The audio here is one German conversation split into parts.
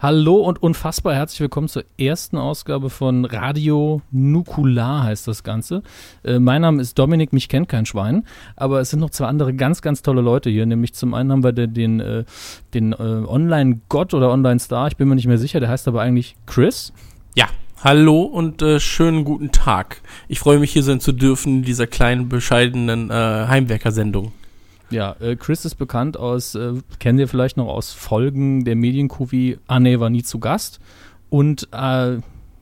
Hallo und unfassbar herzlich willkommen zur ersten Ausgabe von Radio Nukular heißt das Ganze. Äh, mein Name ist Dominik, mich kennt kein Schwein, aber es sind noch zwei andere ganz, ganz tolle Leute hier. Nämlich zum einen haben wir den, den, äh, den äh, Online-Gott oder Online-Star, ich bin mir nicht mehr sicher, der heißt aber eigentlich Chris. Ja, hallo und äh, schönen guten Tag. Ich freue mich hier sein zu dürfen in dieser kleinen, bescheidenen äh, Heimwerker-Sendung. Ja, äh, Chris ist bekannt aus, äh, kennen wir vielleicht noch aus Folgen der Medienkuh wie Ah war nie zu Gast und äh,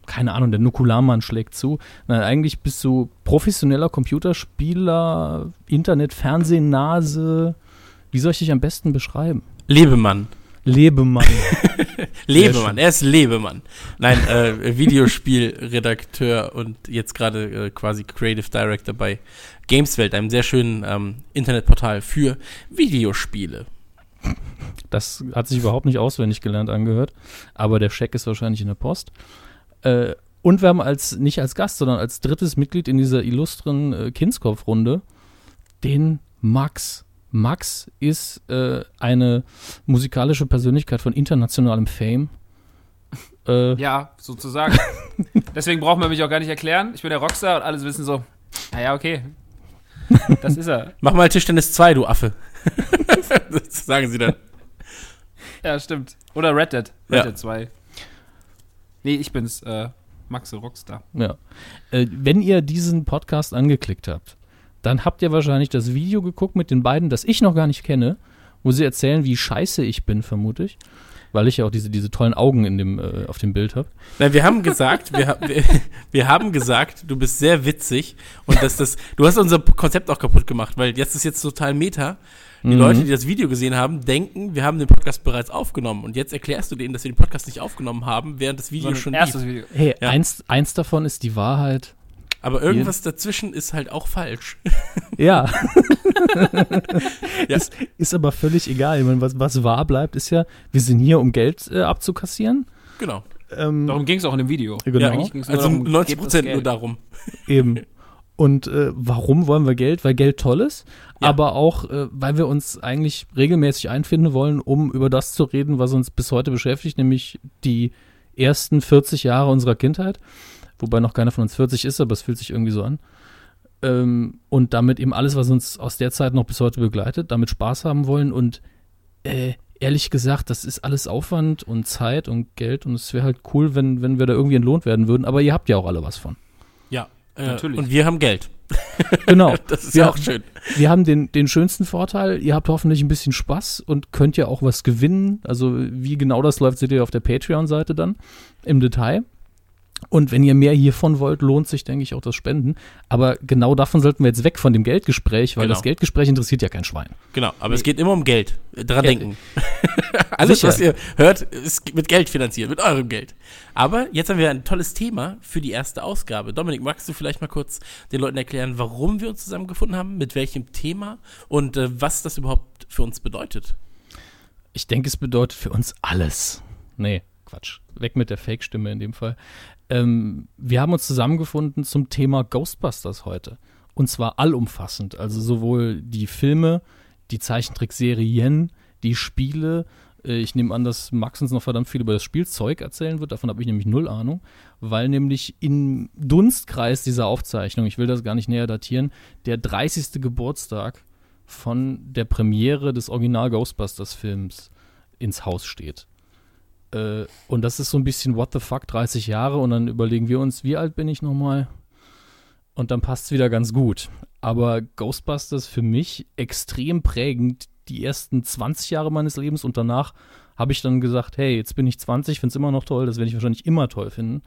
keine Ahnung, der Nukularmann schlägt zu. Nein, eigentlich bist du professioneller Computerspieler, Internet, Fernsehnase. Wie soll ich dich am besten beschreiben? Lebemann. Lebemann. Lebemann, er ist Lebemann. Nein, äh, Videospielredakteur und jetzt gerade äh, quasi Creative Director bei Gameswelt, einem sehr schönen ähm, Internetportal für Videospiele. Das hat sich überhaupt nicht auswendig gelernt angehört, aber der Scheck ist wahrscheinlich in der Post. Äh, und wir haben als, nicht als Gast, sondern als drittes Mitglied in dieser illustren äh, Kindskopf-Runde den Max. Max ist äh, eine musikalische Persönlichkeit von internationalem Fame. Äh, ja, sozusagen. Deswegen braucht man mich auch gar nicht erklären. Ich bin der Rockstar und alles wissen so, naja, okay. Das ist er. Mach mal Tischtennis 2, du Affe. das sagen sie dann. Ja, stimmt. Oder Red Dead. Red Ja. Dead 2. Nee, ich bin's, äh, Max der Rockstar. Ja. Äh, wenn ihr diesen Podcast angeklickt habt, dann habt ihr wahrscheinlich das Video geguckt mit den beiden, das ich noch gar nicht kenne, wo sie erzählen, wie scheiße ich bin, vermute ich. Weil ich ja auch diese, diese tollen Augen in dem, äh, auf dem Bild habe. Nein, wir haben gesagt, wir, wir, wir haben gesagt, du bist sehr witzig und dass das, du hast unser Konzept auch kaputt gemacht, weil jetzt ist jetzt total Meta. Die Mhm. Leute, die das Video gesehen haben, denken, wir haben den Podcast bereits aufgenommen und jetzt erklärst du denen, dass wir den Podcast nicht aufgenommen haben, während das Video schon erstes lief. Video. Hey, Ja. eins, eins davon ist die Wahrheit. Aber irgendwas dazwischen ist halt auch falsch. Ja. Ja. Ist, ist aber völlig egal. Ich meine, was, was wahr bleibt, ist ja, wir sind hier, um Geld äh, abzukassieren. Genau. Ähm, Darum ging's auch in dem Video. Genau. Nur Also darum, 90 gebt uns Prozent nur darum. Eben. Und äh, warum wollen wir Geld? Weil Geld toll ist, Ja. aber auch, äh, weil wir uns eigentlich regelmäßig einfinden wollen, um über das zu reden, was uns bis heute beschäftigt, nämlich die ersten 40 Jahre unserer Kindheit. Wobei noch keiner von uns 40 ist, aber es fühlt sich irgendwie so an. Ähm, und damit eben alles, was uns aus der Zeit noch bis heute begleitet, damit Spaß haben wollen. Und äh, ehrlich gesagt, das ist alles Aufwand und Zeit und Geld. Und es wäre halt cool, wenn, wenn wir da irgendwie entlohnt werden würden. Aber ihr habt ja auch alle was von. Ja. Äh, Natürlich. Und wir haben Geld. Genau. Das ist Wir- ja auch schön. Wir haben den, den schönsten Vorteil, ihr habt hoffentlich ein bisschen Spaß und könnt ja auch was gewinnen. Also wie genau das läuft, seht ihr auf der Patreon-Seite dann im Detail. Und wenn ihr mehr hiervon wollt, lohnt sich, denke ich, auch das Spenden. Aber genau davon sollten wir jetzt weg von dem Geldgespräch, weil Genau. das Geldgespräch interessiert ja kein Schwein. Genau, aber es geht immer um Geld. Dran Ja, denken. Alles, sicher. was ihr hört, ist mit Geld finanziert, mit eurem Geld. Aber jetzt haben wir ein tolles Thema für die erste Ausgabe. Dominik, magst du vielleicht mal kurz den Leuten erklären, warum wir uns zusammengefunden haben, mit welchem Thema und äh, was das überhaupt für uns bedeutet? Ich denke, es bedeutet für uns alles. Nee, Quatsch. Weg mit der Fake-Stimme in dem Fall. Ähm, wir haben uns zusammengefunden zum Thema Ghostbusters heute. Und zwar allumfassend. Also sowohl die Filme, die Zeichentrickserien, die Spiele. Äh, Ich nehme an, dass Max uns noch verdammt viel über das Spielzeug erzählen wird. Davon habe ich nämlich null Ahnung. Weil nämlich im Dunstkreis dieser Aufzeichnung, ich will das gar nicht näher datieren, der 30. Geburtstag von der Premiere des Original Ghostbusters Films ins Haus steht. Äh, und das ist so ein bisschen what the fuck, 30 Jahre und dann überlegen wir uns, wie alt bin ich nochmal? Und dann passt es wieder ganz gut. Aber Ghostbusters für mich extrem prägend die ersten 20 Jahre meines Lebens und danach habe ich dann gesagt, hey, jetzt bin ich 20, finde es immer noch toll, das werde ich wahrscheinlich immer toll finden.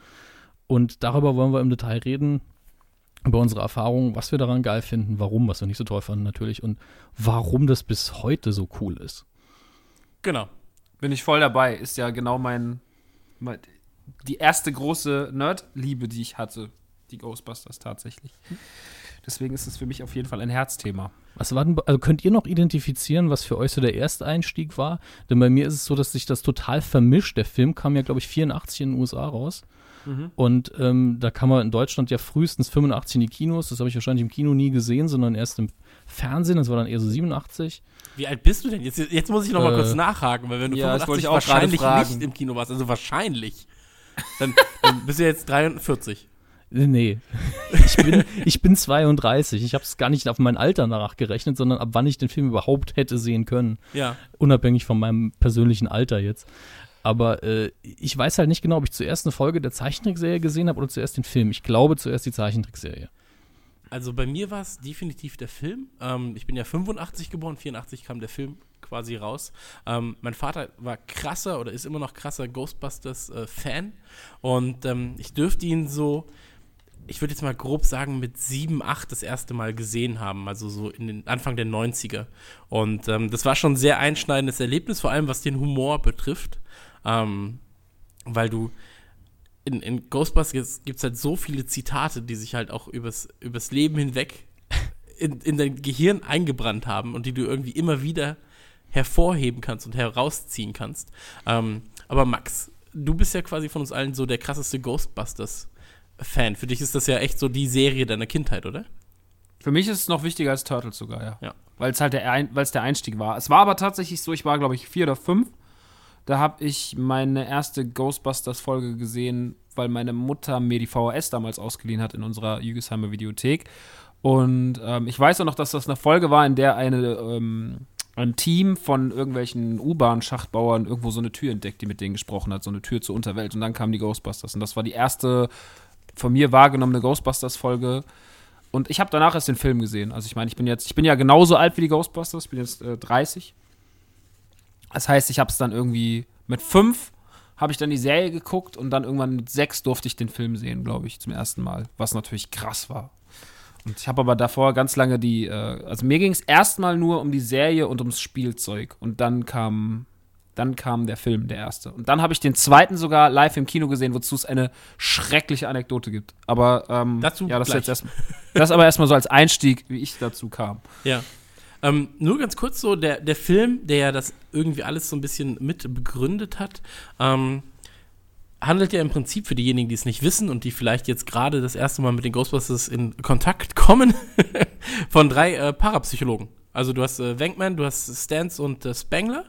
Und darüber wollen wir im Detail reden, über unsere Erfahrungen, was wir daran geil finden, warum, was wir nicht so toll fanden natürlich und warum das bis heute so cool ist. Genau. Bin ich voll dabei. Ist ja genau mein, mein die erste große Nerd-Liebe, die ich hatte, die Ghostbusters tatsächlich. Deswegen ist es für mich auf jeden Fall ein Herzthema. Was war denn, also könnt ihr noch identifizieren, was für euch so der erste Einstieg war? Denn bei mir ist es so, dass sich das total vermischt. Der Film kam ja, glaube ich, 84 in den USA raus. Mhm. Und ähm, da kam er in Deutschland ja frühestens 85 in die Kinos. Das habe ich wahrscheinlich im Kino nie gesehen, sondern erst im Fernsehen. Das war dann eher so 87. Wie alt bist du denn? Jetzt, jetzt muss ich noch mal äh, kurz nachhaken, weil wenn du ja, 85 wahrscheinlich nicht im Kino warst, also wahrscheinlich, dann, dann bist du jetzt 43. Nee. Ich bin, ich bin 32. Ich habe es gar nicht auf mein Alter nachgerechnet, sondern ab wann ich den Film überhaupt hätte sehen können. Ja. Unabhängig von meinem persönlichen Alter jetzt. Aber äh, ich weiß halt nicht genau, ob ich zuerst eine Folge der Zeichentrickserie gesehen habe oder zuerst den Film. Ich glaube zuerst die Zeichentrickserie. Also bei mir war es definitiv der Film. Ähm, ich bin ja 85 geboren, 84 kam der Film quasi raus. Ähm, mein Vater war krasser oder ist immer noch krasser Ghostbusters-Fan. Äh, und ähm, ich dürfte ihn so, ich würde jetzt mal grob sagen, mit 7, 8 das erste Mal gesehen haben. Also so in den Anfang der 90er. Und ähm, das war schon ein sehr einschneidendes Erlebnis, vor allem was den Humor betrifft. Ähm, weil du in, in Ghostbusters gibt es halt so viele Zitate, die sich halt auch übers, übers Leben hinweg in, in dein Gehirn eingebrannt haben und die du irgendwie immer wieder hervorheben kannst und herausziehen kannst. Ähm, aber Max, du bist ja quasi von uns allen so der krasseste Ghostbusters-Fan. Für dich ist das ja echt so die Serie deiner Kindheit, oder? Für mich ist es noch wichtiger als Turtles sogar, ja. ja. Weil es halt der, Ein der Einstieg war. Es war aber tatsächlich so, ich war, glaube ich, vier oder fünf da habe ich meine erste Ghostbusters-Folge gesehen, weil meine Mutter mir die VHS damals ausgeliehen hat in unserer Jügesheimer Videothek. Und ähm, ich weiß auch noch, dass das eine Folge war, in der eine, ähm, ein Team von irgendwelchen U-Bahn-Schachtbauern irgendwo so eine Tür entdeckt, die mit denen gesprochen hat, so eine Tür zur Unterwelt. Und dann kamen die Ghostbusters. Und das war die erste von mir wahrgenommene Ghostbusters-Folge. Und ich habe danach erst den Film gesehen. Also ich meine, ich bin jetzt, ich bin ja genauso alt wie die Ghostbusters, ich bin jetzt äh, 30. Das heißt, ich habe es dann irgendwie mit fünf habe ich dann die Serie geguckt und dann irgendwann mit sechs durfte ich den Film sehen, glaube ich, zum ersten Mal, was natürlich krass war. Und ich habe aber davor ganz lange die, äh, also mir ging es erstmal nur um die Serie und ums Spielzeug und dann kam, dann kam der Film, der erste. Und dann habe ich den zweiten sogar live im Kino gesehen, wozu es eine schreckliche Anekdote gibt. Aber ähm, dazu ja, das gleich. ist jetzt erstmal, das aber erstmal so als Einstieg, wie ich dazu kam. Ja. Ähm, nur ganz kurz so, der, der Film, der ja das irgendwie alles so ein bisschen mit begründet hat, ähm, handelt ja im Prinzip für diejenigen, die es nicht wissen und die vielleicht jetzt gerade das erste Mal mit den Ghostbusters in Kontakt kommen, von drei äh, Parapsychologen. Also du hast äh, Wenkman, du hast Stans und äh, Spengler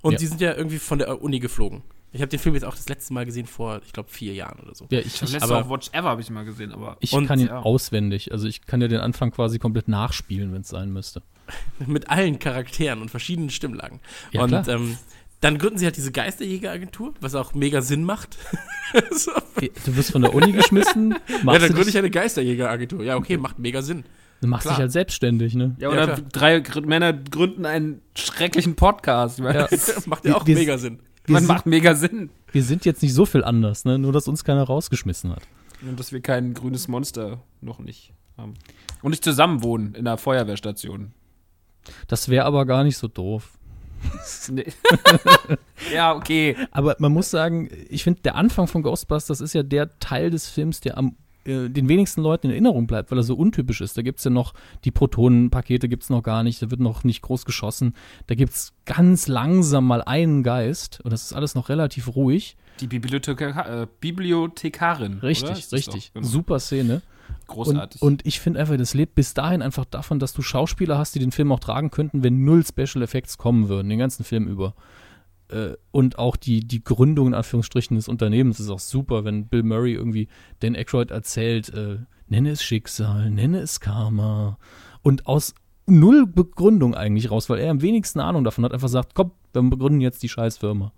und ja. die sind ja irgendwie von der Uni geflogen. Ich habe den Film jetzt auch das letzte Mal gesehen vor, ich glaube, vier Jahren oder so. Ja, ich das letzte auch Watch Ever habe ich mal gesehen, aber ich und, kann ihn ja. auswendig. Also ich kann ja den Anfang quasi komplett nachspielen, wenn es sein müsste. mit allen Charakteren und verschiedenen Stimmlagen. Ja, und ähm, dann gründen sie halt diese Geisterjägeragentur, was auch mega Sinn macht. so. Du wirst von der Uni geschmissen. ja, dann gründe ich eine Geisterjägeragentur. Ja, okay, macht mega Sinn. Du machst Klar. dich halt selbstständig, ne? Ja, oder ja, drei Männer gründen einen schrecklichen Podcast. Ja. macht ja auch wir, mega Sinn. Man sind, macht mega Sinn. Wir sind jetzt nicht so viel anders, ne? Nur, dass uns keiner rausgeschmissen hat. Und dass wir kein grünes Monster noch nicht haben. Und nicht zusammen wohnen in einer Feuerwehrstation. Das wäre aber gar nicht so doof. ja, okay. Aber man muss sagen, ich finde, der Anfang von Ghostbusters ist ja der Teil des Films, der am äh, den wenigsten Leuten in Erinnerung bleibt, weil er so untypisch ist. Da gibt es ja noch, die Protonenpakete gibt es noch gar nicht, da wird noch nicht groß geschossen. Da gibt es ganz langsam mal einen Geist und das ist alles noch relativ ruhig. Die Bibliotheka äh, Bibliothekarin. Richtig, richtig. Genau. Super Szene. Großartig. Und, und ich finde einfach, das lebt bis dahin einfach davon, dass du Schauspieler hast, die den Film auch tragen könnten, wenn null Special Effects kommen würden, den ganzen Film über. Äh, und auch die, die Gründung in Anführungsstrichen des Unternehmens ist auch super, wenn Bill Murray irgendwie Dan Aykroyd erzählt, äh, nenne es Schicksal, nenne es Karma. Und aus null Begründung eigentlich raus, weil er am wenigsten Ahnung davon hat, einfach sagt, komm, wir begründen jetzt die Scheißfirma.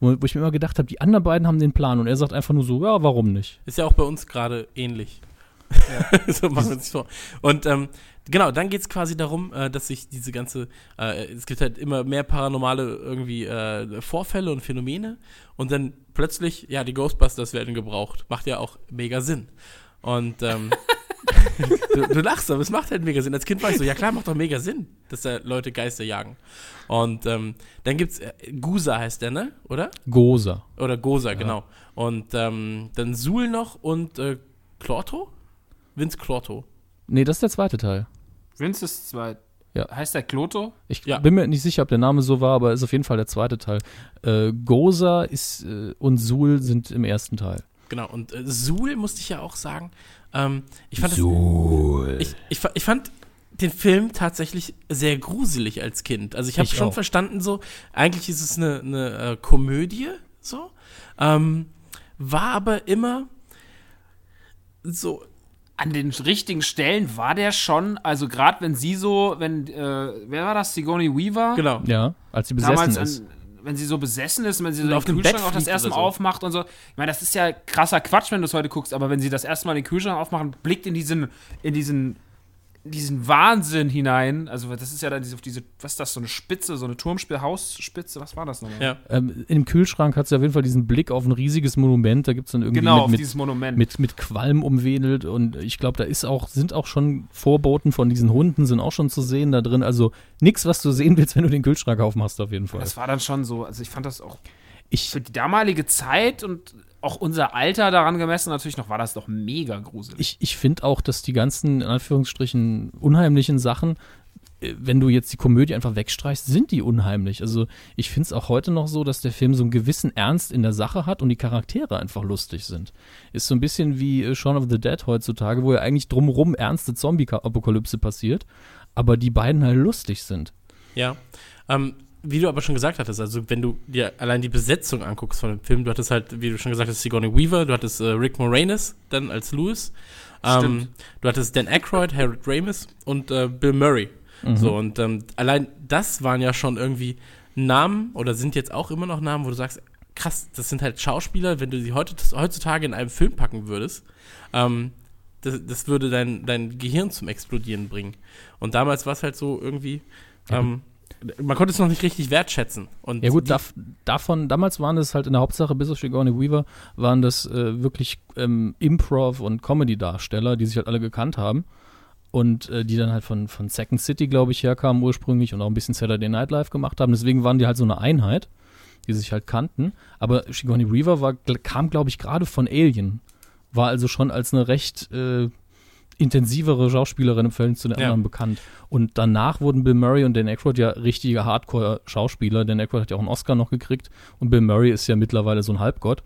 Wo, wo ich mir immer gedacht habe, die anderen beiden haben den Plan und er sagt einfach nur so, ja, warum nicht? Ist ja auch bei uns gerade ähnlich. so machen wir uns vor. Und ähm, genau, dann geht es quasi darum, äh, dass sich diese ganze, äh, es gibt halt immer mehr paranormale irgendwie äh, Vorfälle und Phänomene und dann plötzlich, ja, die Ghostbusters werden gebraucht. Macht ja auch mega Sinn. Und ähm, du, du lachst, aber es macht halt mega Sinn. Als Kind war ich so, ja klar, macht doch mega Sinn, dass da Leute Geister jagen. Und ähm, dann gibt's, äh, Gusa heißt der, ne? Oder? Gosa. Oder Gosa, genau. Und ähm, dann Sul noch und äh, Clorto? Vince Clorto. Nee, das ist der zweite Teil. Vince ist zwei. Ja. Heißt der Kloto? Ich Ja. bin mir nicht sicher, ob der Name so war, aber ist auf jeden Fall der zweite Teil. Äh, Gosa ist, äh, und Sul sind im ersten Teil. Genau. Und äh, Sul musste ich ja auch sagen. Ähm, ich fand das, Sul. ich, ich, fa- ich fand den Film tatsächlich sehr gruselig als Kind. Also ich habe Ich schon auch. verstanden, so, eigentlich ist es eine, eine äh, Komödie, so. Ähm, war aber immer so, An den richtigen Stellen war der schon, also gerade wenn sie so, wenn, äh, wer war das? Sigourney Weaver? genau. ja, als sie besessen Damals, ist. an, wenn sie so besessen ist, wenn sie so Und auf den dem Kühlschrank Bett auch das erste Mal so. aufmacht und so. Ich meine, das ist ja krasser Quatsch, wenn du es heute guckst, aber wenn sie das erste Mal den Kühlschrank aufmachen, blickt in diesen, in diesen, diesen Wahnsinn hinein. Also das ist ja dann diese, diese, was ist das, so eine Spitze, so eine Turmspitze, Hausspitze, was war das nochmal? Ja. Ähm, Im Kühlschrank hat sie auf jeden Fall diesen Blick auf ein riesiges Monument. Da gibt es dann irgendwie Genau, auf mit, dieses mit, Monument. mit, mit Qualm umwedelt. Und ich glaube, da ist auch, sind auch schon Vorboten von diesen Hunden, sind auch schon zu sehen da drin. Also nichts, was du sehen willst, wenn du den Kühlschrank aufmachst, auf jeden Fall. das war dann schon so, also ich fand das auch Ich, für die damalige Zeit und auch unser Alter daran gemessen natürlich noch, war das doch mega gruselig. ich, ich finde auch, dass die ganzen, in Anführungsstrichen, unheimlichen Sachen, äh, wenn du jetzt die Komödie einfach wegstreichst, sind die unheimlich. Also ich finde es auch heute noch so, dass der Film so einen gewissen Ernst in der Sache hat und die Charaktere einfach lustig sind. Ist so ein bisschen wie äh, Shaun of the Dead heutzutage, wo ja eigentlich drumherum ernste Zombie-Apokalypse passiert, aber die beiden halt lustig sind. Ja. Ähm, wie du aber schon gesagt hattest, also wenn du dir allein die Besetzung anguckst von dem Film, du hattest halt, wie du schon gesagt hast, Sigourney Weaver, du hattest äh, Rick Moranis dann als Louis, ähm, du hattest Dan Aykroyd, Harold Ramis und äh, Bill Murray. So, und ähm, allein das waren ja schon irgendwie Namen oder sind jetzt auch immer noch Namen, wo du sagst, krass, das sind halt Schauspieler, wenn du sie heute, heutzutage in einem Film packen würdest, ähm, das, das würde dein, dein Gehirn zum Explodieren bringen. Und damals war es halt so irgendwie, ähm, man konnte es noch nicht richtig wertschätzen. Und Ja gut, dav davon, damals waren es halt in der Hauptsache, bis auf Sigourney Weaver, waren das äh, wirklich ähm, Improv- und Comedy-Darsteller, die sich halt alle gekannt haben und äh, die dann halt von, von Second City, glaube ich, herkamen ursprünglich und auch ein bisschen Saturday Night Live gemacht haben. Deswegen waren die halt so eine Einheit, die sich halt kannten. Aber Sigourney Weaver war, kam, glaube ich, gerade von Alien. War also schon als eine recht äh, intensivere Schauspielerin im Verhältnis zu den Ja. anderen bekannt. Und danach wurden Bill Murray und Dan Aykroyd ja richtige Hardcore-Schauspieler. Dan Aykroyd hat ja auch einen Oscar noch gekriegt und Bill Murray ist ja mittlerweile so ein Halbgott.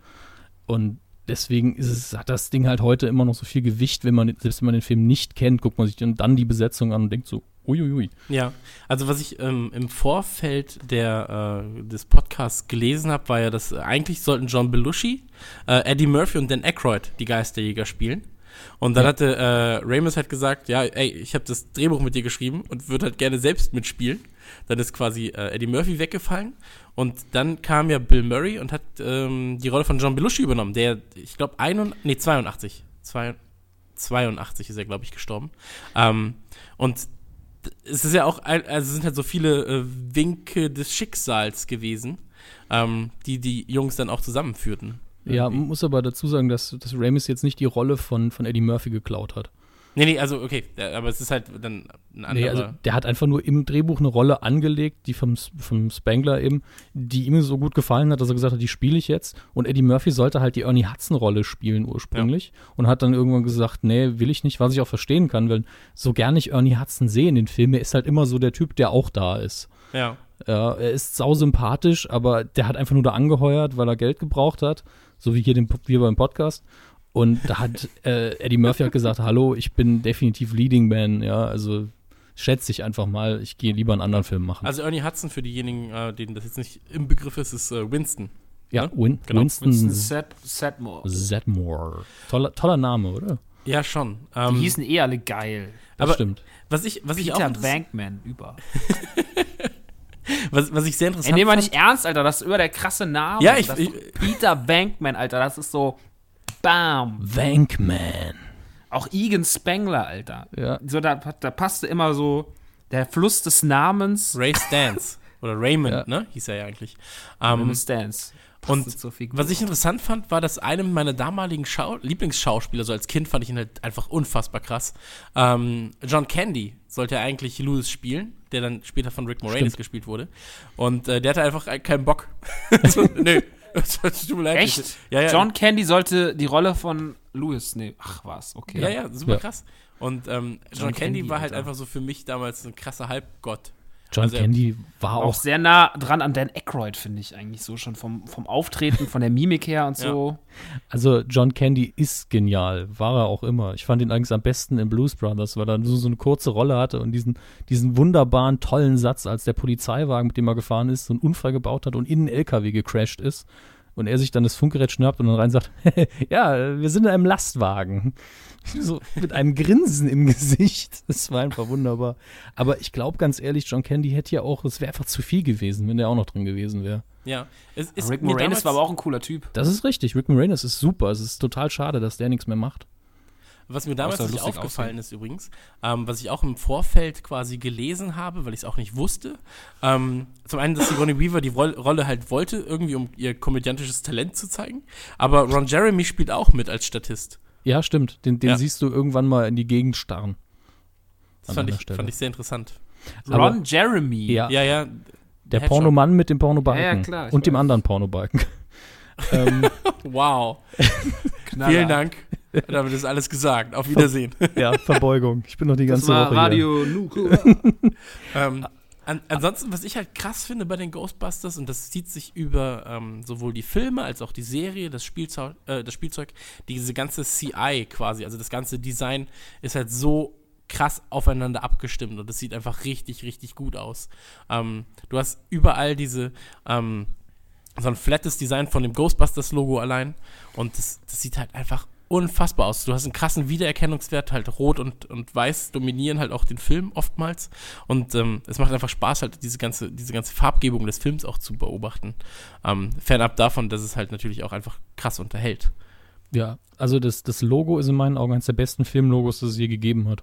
Und deswegen ist es, hat das Ding halt heute immer noch so viel Gewicht, wenn man, selbst wenn man den Film nicht kennt, guckt man sich dann, die Besetzung an und denkt so, uiuiui. Ja, also was ich ähm, im Vorfeld der, äh, des Podcasts gelesen habe, war ja, dass eigentlich sollten John Belushi, äh, Eddie Murphy und Dan Aykroyd die Geisterjäger spielen. Und dann Ja. hatte äh, Ramis halt gesagt, ja, ey, ich habe das Drehbuch mit dir geschrieben und würde halt gerne selbst mitspielen. Dann ist quasi äh, Eddie Murphy weggefallen. Und dann kam ja Bill Murray und hat ähm, die Rolle von John Belushi übernommen, der, ich glaube, nee, 82. Zwei, 82 ist er, glaube ich, gestorben. Ähm, und es ist ja auch, also sind halt so viele äh, Winke des Schicksals gewesen, ähm, die die Jungs dann auch zusammenführten. Ja, Irgendwie. man muss aber dazu sagen, dass, dass Ramis jetzt nicht die Rolle von, von Eddie Murphy geklaut hat. Nee, nee, also okay, ja, aber es ist halt dann ein anderer. Nee, also der hat einfach nur im Drehbuch eine Rolle angelegt, die vom, vom Spangler eben, die ihm so gut gefallen hat, dass er gesagt hat, die spiele ich jetzt. Und Eddie Murphy sollte halt die Ernie Hudson-Rolle spielen ursprünglich und hat dann irgendwann gesagt, nee, will ich nicht, was ich auch verstehen kann, weil so gern ich Ernie Hudson sehe in den Filmen, er ist halt immer so der Typ, der auch da ist. ja. Ja, er ist sau sympathisch, aber der hat einfach nur da angeheuert, weil er Geld gebraucht hat, so wie hier, den, wie beim Podcast. Und da hat äh, Eddie Murphy hat gesagt, hallo, ich bin definitiv Leading Man, ja, also schätze ich einfach mal, ich gehe lieber einen anderen Film machen. Also Ernie Hudson, für diejenigen, äh, denen das jetzt nicht im Begriff ist, ist äh, Winston. ja, ne? Win genau, Winston, Winston Set, Setmore. Zedmore. Toller, toller Name, oder? Ja, schon. Die Ähm, hießen eh alle geil. Das Aber- stimmt. was ich, was ich auch Peter Bankman über. was, was ich sehr interessant nehmen wir nicht ernst, Alter. Das ist über der krasse Name. Ja, ich- das ich- ist Peter Bankman, Alter. Das ist so. Bam. Wankman. Auch Egan Spengler, Alter. Ja. So, da, da passte immer so der Fluss des Namens. Ray Stans. Oder Raymond, Ja. ne? Hieß er ja eigentlich. Ähm, Ähm, Stance. Und was ich interessant fand, war, dass einem meiner damaligen Schau Lieblingsschauspieler, so als Kind fand ich ihn halt einfach unfassbar krass. Ähm, John Candy sollte eigentlich Lewis spielen, der dann später von Rick Moranis Stimmt. gespielt wurde. Und äh, der hatte einfach keinen Bock. so, nö. Tut mir leid. Echt? Ja, ja. John Candy sollte die Rolle von Lewis nehmen. Ach was, okay. Ja, ja, super Ja. krass. Und ähm, John, John Candy Candy, war halt einfach so für mich damals ein krasser Halbgott. John Also- Candy war Auch auch sehr nah dran an Dan Aykroyd, finde ich eigentlich so schon vom, vom Auftreten, von der Mimik her und so. Also John Candy ist genial, war er auch immer. Ich fand ihn eigentlich am besten in Blues Brothers, weil er so, so eine kurze Rolle hatte und diesen, diesen wunderbaren, tollen Satz, als der Polizeiwagen, mit dem er gefahren ist, so einen Unfall gebaut hat und in einen LKW gecrashed ist und er sich dann das Funkgerät schnappt und dann rein sagt, ja, wir sind in einem Lastwagen. So mit einem Grinsen im Gesicht. Das war einfach wunderbar. Aber ich glaube ganz ehrlich, John Candy hätte ja auch, es wäre einfach zu viel gewesen, wenn der auch noch drin gewesen wäre. Ja. Es ist Rick Moranis damals- war aber auch ein cooler Typ. Das ist richtig. Rick Moranis ist super. Es ist total schade, dass der nichts mehr macht. Was mir damals nicht aufgefallen ist übrigens, ähm, was ich auch im Vorfeld quasi gelesen habe, weil ich es auch nicht wusste. Ähm, zum einen, dass Sigourney Weaver die Roll Rolle halt wollte, irgendwie um ihr komödiantisches Talent zu zeigen. Aber Ron Jeremy spielt auch mit als Statist. Ja, stimmt. Den, den Ja. siehst du irgendwann mal in die Gegend starren. Das An fand ich, Stelle. fand ich sehr interessant. Aber- Ron Jeremy. Ja, Ja, ja. der Headshot. Pornomann mit dem Pornobalken. Ja, ja, klar, und dem weiß. anderen Pornobalken. ähm, Wow. Vielen Dank. Damit ist alles gesagt. Auf Wiedersehen. ja, Verbeugung. Ich bin noch die Das ganze war Woche Radio Nuku. ähm, an, ansonsten, was ich halt krass finde bei den Ghostbusters, und das zieht sich über ähm, sowohl die Filme als auch die Serie, das Spielzeug, äh, das Spielzeug, diese ganze CI quasi, also das ganze Design ist halt so krass aufeinander abgestimmt und das sieht einfach richtig, richtig gut aus. Ähm, du hast überall diese, ähm, so ein flattes Design von dem Ghostbusters-Logo allein und das, das sieht halt einfach unfassbar aus. Du hast einen krassen Wiedererkennungswert, halt rot und, und weiß dominieren halt auch den Film oftmals und ähm, es macht einfach Spaß, halt diese ganze, diese ganze Farbgebung des Films auch zu beobachten. Ähm, fernab davon, dass es halt natürlich auch einfach krass unterhält. Ja, also das, das Logo ist in meinen Augen eines der besten Filmlogos, das es je gegeben hat.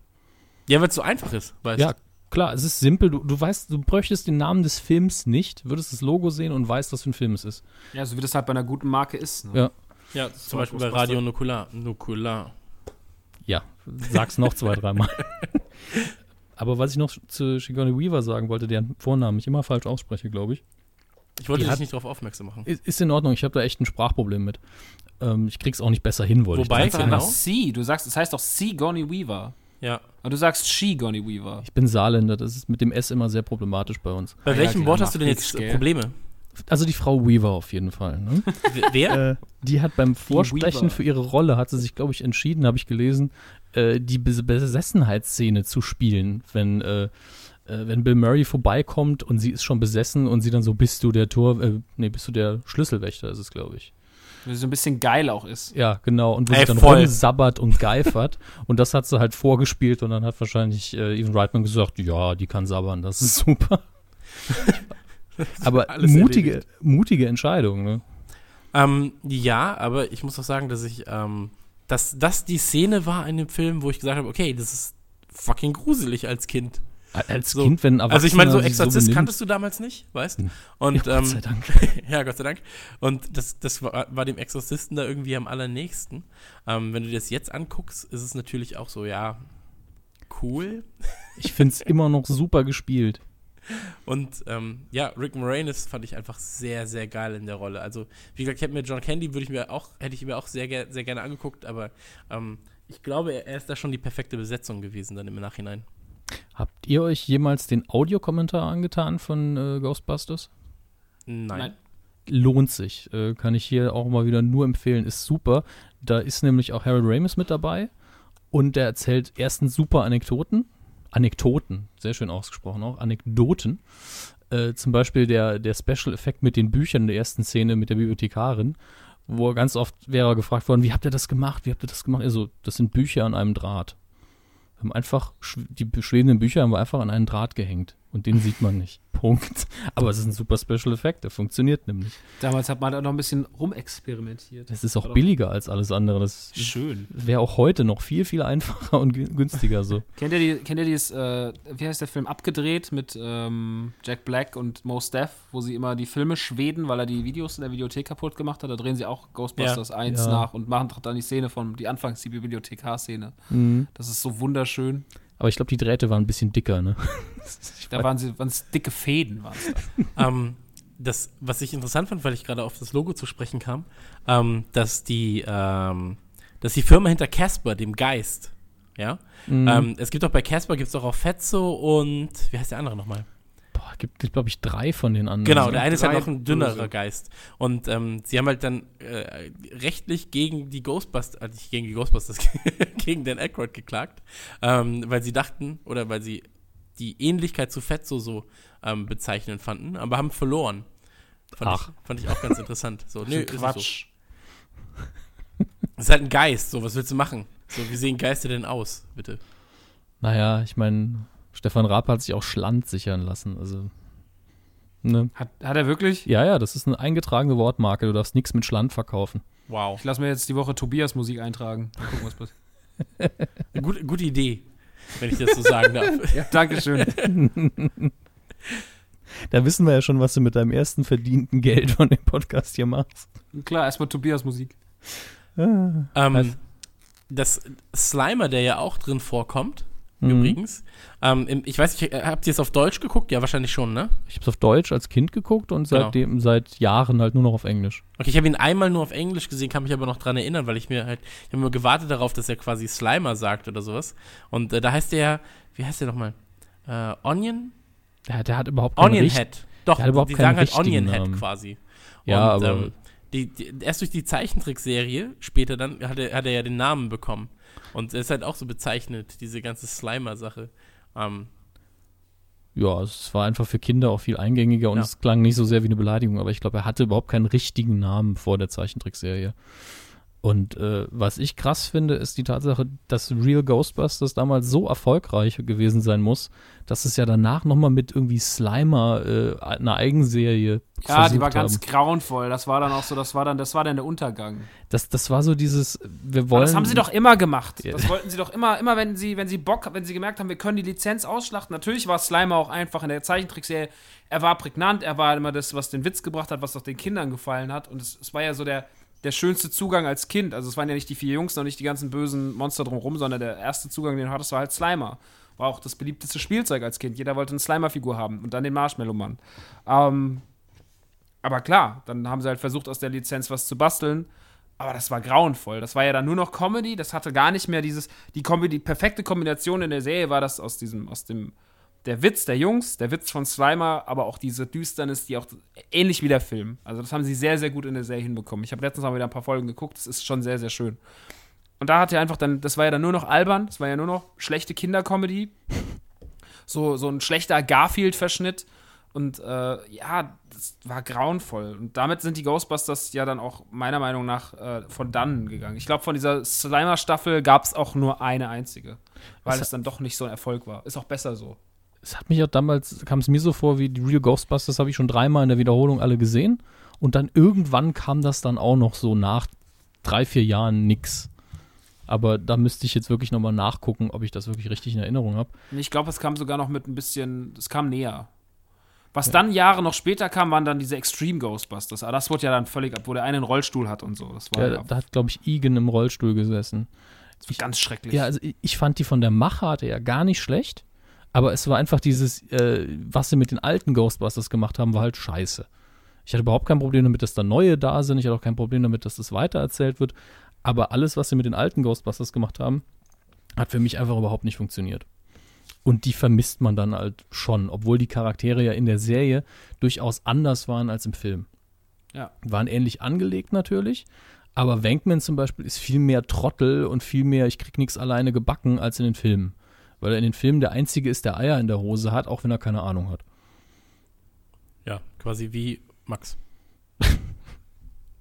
Ja, weil es so einfach ist, weißt Ja, klar, es ist simpel. Du, du weißt, du bräuchtest den Namen des Films nicht, würdest das Logo sehen und weißt, was für ein Film es ist. ja, so wie das halt bei einer guten Marke ist. Ne? Ja. Ja, zum Beispiel bei. Radio Nukular. Nukular. Ja, sag's noch zwei, dreimal. Aber was ich noch zu Sigourney Weaver sagen wollte, deren Vornamen ich immer falsch ausspreche, glaube ich, Ich wollte Die dich hat- nicht darauf aufmerksam machen. ist, ist in Ordnung. Ich habe da echt ein Sprachproblem mit. Ähm, ich krieg's auch nicht besser hin, wollte Wobei, ich sagen. genau. Du sagst, es heißt doch Sigourney Weaver. Ja. Aber du sagst She Gonny Weaver. Ich bin Saarländer, das ist mit dem S immer sehr problematisch bei uns. Bei Ah ja, welchem die Wort haben hast du denn jetzt gell? Probleme? Also die Frau Weaver auf jeden Fall. Ne? Wer- äh, die hat beim Vorsprechen für ihre Rolle, hat sie sich, glaube ich, entschieden, habe ich gelesen, äh, die Bes Besessenheitsszene zu spielen, wenn, äh, äh, wenn Bill Murray vorbeikommt und sie ist schon besessen und sie dann so, bist du der Tor, äh, nee, bist du der Schlüsselwächter, ist es, glaube ich. Weil sie so ein bisschen geil auch ist. Ja, genau. Und wo Ey, sie dann voll. rumsabbert und geifert. und das hat sie halt vorgespielt und dann hat wahrscheinlich äh, Evan Reitman gesagt, ja, die kann sabbern, das ist super. Aber mutige, erledigt. mutige Entscheidung, ne? Ähm, ja, aber ich muss auch sagen, dass ich, ähm, dass das die Szene war in dem Film, wo ich gesagt habe, okay, das ist fucking gruselig als Kind. Als So. Kind, wenn ein Also ich meine, so Exorzist benimmt. kanntest du damals nicht, weißt? Hm. Und ja, ähm, Gott sei Dank. ja, Gott sei Dank. Und das, das war, war dem Exorzisten da irgendwie am allernächsten. Ähm, wenn du dir das jetzt anguckst, ist es natürlich auch so, ja, cool. Ich finde es immer noch super gespielt. Und ähm, ja, Rick Moranis fand ich einfach sehr, sehr geil in der Rolle. Also, wie gesagt, ich hätte mir John Candy würde ich mir auch, hätte ich mir auch sehr, sehr gerne angeguckt, aber ähm, ich glaube, er, er ist da schon die perfekte Besetzung gewesen dann im Nachhinein. Habt ihr euch jemals den Audiokommentar angetan von äh, Ghostbusters? Nein. Nein. Lohnt sich. Äh, kann ich hier auch mal wieder nur empfehlen. Ist super. Da ist nämlich auch Harold Ramis mit dabei. Und der erzählt erstens super Anekdoten. Anekdoten, sehr schön ausgesprochen auch. Anekdoten. Äh, zum Beispiel der, der Special-Effekt mit den Büchern in der ersten Szene mit der Bibliothekarin, wo ganz oft wäre gefragt worden, wie habt ihr das gemacht? Wie habt ihr das gemacht? Also, das sind Bücher an einem Draht. Wir haben einfach, die schwebenden Bücher haben wir einfach an einen Draht gehängt. Und den sieht man nicht. Punkt. Aber es ist ein super Special Effekt, der funktioniert nämlich. Damals hat man da noch ein bisschen rumexperimentiert. Es ist auch doch billiger als alles andere. Das Schön. wäre auch heute noch viel, viel einfacher und gü- günstiger so. Kennt ihr, die, kennt ihr dieses, äh, wie heißt der Film, abgedreht mit ähm, Jack Black und Mos Def, wo sie immer die Filme schweden, weil er die Videos in der Videothek kaputt gemacht hat? Da drehen sie auch Ghostbusters 1 Ja. nach und machen dann die Szene von, die anfangs die Bibliothekar-Szene. Mhm. Das ist so wunderschön. Aber ich glaube, die Drähte waren ein bisschen dicker, ne? Da waren sie, waren es dicke Fäden, waren es da. ähm, das, was ich interessant fand, weil ich gerade auf das Logo zu sprechen kam, ähm, dass die, ähm, dass die Firma hinter Casper, dem Geist, ja, Mhm. ähm, es gibt auch bei Casper gibt es auch auf Fetzo und wie heißt der andere nochmal? Gibt, glaube ich, drei von den anderen. Genau, der eine ist halt drei noch ein dünnerer Böse. Geist. Und ähm, sie haben halt dann äh, rechtlich gegen die Ghostbusters, äh, nicht gegen die Ghostbusters, gegen Dan Aykroyd geklagt, ähm, weil sie dachten, oder weil sie die Ähnlichkeit zu Fetzo so ähm, bezeichnend fanden, aber haben verloren. Fand, Ach. Ich, fand ich auch ganz interessant. So, nö, ist es so. Quatsch. Das ist halt ein Geist, so, was willst du machen? So, wie sehen Geister denn aus, bitte? Naja, ich meine, Stefan Raab hat sich auch Schland sichern lassen. Also, ne? Hat, hat er wirklich? Ja, ja, das ist eine eingetragene Wortmarke. Du darfst nichts mit Schland verkaufen. Wow. Ich lasse mir jetzt die Woche Tobias Musik eintragen. Mal gucken, was passiert. Gute, gute Idee, wenn ich das so sagen darf. Ja, Dankeschön. Da wissen wir ja schon, was du mit deinem ersten verdienten Geld von dem Podcast hier machst. Klar, erstmal Tobias Musik. Ähm, Also- das Slimer, der ja auch drin vorkommt, Mhm. übrigens. Ähm, ich weiß nicht, habt ihr es auf Deutsch geguckt? Ja, wahrscheinlich schon, ne? Ich habe es auf Deutsch als Kind geguckt und Genau. seitdem seit Jahren halt nur noch auf Englisch. Okay, ich habe ihn einmal nur auf Englisch gesehen, kann mich aber noch dran erinnern, weil ich mir halt, ich habe immer gewartet darauf, dass er quasi Slimer sagt oder sowas. Und äh, da heißt der ja, wie heißt der nochmal? Äh, Onion? Der, der hat überhaupt keinen Onion Head. Doch, der hat überhaupt die sagen halt Onion Head Namen. quasi. Ja, Und, aber ähm, die, die, erst durch die Zeichentrickserie später dann hat er, hat er ja den Namen bekommen. Und er ist halt auch so bezeichnet, diese ganze Slimer-Sache. Ähm, ja, es war einfach für Kinder auch viel eingängiger und Ja. es klang nicht so sehr wie eine Beleidigung, aber ich glaube, er hatte überhaupt keinen richtigen Namen vor der Zeichentrickserie. Und äh, was ich krass finde, ist die Tatsache, dass Real Ghostbusters damals so erfolgreich gewesen sein muss, dass es ja danach nochmal mit irgendwie Slimer äh, eine Eigenserie Ja, die war ganz haben. grauenvoll. Das war dann auch so, das war dann, das war dann der Untergang. Das, das war so dieses, wir Aber wollen. das haben sie doch immer gemacht. Das wollten sie doch immer, immer wenn sie, wenn sie Bock, wenn sie gemerkt haben, wir können die Lizenz ausschlachten. Natürlich war Slimer auch einfach in der Zeichentrickserie. Er war prägnant, er war immer das, was den Witz gebracht hat, was auch den Kindern gefallen hat. Und es war ja so der, der schönste Zugang als Kind. Also es waren ja nicht die vier Jungs, noch nicht die ganzen bösen Monster drumherum, sondern der erste Zugang, den du hattest, war halt Slimer. War auch das beliebteste Spielzeug als Kind. Jeder wollte eine Slimer-Figur haben und dann den Marshmallow-Mann. Ähm, aber klar, dann haben sie halt versucht, aus der Lizenz was zu basteln. Aber das war grauenvoll. Das war ja dann nur noch Comedy. Das hatte gar nicht mehr dieses. Die, Kombi die perfekte Kombination in der Serie war das aus diesem, aus dem. Der Witz der Jungs, der Witz von Slimer, aber auch diese Düsternis, die auch ähnlich wie der Film. Also, das haben sie sehr, sehr gut in der Serie hinbekommen. Ich habe letztens mal wieder ein paar Folgen geguckt. Das ist schon sehr, sehr schön. Und da hat er einfach dann, das war ja dann nur noch albern, das war ja nur noch schlechte Kindercomedy. So, so ein schlechter Garfield-Verschnitt. Und äh, ja, das war grauenvoll. Und damit sind die Ghostbusters ja dann auch meiner Meinung nach äh, von dannen gegangen. Ich glaube, von dieser Slimer-Staffel gab es auch nur eine einzige. Weil es dann doch nicht so ein Erfolg war. Ist auch besser so. Es hat mich auch damals, kam es mir so vor, wie die Real Ghostbusters habe ich schon dreimal in der Wiederholung alle gesehen. Und dann irgendwann kam das dann auch noch so nach drei, vier Jahren nix. Aber da müsste ich jetzt wirklich nochmal nachgucken, ob ich das wirklich richtig in Erinnerung habe. Ich glaube, es kam sogar noch mit ein bisschen, es kam näher. Was dann Jahre noch später kam, waren dann diese Extreme Ghostbusters. Aber das wurde ja dann völlig ab, wo der eine einen Rollstuhl hat und so. Das war Ja, ja, da hat, glaube ich, Egan im Rollstuhl gesessen. ganz schrecklich. Ja, also ich- ich fand die von der Machart her gar nicht schlecht. Aber es war einfach dieses, äh, was sie mit den alten Ghostbusters gemacht haben, war halt scheiße. Ich hatte überhaupt kein Problem damit, dass da neue da sind. Ich hatte auch kein Problem damit, dass das weitererzählt wird. Aber alles, was sie mit den alten Ghostbusters gemacht haben, hat für mich einfach überhaupt nicht funktioniert. Und die vermisst man dann halt schon, obwohl die Charaktere ja in der Serie durchaus anders waren als im Film. Ja. Waren ähnlich angelegt natürlich, aber Wankman zum Beispiel ist viel mehr Trottel und viel mehr, ich krieg nichts alleine gebacken, als in den Filmen. Weil er in den Filmen der Einzige ist, der Eier in der Hose hat, auch wenn er keine Ahnung hat. ja, quasi wie Max.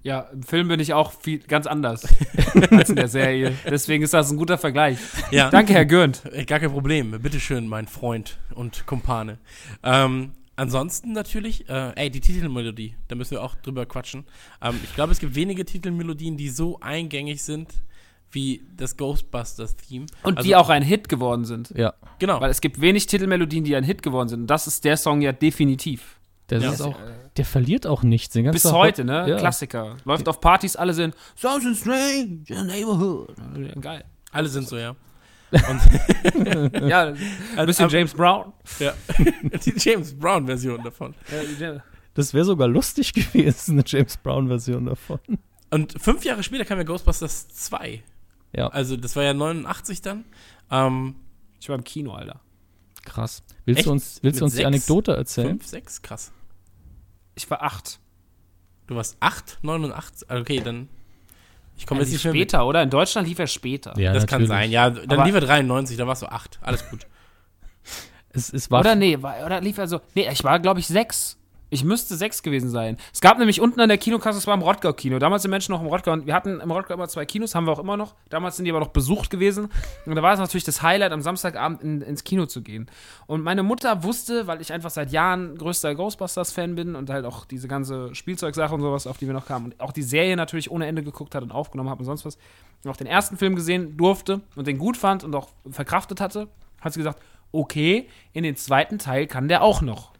Ja, im Film bin ich auch viel, ganz anders als in der Serie. Deswegen ist das ein guter Vergleich. Ja. Danke, Herr Gürnt. Äh, Gar kein Problem. Bitteschön, mein Freund und Kumpane. Ähm, ansonsten natürlich, äh, ey, die Titelmelodie, da müssen wir auch drüber quatschen. Ähm, ich glaube, es gibt wenige Titelmelodien, die so eingängig sind wie das Ghostbusters-Theme. Und Also- die auch ein Hit geworden sind. Ja, Genau. Weil es gibt wenig Titelmelodien, die ein Hit geworden sind. Und das ist der Song ja definitiv. der Ja. ist auch, der verliert auch nichts. Bis Tag- heute, ne? Ja. Klassiker. Läuft auf Partys, alle sind Sounds in strange in neighborhood. Geil. Alle sind so, ja. Ja, ein bisschen aber- James Brown. ja. die James Brown-Version davon. Das wäre sogar lustig gewesen, eine James Brown-Version davon. Und fünf Jahre später kam ja Ghostbusters 2. Ja, Also, das war ja 89 dann. Ähm, Ich war im Kino, Alter. krass. Willst Echt? du uns, willst Mit du uns die sechs? Anekdote erzählen? fünf, sechs, krass. Ich war acht. Du warst 8, 89. ah, Okay, dann. Ich komme Ja, jetzt nicht mehr mit. später, oder? In Deutschland lief er später. Ja, Das kann natürlich. sein, ja. Dann Aber- lief er 93, da warst du 8. Alles gut. Es, es war Oder nee, war, oder lief er so. Nee, ich war, glaube ich, sechs. Ich müsste sechs gewesen sein. Es gab nämlich unten an der Kinokasse, es war im Rottgau-Kino. Damals sind Menschen noch im Rottgau. Und wir hatten im Rottgau immer zwei Kinos, haben wir auch immer noch. Damals sind die aber noch besucht gewesen. Und da war es natürlich das Highlight, am Samstagabend in, ins Kino zu gehen. Und meine Mutter wusste, weil ich einfach seit Jahren größter Ghostbusters-Fan bin und halt auch diese ganze Spielzeugsache und sowas, auf die wir noch kamen. Und auch die Serie natürlich ohne Ende geguckt hat und aufgenommen hat und sonst was. Und auch den ersten Film gesehen durfte und den gut fand und auch verkraftet hatte, hat sie gesagt, okay, in den zweiten Teil kann der auch noch.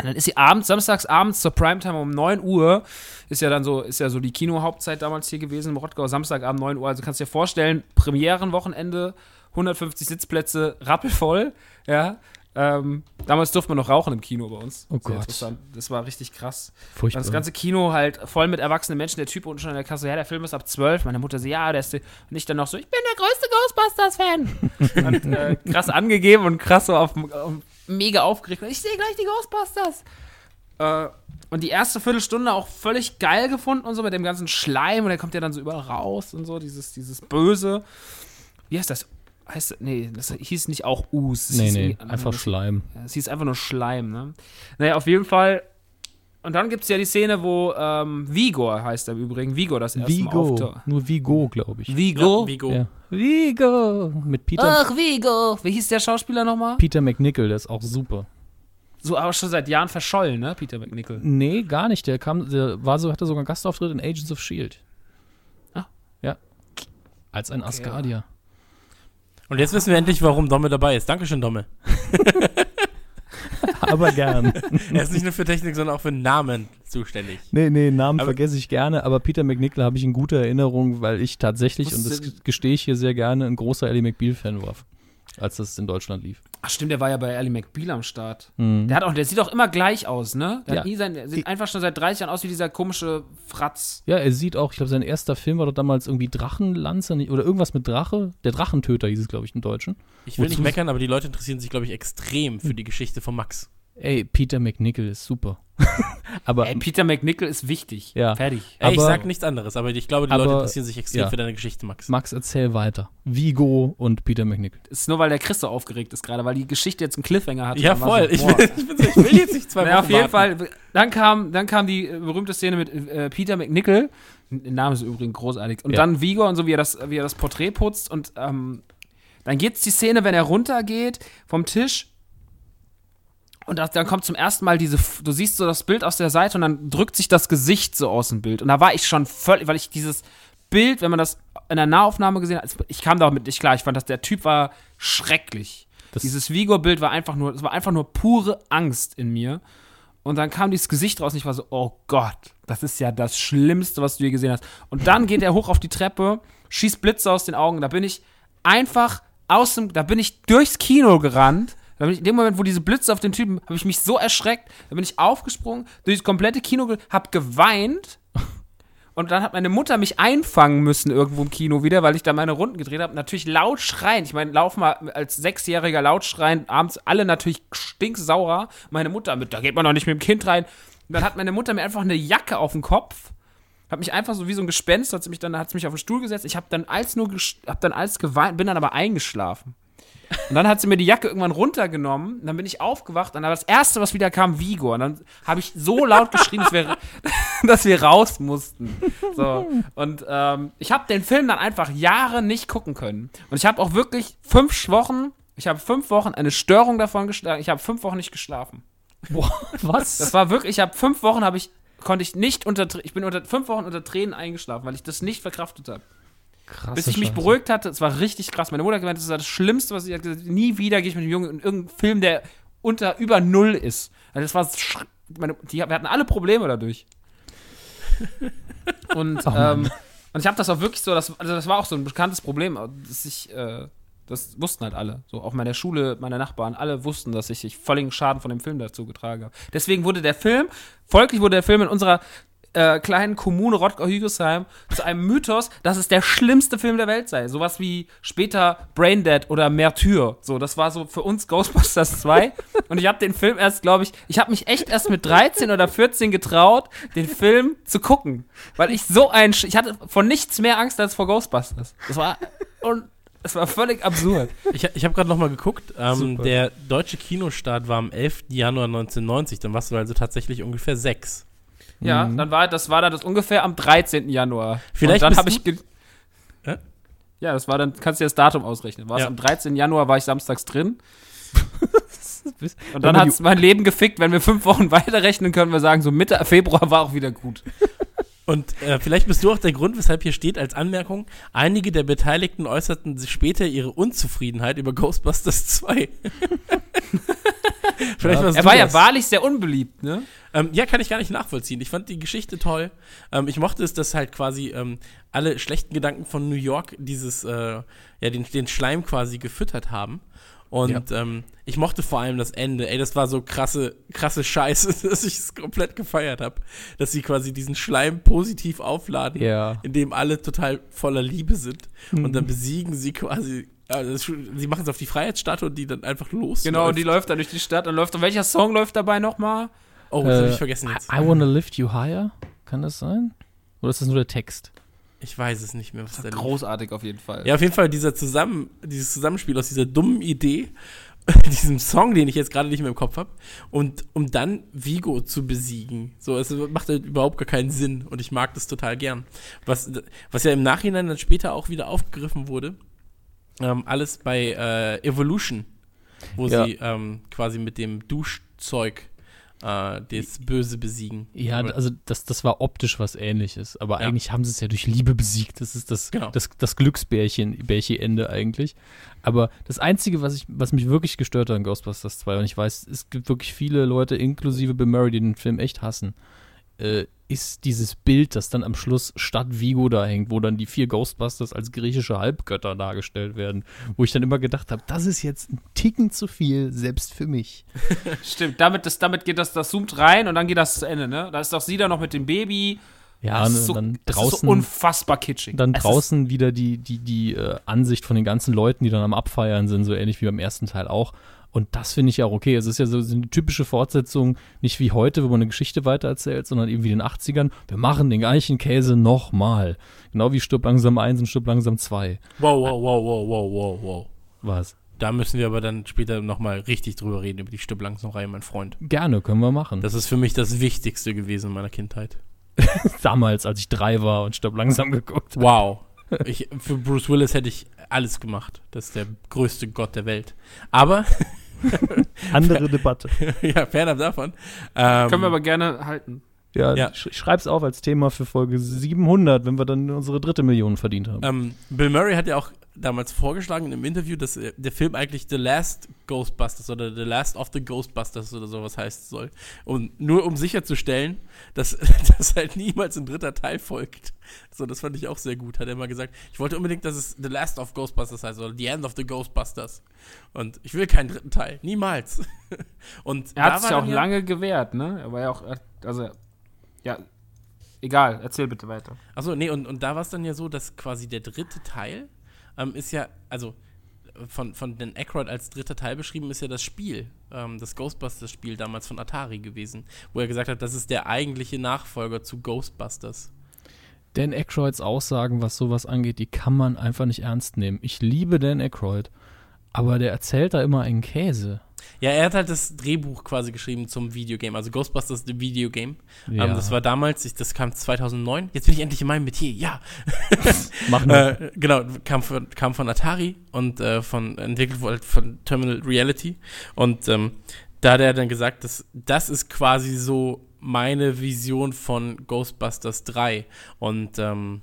Und dann ist sie abends, samstags abends zur Primetime um 9 Uhr, ist ja dann so, ist ja so die Kinohauptzeit damals hier gewesen im Rottgau, Samstagabend 9 Uhr. Also kannst du dir vorstellen, Premierenwochenende, 150 Sitzplätze, rappelvoll, ja. Ähm, damals durfte man noch rauchen im Kino bei uns. Oh Sehr Gott. interessant. Das war richtig krass. Furchtbar. Das ganze Kino halt voll mit erwachsenen Menschen. Der Typ unten schon in der Kasse, ja, der Film ist ab 12. Meine Mutter so, ja, der ist. Und ich dann noch so, ich bin der größte Ghostbusters-Fan. und äh, krass angegeben und krass so auf, auf mega aufgeregt. Ich sehe gleich die Ghostbusters. Äh, und die erste Viertelstunde auch völlig geil gefunden und so mit dem ganzen Schleim. Und der kommt ja dann so überall raus und so, dieses, dieses Böse. Wie heißt das? Heißt, nee, das hieß nicht auch Us. Nee, nee, einfach Schleim. Es hieß einfach nur Schleim, ne? Naja, auf jeden Fall. Und dann gibt es ja die Szene, wo ähm, Vigor heißt er im Übrigen. Vigor das erste Mal Vigo. auftaucht. Nur Vigo, glaube ich. Vigo? Ja, Vigo. Ja. Vigo. Mit Peter, Ach, Vigo. Wie hieß der Schauspieler nochmal? Peter McNichol, der ist auch super. So, aber schon seit Jahren verschollen, ne? Peter McNichol. Nee, gar nicht. Der kam, der war so, hatte sogar einen Gastauftritt in Agents of Shield. Ah. Ja. Als ein Asgardier. Und jetzt wissen wir endlich, warum Domme dabei ist. Dankeschön, Domme. Aber gern. Er ist nicht nur für Technik, sondern auch für Namen zuständig. nee, nee, Namen Aber- vergesse ich gerne, aber Peter McNichol habe ich in guter Erinnerung, weil ich tatsächlich, und das gestehe ich hier sehr gerne, ein großer Ellie McBeal-Fan war, als das in Deutschland lief. Ach stimmt, der war ja bei Ali McBeal am Start. Mhm. Der hat auch, der sieht auch immer gleich aus, ne? Der Ja. hat nie sein, sieht einfach schon seit 30 Jahren aus wie dieser komische Fratz. Ja, er sieht auch, ich glaube, sein erster Film war doch damals irgendwie Drachenlanze oder irgendwas mit Drache. Der Drachentöter hieß es, glaube ich, im Deutschen. Ich will Wozu- nicht meckern, aber die Leute interessieren sich, glaube ich, extrem für die Geschichte von Max. Ey, Peter McNichol ist super. aber Ey, Peter McNichol ist wichtig. Ja. Fertig. Ey, ich Aber- sag nichts anderes, aber ich glaube, die aber- Leute interessieren sich extrem ja. für deine Geschichte, Max. Max, erzähl weiter. Vigo und Peter McNichol. Ist nur, weil der Chris so aufgeregt ist gerade, weil die Geschichte jetzt einen Cliffhanger hat. Ja, voll. so, Ich will, ich, will, ich will jetzt nicht zwei Naja, Wochen auf jeden warten. Fall. Dann kam, dann kam die äh, berühmte Szene mit äh, Peter McNichol. Der Name ist übrigens großartig. Und Ja. dann Vigor und so, wie er das, wie er das Porträt putzt. Und ähm, dann geht's die Szene, wenn er runtergeht vom Tisch. Und dann kommt zum ersten Mal diese, du siehst so das Bild aus der Seite und dann drückt sich das Gesicht so aus dem Bild. Und da war ich schon völlig, weil ich dieses Bild, wenn man das in der Nahaufnahme gesehen hat, ich kam damit nicht klar. Ich fand, dass der Typ war schrecklich. Das- dieses Vigor-Bild war einfach nur, es war einfach nur pure Angst in mir. Und dann kam dieses Gesicht raus und ich war so, oh Gott, das ist ja das Schlimmste, was du je gesehen hast. Und dann geht er hoch auf die Treppe, schießt Blitze aus den Augen. Da bin ich einfach aus dem, da bin ich durchs Kino gerannt. Ich, in dem Moment, wo diese Blitze auf den Typen, habe ich mich so erschreckt. Da bin ich aufgesprungen, durch das komplette Kino, ge- hab geweint. Und dann hat meine Mutter mich einfangen müssen irgendwo im Kino wieder, weil ich da meine Runden gedreht habe. Natürlich laut schreien. Ich meine, lauf mal als Sechsjähriger laut schreien, abends alle natürlich stinksauer. Meine Mutter mit, da geht man doch nicht mit dem Kind rein. Und dann hat meine Mutter mir einfach eine Jacke auf den Kopf. Hat mich einfach so wie so ein Gespenst, hat sie mich dann hat sie mich auf den Stuhl gesetzt. Ich habe dann als nur hab dann als geweint, bin dann aber eingeschlafen. Und dann hat sie mir die Jacke irgendwann runtergenommen. Und dann bin ich aufgewacht. Und dann das erste, was wieder kam, Vigor. Und dann habe ich so laut geschrien, es wäre dass wir raus mussten. So. Und ähm, ich habe den Film dann einfach Jahre nicht gucken können. Und ich habe auch wirklich fünf Wochen, ich habe fünf Wochen eine Störung davon geschlafen. Ich habe fünf Wochen nicht geschlafen. Boah, was? Das war wirklich, ich habe fünf Wochen habe ich konnte ich nicht unter ich bin unter fünf Wochen unter Tränen eingeschlafen, weil ich das nicht verkraftet habe. Krass. Bis ich mich beruhigt hatte, es war richtig krass. Meine Mutter hat gemeint, das ist das Schlimmste, was ich hat gesagt, nie wieder gehe ich mit dem Jungen in irgendeinen Film, der unter über null ist. Also das war sch- meine, die, wir hatten alle Probleme dadurch. Und, ähm, und ich habe das auch wirklich so, das, also das war auch so ein bekanntes Problem, dass ich, äh, das wussten halt alle. So auch meine Schule, meine Nachbarn, alle wussten, dass ich, ich völligen Schaden von dem Film dazu getragen habe. Deswegen wurde der Film, folglich wurde der Film in unserer äh, kleinen Kommune Rottgau-Hügelsheim zu einem Mythos, dass es der schlimmste Film der Welt sei. Sowas wie später Braindead oder Mertyr. So, das war so für uns Ghostbusters 2. Und ich habe den Film erst, glaube ich, ich habe mich echt erst mit 13 oder 14 getraut, den Film zu gucken. Weil ich so ein, ich hatte vor nichts mehr Angst als vor Ghostbusters. Das war, und es war völlig absurd. Ich, ich habe gerade noch mal geguckt. Ähm, der deutsche Kinostart war am 11. Januar 1990. Dann warst du also tatsächlich ungefähr sechs. Ja, Mhm. dann war das war dann das ungefähr am 13. Januar. Vielleicht und dann habe ich Hä? Ja, das war dann kannst du dir das Datum ausrechnen. War es Ja. am 13. Januar war ich samstags drin und dann hat es mein Leben gefickt, wenn wir fünf Wochen weiterrechnen können wir sagen, so Mitte Februar war auch wieder gut. Und äh, vielleicht bist du auch der Grund, weshalb hier steht als Anmerkung, einige der Beteiligten äußerten sich später ihre Unzufriedenheit über Ghostbusters 2. vielleicht warst Er war ja das. wahrlich sehr unbeliebt, ne? Ähm, ja, kann ich gar nicht nachvollziehen. Ich fand die Geschichte toll. Ähm, ich mochte es, dass halt quasi ähm, alle schlechten Gedanken von New York dieses, äh, ja, den, den Schleim quasi gefüttert haben. Und ähm, ich mochte vor allem das Ende. Ey, das war so krasse, krasse Scheiße, dass ich es komplett gefeiert habe. Dass sie quasi diesen Schleim positiv aufladen, Ja. in dem alle total voller Liebe sind. Und dann besiegen sie quasi, also sie machen es auf die Freiheitsstatue, die dann einfach los. Genau, und die läuft dann durch die Stadt und läuft. Und welcher Song läuft dabei nochmal? Oh, das hab Äh, ich vergessen jetzt. I, I wanna lift you higher? Kann das sein? Oder ist das nur der Text? Ich weiß es nicht mehr, was da lief. Großartig auf jeden Fall. Ja, auf jeden Fall dieser Zusammen, dieses Zusammenspiel aus dieser dummen Idee, diesem Song, den ich jetzt gerade nicht mehr im Kopf habe, und um dann Vigo zu besiegen. So, es macht halt überhaupt gar keinen Sinn und ich mag das total gern. Was, was ja im Nachhinein dann später auch wieder aufgegriffen wurde, ähm, alles bei äh, Evolution, wo Ja. sie ähm, quasi mit dem Duschzeug äh, das Böse besiegen. Ja, Aber- also das, das war optisch was ähnliches, aber Ja. eigentlich haben sie es ja durch Liebe besiegt. Das ist das, Genau. das, das Glücksbärchen, Bärchen-Ende eigentlich. Aber das Einzige, was, ich, was mich wirklich gestört hat an Ghostbusters 2, und ich weiß, es gibt wirklich viele Leute, inklusive Bill Murray, die den Film echt hassen, äh, ist dieses Bild, das dann am Schluss statt Vigo da hängt, wo dann die vier Ghostbusters als griechische Halbgötter dargestellt werden. Wo ich dann immer gedacht habe, das ist jetzt ein Ticken zu viel, selbst für mich. Stimmt, damit, das, damit geht das, das zoomt rein und dann geht das zu Ende, ne? Da ist doch sie da noch mit dem Baby. Ja, das ist so, dann draußen. so unfassbar kitschig. dann Es draußen wieder die, die, die äh, Ansicht von den ganzen Leuten, die dann am Abfeiern sind, so ähnlich wie beim ersten Teil auch. Und das finde ich ja auch okay. Es ist ja so eine typische Fortsetzung, nicht wie heute, wo man eine Geschichte weitererzählt, sondern eben wie in den 80ern. Wir machen den gleichen Käse nochmal. Genau wie Stirb langsam 1 und Stirb langsam 2. Wow, wow, wow, wow, wow, wow, wow. Was? Da müssen wir aber dann später nochmal richtig drüber reden, über die Stück langsam Reihe, mein Freund. Gerne, können wir machen. Das ist für mich das Wichtigste gewesen in meiner Kindheit. Damals, als ich drei war und Stirb langsam geguckt habe. Wow. Ich, für Bruce Willis hätte ich alles gemacht. Das ist der größte Gott der Welt. Aber, Andere Debatte. ja, fernab davon. Ähm, Können wir aber gerne halten. Ja, Ja. sch schreib's auf als Thema für Folge 700, wenn wir dann unsere dritte Million verdient haben. ähm, Bill Murray hat ja auch damals vorgeschlagen in einem Interview, dass äh, der Film eigentlich The Last Ghostbusters oder The Last of the Ghostbusters oder sowas heißen soll. Und nur um sicherzustellen, dass, dass halt niemals ein dritter Teil folgt. So, das fand ich auch sehr gut, hat er mal gesagt. Ich wollte unbedingt, dass es The Last of Ghostbusters heißt oder The End of the Ghostbusters. Und ich will keinen dritten Teil. Niemals. Und Er hat sich ja auch lange gewehrt, ne? Er war ja auch, also, ja, egal, erzähl bitte weiter. Achso, nee, und, und da war es dann ja so, dass quasi der dritte Teil ähm, ist ja, also von, von Dan Aykroyd als dritter Teil beschrieben ist ja das Spiel, ähm, das Ghostbusters-Spiel damals von Atari gewesen, wo er gesagt hat, das ist der eigentliche Nachfolger zu Ghostbusters. Dan Aykroyds Aussagen, was sowas angeht, die kann man einfach nicht ernst nehmen. Ich liebe Dan Aykroyd, aber der erzählt da immer einen Käse. Ja, er hat halt das Drehbuch quasi geschrieben zum Videogame, also Ghostbusters The Videogame. Ja. Ähm, das war damals, ich, das kam 2009. Jetzt bin ich endlich in meinem Metier, ja. Mach nur. Äh, genau, kam von, kam von Atari und äh, von entwickelt wurde von Terminal Reality. Und ähm, da hat er dann gesagt, dass das ist quasi so meine Vision von Ghostbusters 3. Und ähm,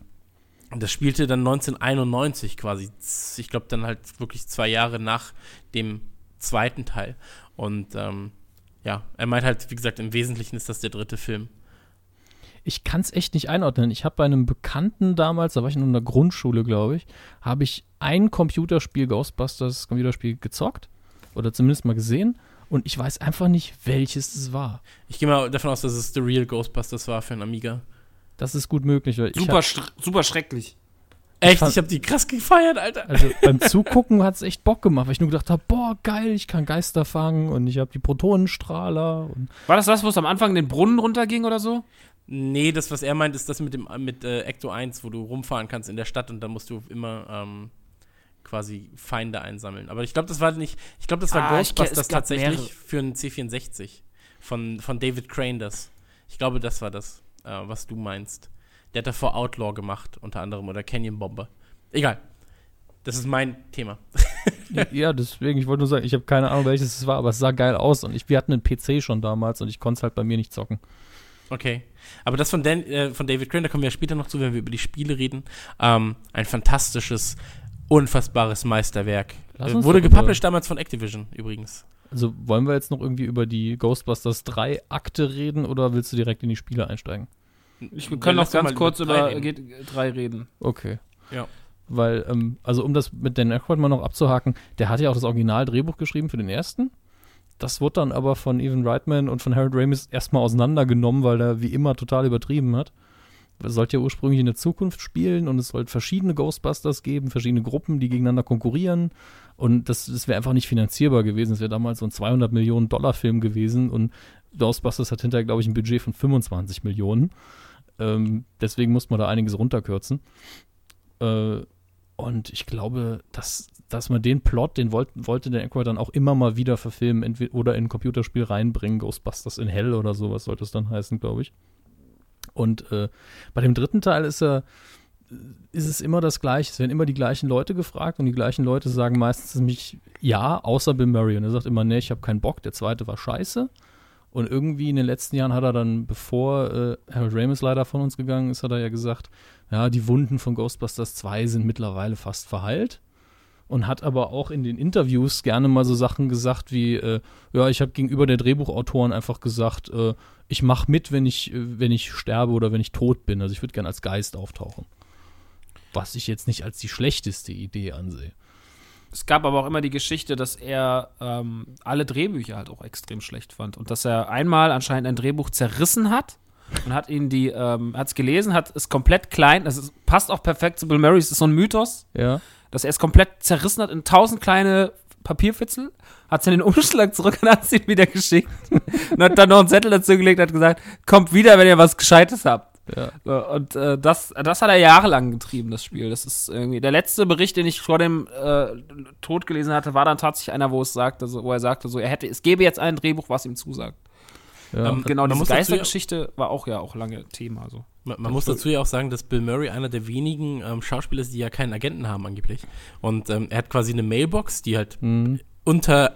das spielte dann 1991 quasi. Ich glaube dann halt wirklich zwei Jahre nach dem zweiten Teil. Und ähm, ja, er meint halt, wie gesagt, im Wesentlichen ist das der dritte Film. Ich kann es echt nicht einordnen. Ich habe bei einem Bekannten damals, da war ich in einer Grundschule, glaube ich, habe ich ein Computerspiel, Ghostbusters Computerspiel gezockt. Oder zumindest mal gesehen. Und ich weiß einfach nicht, welches es war. Ich gehe mal davon aus, dass es The Real Ghostbusters war für einen Amiga. Das ist gut möglich. Weil ich Super, hab, super schrecklich. Echt? fand- Ich habe die krass gefeiert, Alter. also beim Zugucken hat es echt Bock gemacht, weil ich nur gedacht habe, boah, geil, ich kann Geister fangen und ich habe die Protonenstrahler. War das das, wo es am Anfang den Brunnen runterging oder so? Nee, das, was er meint, ist das mit dem mit äh, Ecto 1, wo du rumfahren kannst in der Stadt und dann musst du immer ähm, quasi Feinde einsammeln. Aber ich glaube, das war nicht. Ich glaube, das war Ah, ich Ghostbusters tatsächlich mehrere. für einen C64 von, von David Crane das. Ich glaube, das war das, äh, was du meinst. Der hat davor Outlaw gemacht, unter anderem, oder Canyon Bomber. Egal. Das ist mein Thema. ja, deswegen, ich wollte nur sagen, ich habe keine Ahnung, welches es war, aber es sah geil aus und ich, wir hatten einen PC schon damals und ich konnte es halt bei mir nicht zocken. Okay. Aber das von, Dan, äh, von David Crane, da kommen wir ja später noch zu, wenn wir über die Spiele reden. Ähm, ein fantastisches, unfassbares Meisterwerk. Äh, wurde gepublished damals von Activision übrigens. Also wollen wir jetzt noch irgendwie über die Ghostbusters 3 Akte reden oder willst du direkt in die Spiele einsteigen? Ich, Ja, wir können lass noch ganz kurz über drei über reden. geht, drei reden. Okay. Ja. Weil, ähm, also um das mit Dan Aykroyd mal noch abzuhaken, der hat ja auch das Original-Drehbuch geschrieben für den ersten. Das wurde dann aber von Evan Reitman und von Harold Ramis erstmal auseinandergenommen, weil er wie immer total übertrieben hat. Es sollte ja ursprünglich in der Zukunft spielen und es sollte verschiedene Ghostbusters geben, verschiedene Gruppen, die gegeneinander konkurrieren. Und das, das wäre einfach nicht finanzierbar gewesen. Es wäre damals so ein 200 Millionen Dollar Film gewesen und Ghostbusters hat hinterher, glaube ich, ein Budget von 25 Millionen. Ähm, deswegen musste man da einiges runterkürzen. Äh, und ich glaube, dass, dass man den Plot, den wollt, wollte der Aykroyd dann auch immer mal wieder verfilmen oder in ein Computerspiel reinbringen. Ghostbusters in Hell oder sowas sollte es dann heißen, glaube ich. Und äh, bei dem dritten Teil ist er ist es immer das Gleiche. Es werden immer die gleichen Leute gefragt und die gleichen Leute sagen meistens nämlich ja, außer Bill Murray. Und er sagt immer, nee, ich habe keinen Bock, der zweite war scheiße. Und irgendwie in den letzten Jahren hat er dann, bevor äh, Harold Ramis leider von uns gegangen ist, hat er ja gesagt, ja, die Wunden von Ghostbusters 2 sind mittlerweile fast verheilt. Und hat aber auch in den Interviews gerne mal so Sachen gesagt wie, äh, ja, ich habe gegenüber der Drehbuchautoren einfach gesagt, äh, ich mache mit, wenn ich, äh, wenn ich sterbe oder wenn ich tot bin. Also ich würde gerne als Geist auftauchen. Was ich jetzt nicht als die schlechteste Idee ansehe. Es gab aber auch immer die Geschichte, dass er ähm, alle Drehbücher halt auch extrem schlecht fand. Und dass er einmal anscheinend ein Drehbuch zerrissen hat und hat ihn die, ähm, hat es gelesen, hat es komplett klein, das ist, passt auch perfekt zu Bill Murray, es ist so ein Mythos, Ja. dass er es komplett zerrissen hat in tausend kleine Papierfitzel, hat es in den Umschlag zurück und hat es ihm wieder geschickt. und hat dann noch einen Zettel dazu gelegt und hat gesagt, kommt wieder, wenn ihr was Gescheites habt. Ja. Und äh, das, das hat er jahrelang getrieben, das Spiel. Das ist irgendwie der letzte Bericht, den ich vor dem äh, Tod gelesen hatte, war dann tatsächlich einer, wo es sagte, so, wo er sagte, so er hätte, es gäbe jetzt ein Drehbuch, was ihm zusagt. ja. Ähm, Genau, diese ja- Geistergeschichte war auch ja auch lange Thema. So. Man, man muss dazu ja auch sagen, dass Bill Murray einer der wenigen ähm, Schauspieler ist, die ja keinen Agenten haben angeblich. Und ähm, er hat quasi eine Mailbox, die halt Mhm. unter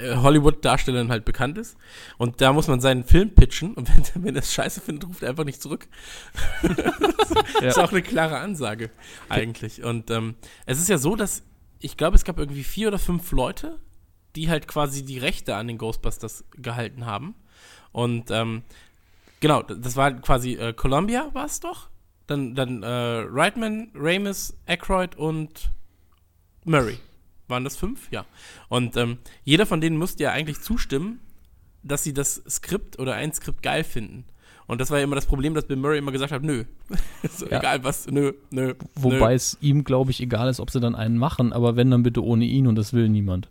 Hollywood-Darstellern halt bekannt ist. Und da muss man seinen Film pitchen und wenn, wenn er es scheiße findet, ruft er einfach nicht zurück. das ist auch eine klare Ansage eigentlich. Und ähm, es ist ja so, dass ich glaube, es gab irgendwie vier oder fünf Leute, die halt quasi die Rechte an den Ghostbusters gehalten haben. Und ähm, genau, das war quasi äh, Columbia war es doch. Dann, dann äh, Reitman, Ramis, Aykroyd und Murray. Waren das fünf? Ja. Und ähm, jeder von denen musste ja eigentlich zustimmen, dass sie das Skript oder ein Skript geil finden. Und das war ja immer das Problem, dass Bill Murray immer gesagt hat, nö. so, Ja. Egal was, nö, nö. Wobei nö. es ihm, glaube ich, egal ist, ob sie dann einen machen, aber wenn, dann bitte ohne ihn und das will niemand.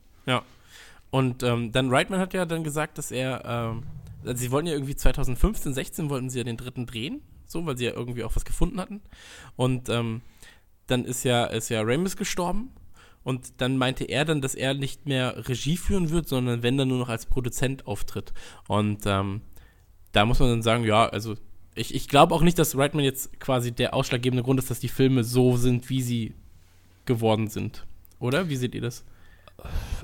Und ähm, dann Reitman hat ja dann gesagt, dass er, ähm, also sie wollten ja irgendwie 2015, 16 wollten sie ja den dritten drehen, so, weil sie ja irgendwie auch was gefunden hatten. Und ähm, dann ist ja, ist ja Ramis gestorben und dann meinte er dann, dass er nicht mehr Regie führen wird, sondern wenn dann nur noch als Produzent auftritt. Und ähm, da muss man dann sagen, ja, also ich, ich glaube auch nicht, dass Reitman jetzt quasi der ausschlaggebende Grund ist, dass die Filme so sind, wie sie geworden sind. Oder? Wie seht ihr das?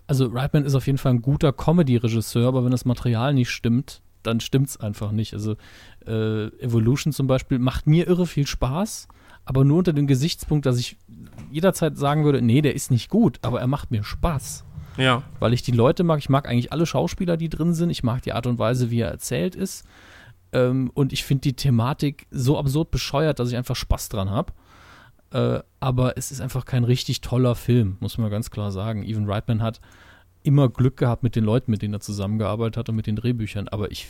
Also Reitman ist auf jeden Fall ein guter Comedy-Regisseur, aber wenn das Material nicht stimmt, dann stimmt es einfach nicht. Also äh, Evolution zum Beispiel macht mir irre viel Spaß, aber nur unter dem Gesichtspunkt, dass ich jederzeit sagen würde, nee, der ist nicht gut, aber er macht mir Spaß. Ja. Weil ich die Leute mag, ich mag eigentlich alle Schauspieler, die drin sind, ich mag die Art und Weise, wie er erzählt ist. Ähm, und ich finde die Thematik so absurd bescheuert, dass ich einfach Spaß dran habe. Äh, aber es ist einfach kein richtig toller Film, muss man ganz klar sagen. Evan Reitman hat immer Glück gehabt mit den Leuten, mit denen er zusammengearbeitet hat und mit den Drehbüchern. Aber ich,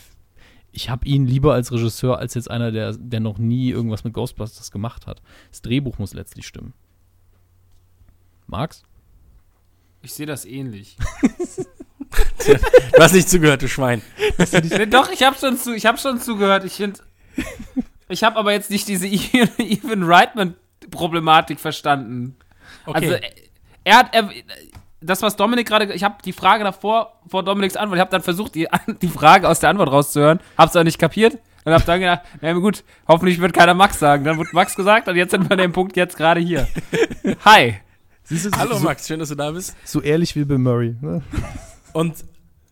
ich habe ihn lieber als Regisseur als jetzt einer, der, der noch nie irgendwas mit Ghostbusters gemacht hat. Das Drehbuch muss letztlich stimmen. Max? Ich sehe das ähnlich. Du hast nicht zugehört, du Schwein. Nee, Doch, ich habe schon, zu, ich hab schon zugehört. Ich finde. Ich habe aber jetzt nicht diese Evan Reitman-Problematik verstanden. Also, Okay. er hat. Er, das, was Dominik gerade. Ich habe die Frage davor, vor Dominiks Antwort, ich habe dann versucht, die, die Frage aus der Antwort rauszuhören. Hab's aber nicht kapiert. Und hab dann gedacht, na gut, hoffentlich wird keiner Max sagen. Dann wird Max gesagt und jetzt sind wir an dem Punkt jetzt gerade hier. Hi. Siehst du, Hallo so, Max, schön, dass du da bist. so ehrlich wie Bill Murray. Ne? Und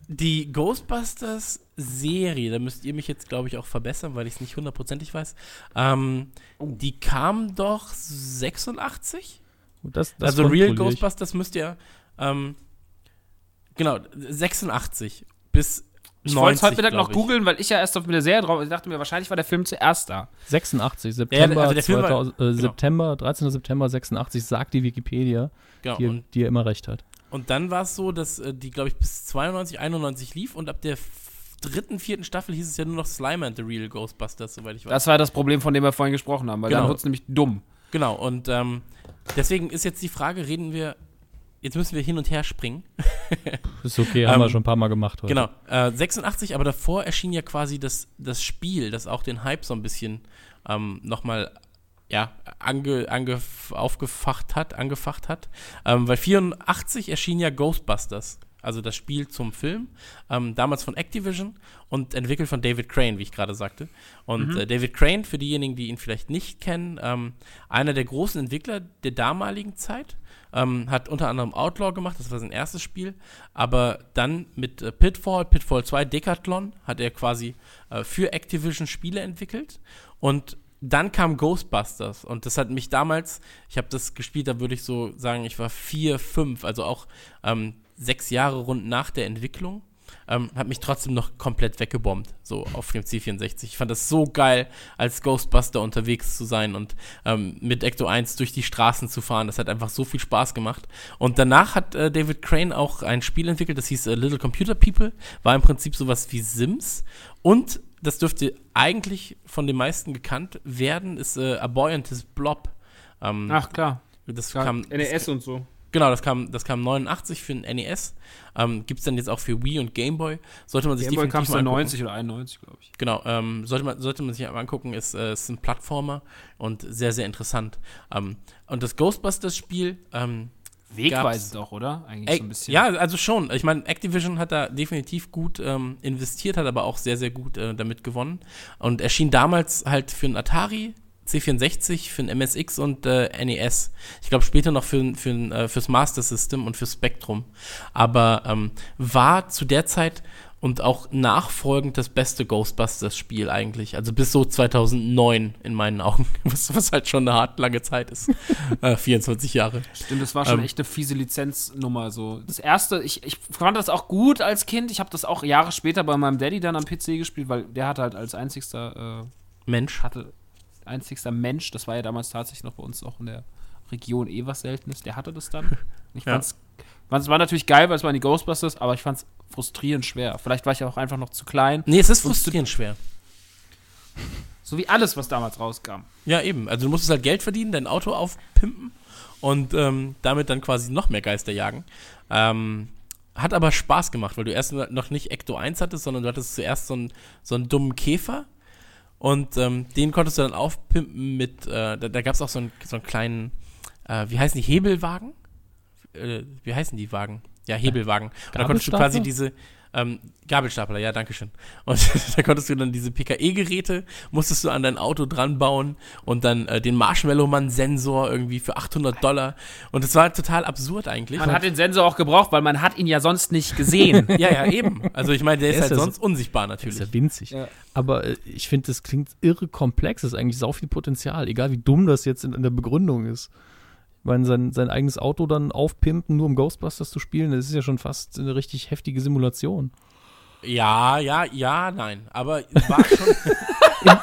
die Ghostbusters Serie, da müsst ihr mich jetzt, glaube ich, auch verbessern, weil ich es nicht hundertprozentig weiß. Ähm, Die kam doch 86? Das, das also Real. Ghostbusters müsst ihr, ähm, genau, 86 bis Ich wollte 90, es heute Mittag noch ich. googeln, weil ich ja erst auf mit der Serie drauf. Ich dachte mir, wahrscheinlich war der Film zuerst da. 86, September, also der Film war- 2000, äh, genau. September, 13. September 86, sagt die Wikipedia, Genau, die, und, die ja immer recht hat. und dann war es so, dass äh, die, glaube ich, bis 92, 91 lief und ab der dritten, vierten Staffel hieß es ja nur noch Slime and the Real Ghostbusters, soweit ich weiß. Das war das Problem, von dem wir vorhin gesprochen haben, weil Genau. dann wird es nämlich dumm. Genau, und ähm, deswegen ist jetzt die Frage, reden wir, jetzt müssen wir hin und her springen. Ist okay, haben wir Ähm, schon ein paar Mal gemacht heute. Genau, äh, 86, aber davor erschien ja quasi das, das Spiel, das auch den Hype so ein bisschen ähm, nochmal ja, ange, ange, aufgefacht hat, angefacht hat. Ähm, weil 84 erschien ja Ghostbusters, also das Spiel zum Film, ähm, damals von Activision und entwickelt von David Crane, wie ich gerade sagte. Und äh, David Crane, für diejenigen, die ihn vielleicht nicht kennen, ähm, einer der großen Entwickler der damaligen Zeit, ähm, hat unter anderem Outlaw gemacht, das war sein erstes Spiel, aber dann mit äh, Pitfall, Pitfall 2, Decathlon hat er quasi äh, für Activision Spiele entwickelt. Und dann kam Ghostbusters. Und das hat mich damals, ich habe das gespielt, da würde ich so sagen, ich war vier, fünf, also auch ähm, sechs Jahre rund nach der Entwicklung, ähm, hat mich trotzdem noch komplett weggebombt, so auf dem C64. Ich fand das so geil, als Ghostbuster unterwegs zu sein und ähm, mit Ecto 1 durch die Straßen zu fahren. Das hat einfach so viel Spaß gemacht. Und danach hat äh, David Crane auch ein Spiel entwickelt, das hieß äh, Little Computer People, war im Prinzip sowas wie Sims und das dürfte eigentlich von den meisten gekannt werden, ist äh, A Boy and His Blob. Ähm, Ach klar. das klar. kam, NES und so. Genau, das kam, das kam 89 für den NES. Ähm, Gibt es dann jetzt auch für Wii und Game Boy. Sollte man sich Gameboy kam es mal dann angucken. 90 oder 91, glaube ich. Genau, ähm, sollte, man, sollte man sich mal angucken, ist, äh, ist ein Plattformer und sehr, sehr interessant. Ähm, und das Ghostbusters-Spiel, ähm, Wegweisend auch, oder? Eigentlich ey, so ein bisschen. ja, also schon. Ich meine, Activision hat da definitiv gut ähm, investiert, hat aber auch sehr, sehr gut äh, damit gewonnen. Und erschien damals halt für einen Atari, C64, für ein MSX und äh, NES. Ich glaube später noch für, für, äh, fürs Master System und fürs Spectrum. Aber ähm, war zu der Zeit und auch nachfolgend das beste Ghostbusters-Spiel eigentlich. Also bis so 2009 in meinen Augen, was, was halt schon eine hart lange Zeit ist. äh, 24 Jahre. Stimmt, das war schon Ähm, echt eine fiese Lizenznummer. So. Das erste, ich, ich fand das auch gut als Kind. Ich habe das auch Jahre später bei meinem Daddy dann am PC gespielt, weil der hatte halt als einzigster, äh, Mensch. hatte, einzigster Mensch, das war ja damals tatsächlich noch bei uns auch in der Region eh was Seltenes, der hatte das dann. Ich Ja. fand's, fand's war natürlich geil, weil es waren die Ghostbusters, aber ich fand's frustrierend schwer. Vielleicht war ich auch einfach noch zu klein. Nee, es ist frustrierend schwer. So wie alles, was damals rauskam. Ja, eben. Also du musstest halt Geld verdienen, dein Auto aufpimpen und ähm, damit dann quasi noch mehr Geister jagen. Ähm, hat aber Spaß gemacht, weil du erst noch nicht Ecto 1 hattest, sondern du hattest zuerst so einen, so einen dummen Käfer und ähm, den konntest du dann aufpimpen mit, äh, da, da gab es auch so einen, so einen kleinen, äh, wie heißen die, Hebelwagen? äh, wie heißen die Wagen? Ja, Hebelwagen. Und da konntest du quasi diese ähm, Gabelstapler, ja, danke schön. Und da konntest du dann diese PKE-Geräte, musstest du an dein Auto dran bauen und dann äh, den Marshmallow-Mann-Sensor irgendwie für 800 Dollar. Und es war total absurd eigentlich. Man hat den Sensor auch gebraucht, weil man hat ihn ja sonst nicht gesehen. ja, ja, eben. Also ich meine, der ist Der ist halt ja so- sonst unsichtbar Das natürlich. ist ja winzig. Ja. Aber äh, ich finde, das klingt irre komplex. Das ist eigentlich sau viel Potenzial. Egal wie dumm das jetzt in, in der Begründung ist. Meine, sein, sein eigenes Auto dann aufpimpen, nur um Ghostbusters zu spielen, das ist ja schon fast eine richtig heftige Simulation. Ja, ja, ja, nein. Aber war schon.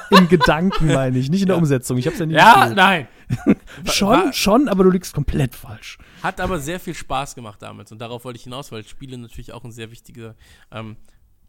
Im, Gedanken meine ich, nicht in der Umsetzung. Ich habe es ja nicht ja, gespielt. nein. Schon, war- schon, aber du liegst komplett falsch. Hat aber sehr viel Spaß gemacht damals und darauf wollte ich hinaus, weil Spiele natürlich auch ein sehr wichtiger ähm,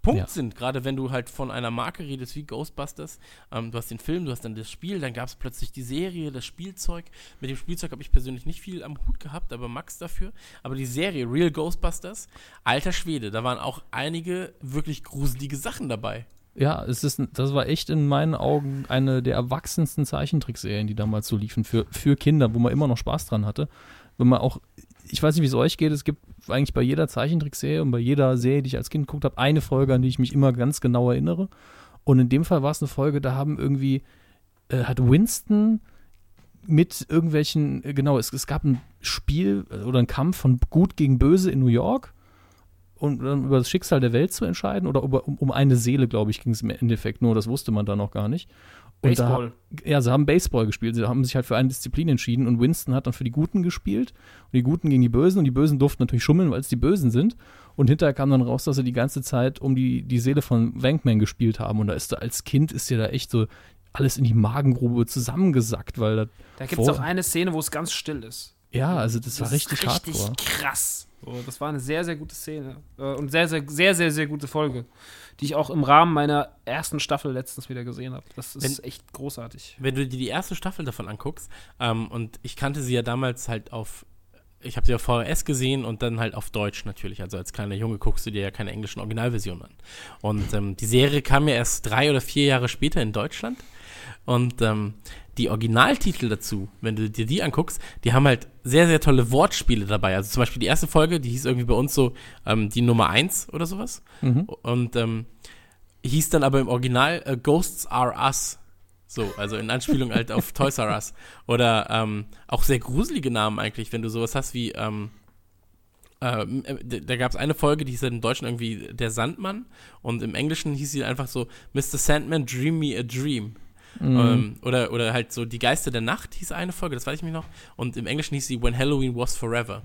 Punkt Ja. sind. Gerade wenn du halt von einer Marke redest wie Ghostbusters. Ähm, du hast den Film, du hast dann das Spiel, dann gab es plötzlich die Serie, das Spielzeug. Mit dem Spielzeug habe ich persönlich nicht viel am Hut gehabt, aber Max dafür. Aber die Serie Real Ghostbusters, alter Schwede, da waren auch einige wirklich gruselige Sachen dabei. Ja, es ist, das war echt in meinen Augen eine der erwachsensten Zeichentrickserien, die damals so liefen, für, für Kinder, wo man immer noch Spaß dran hatte. Wenn man auch, ich weiß nicht, wie es euch geht, es gibt eigentlich bei jeder Zeichentrickserie und bei jeder Serie, die ich als Kind geguckt habe, eine Folge, an die ich mich immer ganz genau erinnere. Und in dem Fall war es eine Folge, da haben irgendwie, äh, hat Winston mit irgendwelchen, äh, genau, es, es gab ein Spiel äh, oder ein Kampf von Gut gegen Böse in New York und dann über das Schicksal der Welt zu entscheiden oder über, um, um eine Seele, glaube ich, ging es im Endeffekt nur, das wusste man da noch gar nicht. Baseball. Da, ja, sie haben Baseball gespielt, sie haben sich halt für eine Disziplin entschieden und Winston hat dann für die Guten gespielt und die Guten gegen die Bösen und die Bösen durften natürlich schummeln, weil es die Bösen sind und hinterher kam dann raus, dass sie die ganze Zeit um die, die Seele von Wankman gespielt haben und da ist da als Kind ist dir da echt so alles in die Magengrube zusammengesackt, weil da, Da gibt es auch eine Szene, wo es ganz still ist. ja, also das, war ist richtig, richtig hardcore. krass. So, das war eine sehr, sehr gute Szene. Äh, Und sehr, sehr, sehr, sehr, sehr gute Folge, die ich auch im Rahmen meiner ersten Staffel letztens wieder gesehen habe. Das ist Wenn- echt großartig. wenn du dir die erste Staffel davon anguckst, ähm, und ich kannte sie ja damals halt auf, ich habe sie auf VHS gesehen und dann halt auf Deutsch natürlich. Also als kleiner Junge guckst du dir ja keine englischen Originalversionen an. Und ähm, die Serie kam ja erst drei oder vier Jahre später in Deutschland. Und ähm, die Originaltitel dazu, wenn du dir die anguckst, die haben halt sehr, sehr tolle Wortspiele dabei. Also zum Beispiel die erste Folge, die hieß irgendwie bei uns so ähm, die Nummer eins oder sowas. Und ähm, hieß dann aber im Original äh, Ghosts Are Us. So, also in Anspielung halt auf Toys R Us. Oder ähm, auch sehr gruselige Namen eigentlich, wenn du sowas hast wie, ähm, ähm, äh, da da gab es eine Folge, die hieß halt im Deutschen irgendwie Der Sandmann und im Englischen hieß sie einfach so Mr. Sandman, Dream Me a Dream. Ähm, oder, oder halt so Die Geister der Nacht hieß eine Folge, das weiß ich mich noch. Und im Englischen hieß sie When Halloween Was Forever.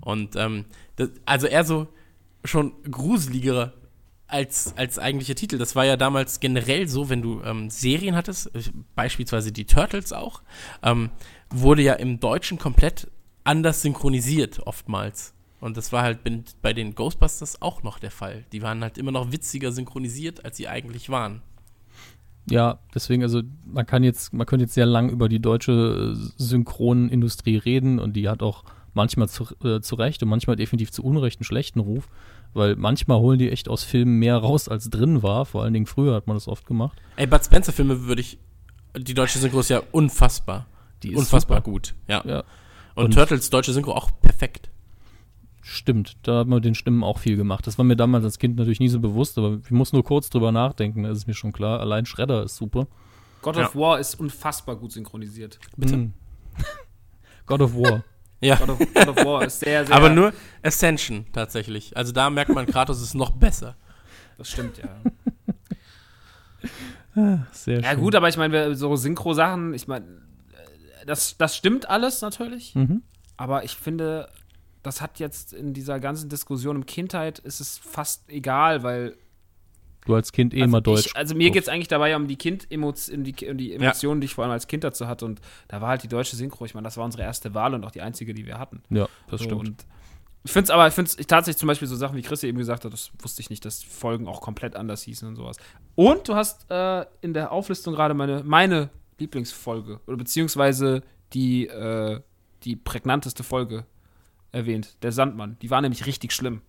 Und ähm, das, also eher so schon gruseligere als, als eigentlicher Titel. Das war ja damals generell so, wenn du ähm, Serien hattest, äh, beispielsweise die Turtles auch, ähm, wurde ja im Deutschen komplett anders synchronisiert oftmals. Und das war halt bei den Ghostbusters auch noch der Fall. Die waren halt immer noch witziger synchronisiert, als sie eigentlich waren. Ja, deswegen, also man kann jetzt, man könnte jetzt sehr lang über die deutsche äh, Synchronindustrie reden und die hat auch manchmal zu, äh, zu Recht und manchmal definitiv zu Unrecht einen schlechten Ruf, weil manchmal holen die echt aus Filmen mehr raus, als drin war. Vor allen Dingen früher hat man das oft gemacht. Ey, Bud Spencer Filme würde ich, die deutsche Synchro ist ja unfassbar. Die ist unfassbar super. gut, ja. Ja, Und, Und- Turtles deutsche Synchro auch perfekt. Stimmt. Da hat man mit den Stimmen auch viel gemacht. Das war mir damals als Kind natürlich nie so bewusst, aber ich muss nur kurz drüber nachdenken, da ist es mir schon klar. Allein Shredder ist super. God Ja. of War ist unfassbar gut synchronisiert. Bitte? Mm. God of War. Ja. God of, God of War ist sehr, sehr. Aber nur Ascension tatsächlich. Also da merkt man, Kratos ist noch besser. Das stimmt, ja. Sehr Ja, schön. gut, aber ich meine, wir- so Synchro-Sachen, ich meine, äh, das, das stimmt alles natürlich. Mhm. Aber ich finde, das hat jetzt in dieser ganzen Diskussion um Kindheit ist es fast egal, weil Du als Kind eh also immer Deutsch. Ich, also mir geht es eigentlich dabei um die Kind um die, um die Emotionen, die ich vor allem als Kind dazu hatte. Und da war halt die deutsche Synchro. Ich meine, das war unsere erste Wahl und auch die einzige, die wir hatten. ja, das So, stimmt. Und ich finde es aber, ich finde es tatsächlich zum Beispiel so Sachen, wie Chris eben gesagt hat, das wusste ich nicht, dass Folgen auch komplett anders hießen und sowas. Und du hast äh, in der Auflistung gerade meine, meine Lieblingsfolge oder beziehungsweise die, äh, die prägnanteste Folge erwähnt, der Sandmann. Die war nämlich richtig schlimm.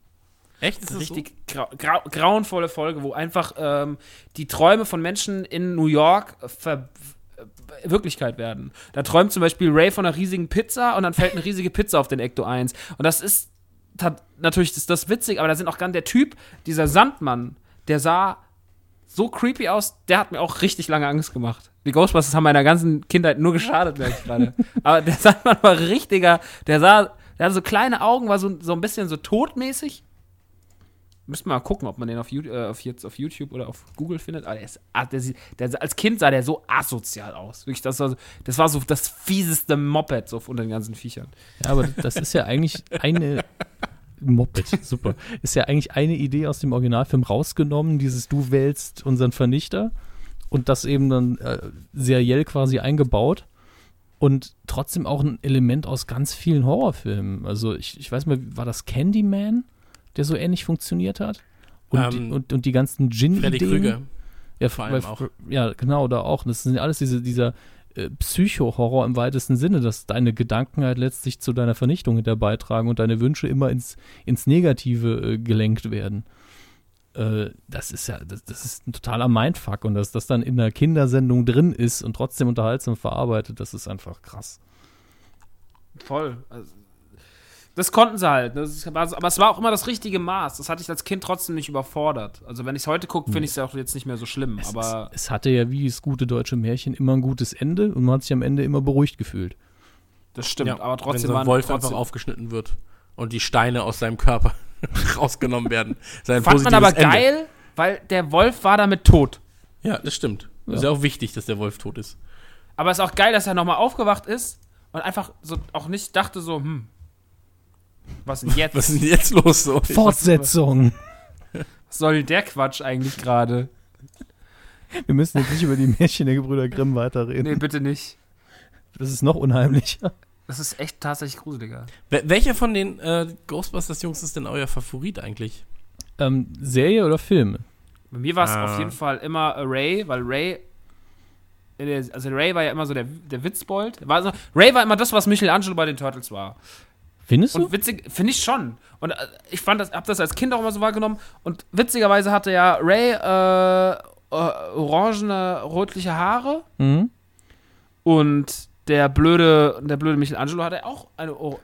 Echt? Ist das Richtig grau grau grauenvolle Folge, wo einfach ähm, die Träume von Menschen in New York ver äh, Wirklichkeit werden. Da träumt zum Beispiel Ray von einer riesigen Pizza und dann fällt eine riesige Pizza auf den Ecto 1. Und das ist natürlich ist das witzig, aber da sind auch ganz der Typ, dieser Sandmann, der sah so creepy aus, der hat mir auch richtig lange Angst gemacht. Die Ghostbusters haben meiner ganzen Kindheit nur geschadet, merke ich gerade. aber der Sandmann war richtiger, der sah, der hatte so kleine Augen, war so, so ein bisschen so todmäßig. Müssen wir mal gucken, ob man den auf, You- äh, auf, jetzt auf YouTube oder auf Google findet. Aber der ist, ah, der, sieht- der, als Kind sah der so asozial aus. Wirklich, das war so, das war so das fieseste Moped so unter den ganzen Viechern. Ja, aber das ist ja eigentlich eine Moped, super. Ist ja eigentlich eine Idee aus dem Originalfilm rausgenommen, dieses Du wählst unseren Vernichter und das eben dann äh, seriell quasi eingebaut und trotzdem auch ein Element aus ganz vielen Horrorfilmen. Also ich, ich weiß mal, war das Candyman, der so ähnlich funktioniert hat? Und, Ähm, die, und, und die ganzen Gin-Ideen. Freddy Krüger. Ja, Vor allem auch. ja, genau, da auch. Das sind alles diese, dieser äh, Psycho-Horror im weitesten Sinne, dass deine Gedanken halt letztlich zu deiner Vernichtung hinter beitragen und deine Wünsche immer ins, ins Negative äh, gelenkt werden. Äh, das ist ja, das, das ist ein totaler Mindfuck und dass das dann in einer Kindersendung drin ist und trotzdem unterhaltsam verarbeitet, das ist einfach krass. Voll. Also, das konnten sie halt. ne? Das ist, aber es war auch immer das richtige Maß. Das hatte ich als Kind trotzdem nicht überfordert. Also wenn ich es heute gucke, finde ich es ja auch jetzt nicht mehr so schlimm. Es, aber es, es hatte ja wie das gute deutsche Märchen immer ein gutes Ende und man hat sich am Ende immer beruhigt gefühlt. das stimmt. Ja, aber wenn trotzdem so ein Wolf trotzdem, einfach aufgeschnitten wird und die Steine aus seinem Körper rausgenommen werden. Sein Fand man aber Ende. geil, weil der Wolf war damit tot. Ja, das stimmt. Ist ja auch wichtig, dass der Wolf tot ist. Aber es ist auch geil, dass er nochmal aufgewacht ist und einfach so auch nicht dachte so, hm, was denn jetzt? Was ist denn jetzt los so? Fortsetzung! Was soll der Quatsch eigentlich gerade? Wir müssen jetzt nicht über die Märchen der Gebrüder Grimm weiterreden. Nee, bitte nicht. Das ist noch unheimlicher. Das ist echt tatsächlich gruseliger. Wel- Welcher von den äh, Ghostbusters-Jungs ist denn euer Favorit eigentlich? Ähm, Serie oder Film? Bei mir war es Ah. auf jeden Fall immer äh, Ray, weil Ray. der- Also Ray war ja immer so der, der Witzbold. War so, Ray war immer das, was Michelangelo bei den Turtles war. Findest du? Und witzig, finde ich schon. Und äh, ich fand das, hab das als Kind auch immer so wahrgenommen. Und witzigerweise hatte ja Ray äh, äh, orangene, rötliche Haare. Mhm. Und der blöde, der blöde Michelangelo hatte auch eine Or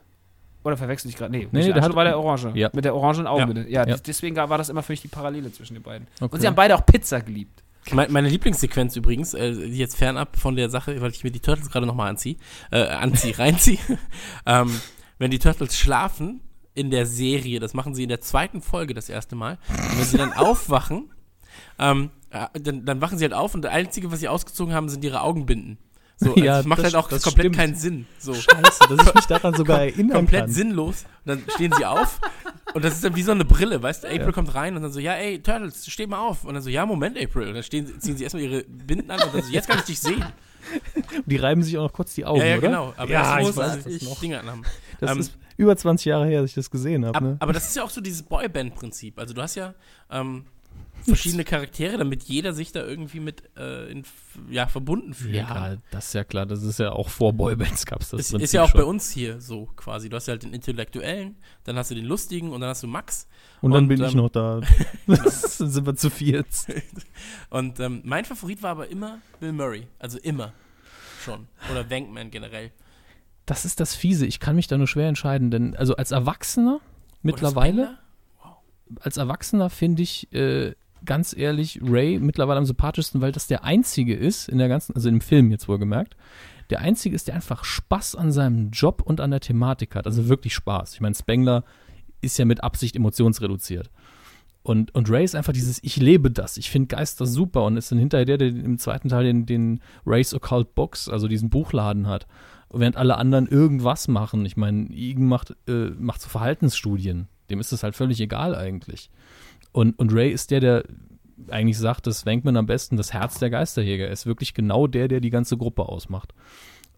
Oder verwechsel ich gerade? Nee, der Michelangelo hat- war der Orange. Ja. Mit der orangenen Augenbinde. Ja, Ja. deswegen war das immer für mich die Parallele zwischen den beiden. Okay. Und sie haben beide auch Pizza geliebt. Me- Meine Lieblingssequenz übrigens, äh, die jetzt fernab von der Sache, weil ich mir die Turtles gerade nochmal anziehe, äh, anziehe, reinziehe. ähm, wenn die Turtles schlafen in der Serie, das machen sie in der zweiten Folge das erste Mal, und wenn sie dann aufwachen, ähm, äh, dann, dann wachen sie halt auf und das Einzige, was sie ausgezogen haben, sind ihre Augenbinden. So, also Ja, das macht das- halt auch das komplett stimmt. keinen Sinn. So. Scheiße, dass ich mich daran sogar erinnern komplett kann. sinnlos. Und dann stehen sie auf und das ist dann wie so eine Brille, weißt du? April Ja. kommt rein und dann so, ja, ey, Turtles, steh mal auf. Und dann so, ja, Moment, April. Und dann stehen, ziehen sie erstmal ihre Binden an und dann so, jetzt kann ich dich sehen. Die reiben sich auch noch kurz die Augen, ja, ja, oder? genau. Aber Ja, das ich muss weiß ich das noch. Dinge anhaben. Das Ähm, ist über 20 Jahre her, dass ich das gesehen habe. Ab, Ne? aber das ist ja auch so dieses Boyband-Prinzip. Also du hast ja ähm, verschiedene Charaktere, damit jeder sich da irgendwie mit äh, in, ja, verbunden fühlen kann. Ja, das ist ja klar. Das ist ja auch vor Boybands gab es das Ist, Prinzip ist ja auch schon. bei uns hier so quasi. Du hast ja halt den Intellektuellen, dann hast du den Lustigen und dann hast du Max. Und dann und, bin ich ähm, noch da. Das sind wir zu viert. Und ähm, mein Favorit war aber immer Bill Murray. Also immer schon. Oder Wankman generell. Das ist das Fiese. Ich kann mich da nur schwer entscheiden, denn also als Erwachsener mittlerweile, Oder Spengler? als Erwachsener finde ich äh, ganz ehrlich Ray mittlerweile am sympathischsten, weil das der einzige ist in der ganzen, also im Film jetzt wohlgemerkt, der einzige ist, der einfach Spaß an seinem Job und an der Thematik hat. Also wirklich Spaß. Ich meine, Spengler ist ja mit Absicht emotionsreduziert. Und, und Ray ist einfach dieses, ich lebe das, ich finde Geister super und ist dann hinterher der, der im zweiten Teil den, den Ray's Occult Books, also diesen Buchladen hat. Während alle anderen irgendwas machen. Ich meine, Igen macht, äh, macht so Verhaltensstudien. Dem ist das halt völlig egal eigentlich. Und, und Ray ist der, der eigentlich sagt, dass Wankman am besten das Herz der Geisterjäger ist. Wirklich genau der, der die ganze Gruppe ausmacht.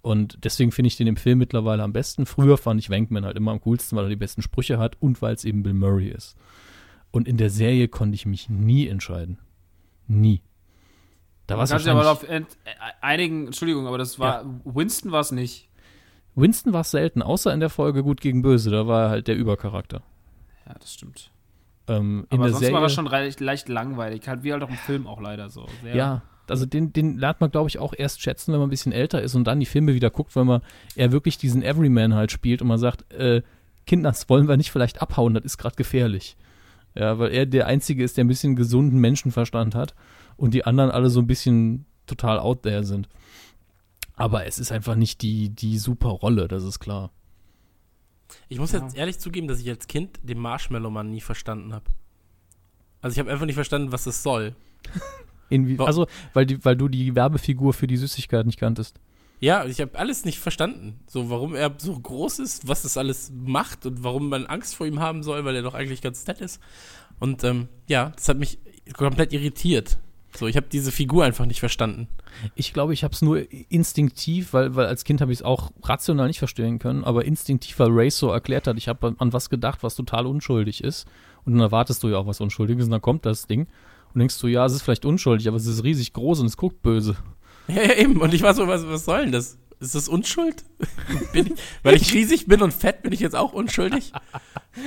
Und deswegen finde ich den im Film mittlerweile am besten. Früher fand ich Wankman halt immer am coolsten, weil er die besten Sprüche hat und weil es eben Bill Murray ist. Und in der Serie konnte ich mich nie entscheiden. Nie. Da war es sich aber wahrscheinlich... auf äh, einigen, Entschuldigung, aber das war, Winston war es nicht. Winston war es selten, außer in der Folge Gut gegen Böse. Da war er halt der Übercharakter. Ja, das stimmt. Ähm, in aber der sonst Serie, war er schon leicht, leicht langweilig, halt wie halt auch im Film auch leider so. Sehr, Ja, Also den, den lernt man, glaube ich, auch erst schätzen, wenn man ein bisschen älter ist und dann die Filme wieder guckt, weil man er wirklich diesen Everyman halt spielt und man sagt, äh, Kinders wollen wir nicht vielleicht abhauen, das ist gerade gefährlich. Ja, weil er der Einzige ist, der ein bisschen gesunden Menschenverstand hat und die anderen alle so ein bisschen total out there sind. Aber es ist einfach nicht die, die super Rolle, das ist klar. Ich muss jetzt ehrlich zugeben, dass ich als Kind den Marshmallow-Mann nie verstanden habe. Also ich habe einfach nicht verstanden, was das soll. Inwie also, weil, die, weil du die Werbefigur für die Süßigkeit nicht kanntest. Ja, ich habe alles nicht verstanden. So, warum er so groß ist, was das alles macht und warum man Angst vor ihm haben soll, weil er doch eigentlich ganz nett ist. Und ähm, ja, das hat mich komplett irritiert. So, ich habe diese Figur einfach nicht verstanden. Ich glaube, ich habe es nur instinktiv, weil, weil als Kind habe ich es auch rational nicht verstehen können, aber instinktiv, weil Ray so erklärt hat, ich habe an was gedacht, was total unschuldig ist. Und dann erwartest du ja auch was Unschuldiges und dann kommt das Ding und denkst du, ja, es ist vielleicht unschuldig, aber es ist riesig groß und es guckt böse. Ja, ja, eben. Und ich war so, was, was soll denn das? Ist das Unschuld? ich, weil ich riesig bin und fett, bin ich jetzt auch unschuldig?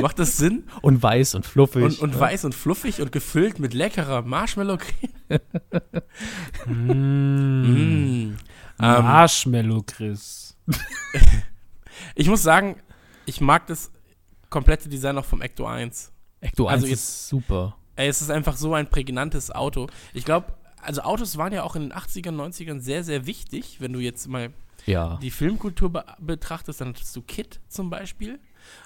Macht das Sinn? Und weiß und fluffig. Und, und ja. weiß und fluffig und gefüllt mit leckerer Marshmallow-Creme. Mm. Mm. Ähm, Marshmallow, Chris. ich muss sagen, ich mag das komplette Design auch vom Ecto 1. Ecto 1 also ist jetzt- super. Ey, es ist einfach so ein prägnantes Auto. Ich glaube, also Autos waren ja auch in den 80ern, 90ern sehr, sehr wichtig. Wenn du jetzt mal Ja. die Filmkultur be betrachtest, dann hattest du Kit zum Beispiel.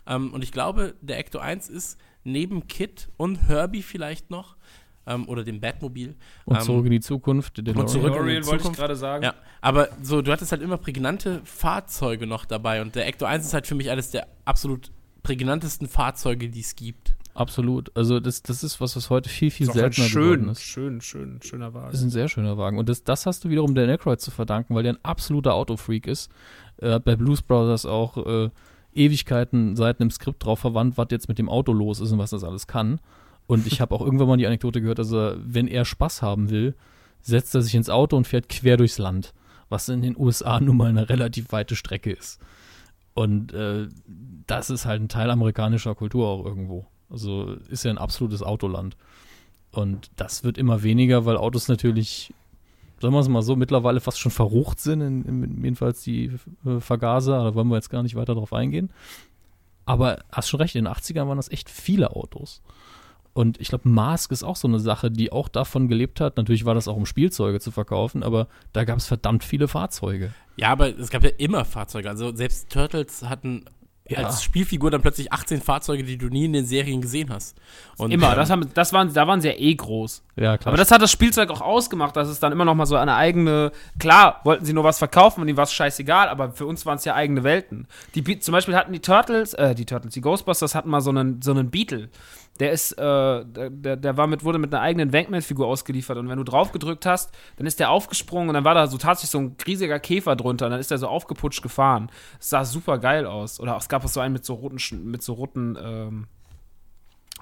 Ähm, und ich glaube, der Ecto 1 ist neben Kit und Herbie vielleicht noch, ähm, oder dem Batmobil. Und ähm, zurück in die Zukunft. den und zurück in die DeLorean wollte ich Zukunft. gerade sagen. Ja, aber so, du hattest halt immer prägnante Fahrzeuge noch dabei. Und der Ecto 1 ist halt für mich eines der absolut prägnantesten Fahrzeuge, die es gibt. Absolut. Also das, das ist was, was heute viel, viel Ist seltener schön, ist. schön, schön, schöner Das ist Wagen. ein sehr schöner Wagen. Und das, das hast du wiederum Dan Aykroyd zu verdanken, weil der ein absoluter Autofreak ist. Er hat bei Blues Brothers auch äh, Ewigkeiten Seiten im Skript drauf verwandt, was jetzt mit dem Auto los ist und was das alles kann. Und ich habe auch irgendwann mal die Anekdote gehört, dass er, wenn er Spaß haben will, setzt er sich ins Auto und fährt quer durchs Land. Was in den USA nun mal eine relativ weite Strecke ist. Und äh, das ist halt ein Teil amerikanischer Kultur auch irgendwo. Also ist ja ein absolutes Autoland. Und das wird immer weniger, weil Autos natürlich, sagen wir es mal so, mittlerweile fast schon verrucht sind, in, in, jedenfalls die äh, Vergaser. Da wollen wir jetzt gar nicht weiter drauf eingehen. Aber hast schon recht, in den 80ern waren das echt viele Autos. Und ich glaube, Mask ist auch so eine Sache, die auch davon gelebt hat. Natürlich war das auch, um Spielzeuge zu verkaufen, aber da gab es verdammt viele Fahrzeuge. Ja, aber es gab ja immer Fahrzeuge. Also selbst Turtles hatten Ja. als Spielfigur dann plötzlich 18 Fahrzeuge, die du nie in den Serien gesehen hast. Und, Immer, ähm, das haben, das waren, da waren sie ja eh groß. Ja, klar. Aber das hat das Spielzeug auch ausgemacht, dass es dann immer noch mal so eine eigene. Klar, wollten sie nur was verkaufen und ihnen war es scheißegal, aber für uns waren es ja eigene Welten. Die, zum Beispiel hatten die Turtles, äh, die Turtles, die Ghostbusters hatten mal so einen, so einen Beetle. Der ist, äh, der, der war mit, wurde mit einer eigenen Wankman-Figur ausgeliefert und wenn du drauf gedrückt hast, dann ist der aufgesprungen und dann war da so tatsächlich so ein riesiger Käfer drunter und dann ist der so aufgeputscht gefahren. Das sah super geil aus. Oder es gab auch so einen mit so roten, mit so roten, ähm,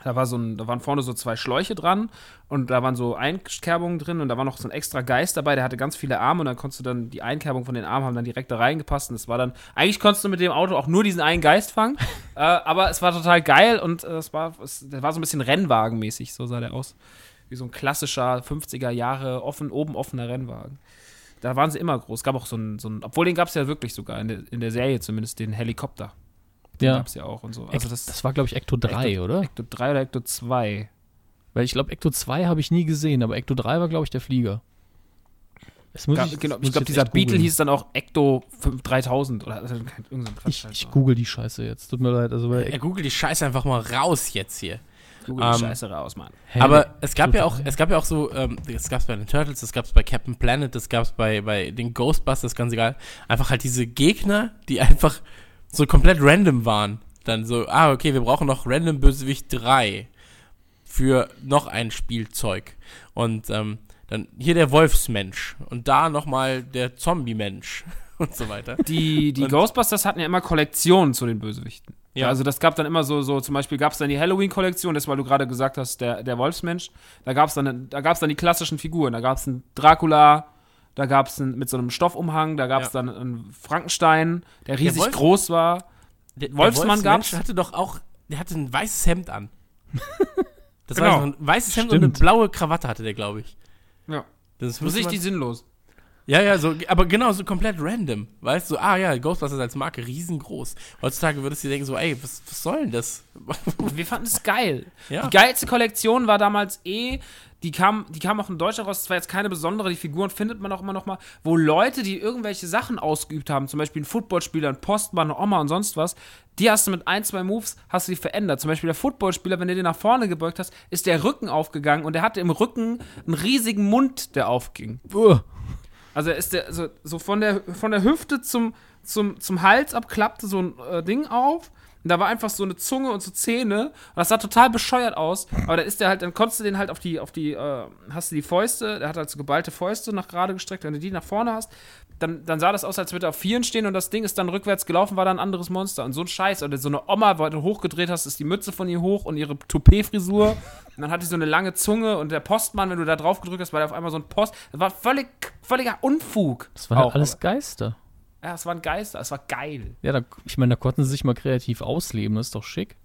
da, war so ein, da waren vorne so zwei Schläuche dran und da waren so Einkerbungen drin und da war noch so ein extra Geist dabei, der hatte ganz viele Arme und dann konntest du dann die Einkerbung von den Armen haben dann direkt da reingepasst und es war dann, eigentlich konntest du mit dem Auto auch nur diesen einen Geist fangen, äh, aber es war total geil und äh, es war, es, der war so ein bisschen Rennwagenmäßig, so sah der aus. Wie so ein klassischer 50er Jahre offen, oben offener Rennwagen. Da waren sie immer groß. Es gab auch so einen, so einen obwohl den gab es ja wirklich sogar, in der, in der Serie zumindest, den Helikopter. Den ja. gab es ja auch und so. Also das, das, war, glaube ich, Ecto 3, Ecto, oder? Ecto 3 oder Ecto 2. Weil ich glaube, Ecto 2 habe ich nie gesehen, aber Ecto 3 war, glaube ich, der Flieger. Das muss Ga- ich, genau, ich glaube, dieser Beetle hieß dann auch Ecto 5 3000 oder also, irgendein Quatsch. Ich, halt ich so. google die Scheiße jetzt. Tut mir leid. Also bei Ja, google die Scheiße einfach mal raus jetzt hier. Google die ähm, Scheiße raus, Mann. Hä, Aber es gab ja auch, 3? es gab ja auch so, ähm, das gab es bei den Turtles, das gab es bei Captain Planet, das gab es bei, bei den Ghostbusters, ganz egal. Einfach halt diese Gegner, die einfach so komplett random waren. Dann so, ah, okay, wir brauchen noch Random Bösewicht 3 für noch ein Spielzeug. Und ähm, dann hier der Wolfsmensch und da nochmal der Zombie-Mensch und so weiter. Die, die Und- Ghostbusters hatten ja immer Kollektionen zu den Bösewichten. Ja. Also das gab dann immer so, so zum Beispiel gab es dann die Halloween-Kollektion, das weil du gerade gesagt hast, der, der Wolfsmensch. Da gab es dann, da gab's dann die klassischen Figuren. Da gab es einen Dracula, da gab es mit so einem Stoffumhang, da gab es Ja. dann einen Frankenstein, der riesig Wolf- groß war. Der, der Wolfsmann Wolfsmensch gab's? hatte doch auch, der hatte ein weißes Hemd an. Das Genau. war so ein weißes Hemd und eine Stimmt. blaue Krawatte hatte der, glaube ich. Ja. Das Für müsste sich man- die sinnlos. Ja, ja, so, aber genau, so komplett random. Weißt du, ah ja, Ghostbusters als Marke riesengroß. Heutzutage würdest du dir denken, so, ey, was, was soll denn das? Wir fanden es geil. Ja. Die geilste Kollektion war damals eh, die kam, die kam auch in Deutschland raus. Das war jetzt keine besondere, die Figuren findet man auch immer noch mal, wo Leute, die irgendwelche Sachen ausgeübt haben, zum Beispiel ein Footballspieler, ein Postmann, eine Oma und sonst was, die hast du mit ein, zwei Moves, hast du die verändert. Zum Beispiel der Footballspieler, wenn du den nach vorne gebeugt hast, ist der Rücken aufgegangen und der hatte im Rücken einen riesigen Mund, der aufging. Also ist der so, so von der von der Hüfte zum, zum, zum Hals abklappte so ein äh, Ding auf. Und da war einfach so eine Zunge und so Zähne. Und das sah total bescheuert aus. Aber da ist der halt, dann konntest du den halt auf die, auf die, äh, hast du die Fäuste, der hat halt so geballte Fäuste nach gerade gestreckt. Wenn du die nach vorne hast, dann, dann sah das aus, als würde er auf Vieren stehen und das Ding ist dann rückwärts gelaufen, war dann ein anderes Monster. Und so ein Scheiß. Oder so eine Oma, wo du hochgedreht hast, ist die Mütze von ihr hoch und ihre Toupet-Frisur. Und dann hat die so eine lange Zunge und der Postmann, wenn du da drauf gedrückt hast, war der auf einmal so ein Post. Das war völlig, völliger Unfug. Das waren Auch, alles Geister. Ja, es waren Geister, es war geil. Ja, da, ich meine, da konnten sie sich mal kreativ ausleben, das ist doch schick.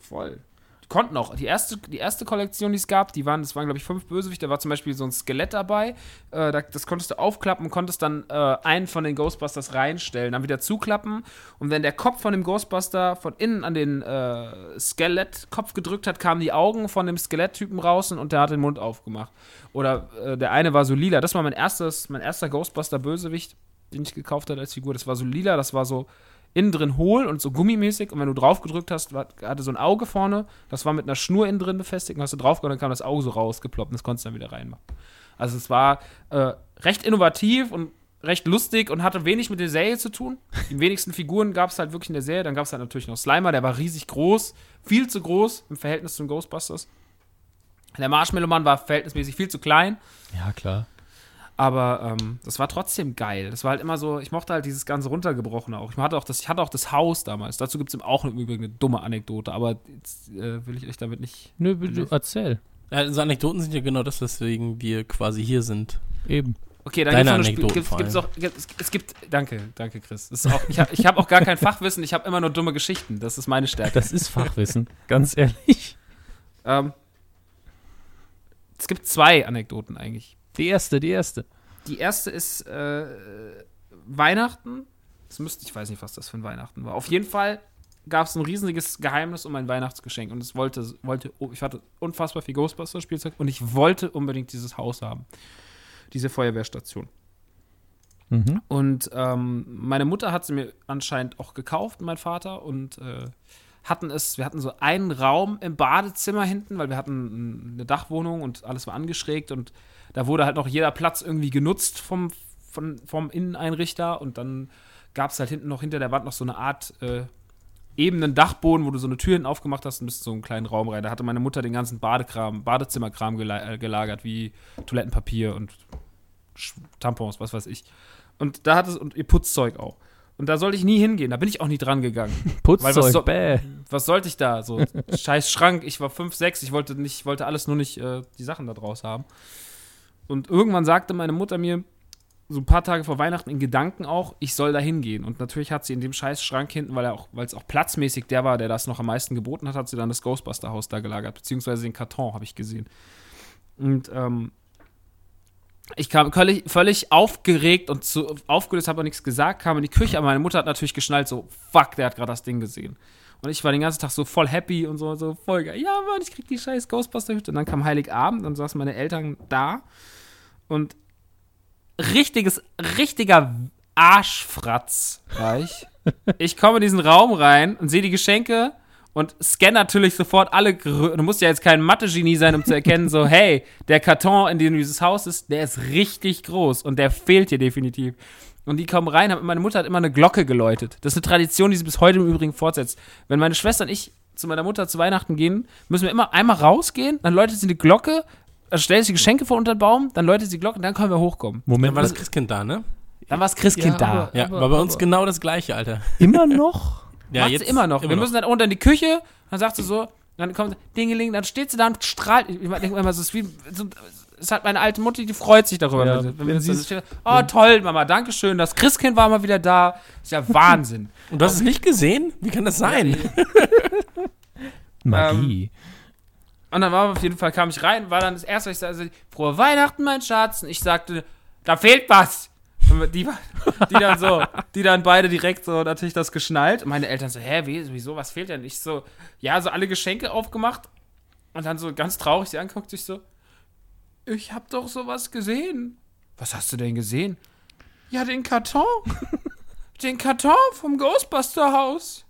Voll. Die konnten auch. Die erste, die erste Kollektion, die es gab, die waren, das waren, glaube ich, fünf Bösewichte. Da war zum Beispiel so ein Skelett dabei. Äh, da, das konntest du aufklappen und konntest dann äh, einen von den Ghostbusters reinstellen, dann wieder zuklappen. Und wenn der Kopf von dem Ghostbuster von innen an den äh, Skelettkopf gedrückt hat, kamen die Augen von dem Skeletttypen raus und der hat den Mund aufgemacht. Oder äh, der eine war so lila. Das war mein erstes, mein erster Ghostbuster-Bösewicht, den ich gekauft hatte als Figur. Das war so lila, das war so innen drin hohl und so gummimäßig. Und wenn du drauf gedrückt hast, hatte so ein Auge vorne. Das war mit einer Schnur innen drin befestigt. Und hast du drauf dann kam das Auge so rausgeploppt und das konntest du dann wieder reinmachen. Also es war äh, recht innovativ und recht lustig und hatte wenig mit der Serie zu tun. Die wenigsten Figuren gab es halt wirklich in der Serie. Dann gab es halt natürlich noch Slimer, der war riesig groß, viel zu groß im Verhältnis zum Ghostbusters. Der Marshmallow Mann war verhältnismäßig viel zu klein. Ja, klar. Aber ähm, das war trotzdem geil. Das war halt immer so, ich mochte halt dieses ganze runtergebrochene auch. Ich hatte auch das, ich hatte auch das Haus damals. Dazu gibt es auch im Übrigen eine dumme Anekdote, aber jetzt äh, will ich euch damit nicht. Nö, du erzähl. Ja, so Anekdoten sind ja genau das, weswegen wir quasi hier sind. Eben. Okay, dann Deine gibt's Anekdoten gibt's, gibt's auch, gibt- es, gibt, danke, danke Chris. Auch, ich habe ich hab auch gar kein Fachwissen, ich habe immer nur dumme Geschichten. Das ist meine Stärke. Das ist Fachwissen, ganz ehrlich. Ähm, es gibt zwei Anekdoten eigentlich. Die erste, die erste. Die erste ist äh, Weihnachten. Das müsste, ich weiß nicht, was das für ein Weihnachten war. Auf jeden Fall gab es ein riesiges Geheimnis um mein Weihnachtsgeschenk. Und es wollte, wollte, oh, ich hatte unfassbar viel Ghostbusters-Spielzeug und ich wollte unbedingt dieses Haus haben. Diese Feuerwehrstation. Mhm. Und ähm, meine Mutter hat sie mir anscheinend auch gekauft, mein Vater, und äh, hatten es, wir hatten so einen Raum im Badezimmer hinten, weil wir hatten eine Dachwohnung und alles war angeschrägt und da wurde halt noch jeder Platz irgendwie genutzt vom, von, vom Inneneinrichter und dann gab es halt hinten noch hinter der Wand noch so eine Art äh, ebenen Dachboden, wo du so eine Tür hinten aufgemacht hast und bist so einen kleinen Raum rein. Da hatte meine Mutter den ganzen Badekram, Badezimmerkram gela äh, gelagert, wie Toilettenpapier und Sch- Tampons, was weiß ich. Und da hat es, und ihr Putzzeug auch. Und da sollte ich nie hingehen, da bin ich auch nie dran gegangen. Weil was Putzzeug, so- bäh. Was sollte ich da? So, scheiß Schrank, ich war 5, 6, ich wollte nicht, wollte alles nur nicht äh, die Sachen da draus haben. Und irgendwann sagte meine Mutter mir, so ein paar Tage vor Weihnachten in Gedanken auch, ich soll da hingehen. Und natürlich hat sie in dem scheiß Schrank hinten, weil auch, es auch platzmäßig der war, der das noch am meisten geboten hat, hat sie dann das Ghostbuster-Haus da gelagert, beziehungsweise den Karton, habe ich gesehen. Und ähm, ich kam völlig, völlig aufgeregt und zu, aufgelöst, habe aber nichts gesagt, kam in die Küche, aber meine Mutter hat natürlich geschnallt, so, fuck, der hat gerade das Ding gesehen. Und ich war den ganzen Tag so voll happy und so, so voll geil. Ja, Mann, ich krieg die scheiß Ghostbuster-Hütte. Und dann kam Heiligabend, dann saßen meine Eltern da und richtiges, richtiger Arschfratz war ich. Ich komme in diesen Raum rein und sehe die Geschenke und scanne natürlich sofort alle. Grö du musst ja jetzt kein Mathe-Genie sein, um zu erkennen, so, hey, der Karton, in dem dieses Haus ist, der ist richtig groß und der fehlt hier definitiv. Und die kommen rein, hab- meine Mutter hat immer eine Glocke geläutet. Das ist eine Tradition, die sie bis heute im Übrigen fortsetzt. Wenn meine Schwester und ich zu meiner Mutter zu Weihnachten gehen, müssen wir immer einmal rausgehen, dann läutet sie eine Glocke, also stellt sie Geschenke vor unter den Baum, dann läutet sie die Glocke und dann können wir hochkommen. Dann Moment, war das Christkind da, ne? Dann war das Christkind Ja, da. aber- Ja, war bei uns genau das gleiche, Alter. immer noch? Ja, Macht sie immer noch. wir müssen dann unter in die Küche, dann sagt sie so, dann kommt Dingeling, dann steht sie da und strahlt. Ich denke immer, es ist wie, so, es hat meine alte Mutter, die freut sich darüber. Ja, wenn, wenn sie steht, oh toll, Mama, danke schön, das Christkind war mal wieder da. Ist ja Wahnsinn. Und du hast es nicht gesehen? Wie kann das sein? Magie. Und dann war auf jeden Fall, kam ich rein, war dann das erste, was ich sagte, also, frohe Weihnachten, mein Schatz. Und ich sagte, da fehlt was. Und die, die dann so, die dann beide direkt so natürlich das geschnallt. Und meine Eltern so, hä, wie, wieso, was fehlt denn? Ich so, ja, so alle Geschenke aufgemacht. Und dann so ganz traurig sie anguckt sich so, ich hab doch sowas gesehen. Was hast du denn gesehen? Ja, den Karton. den Karton vom Ghostbuster-Haus.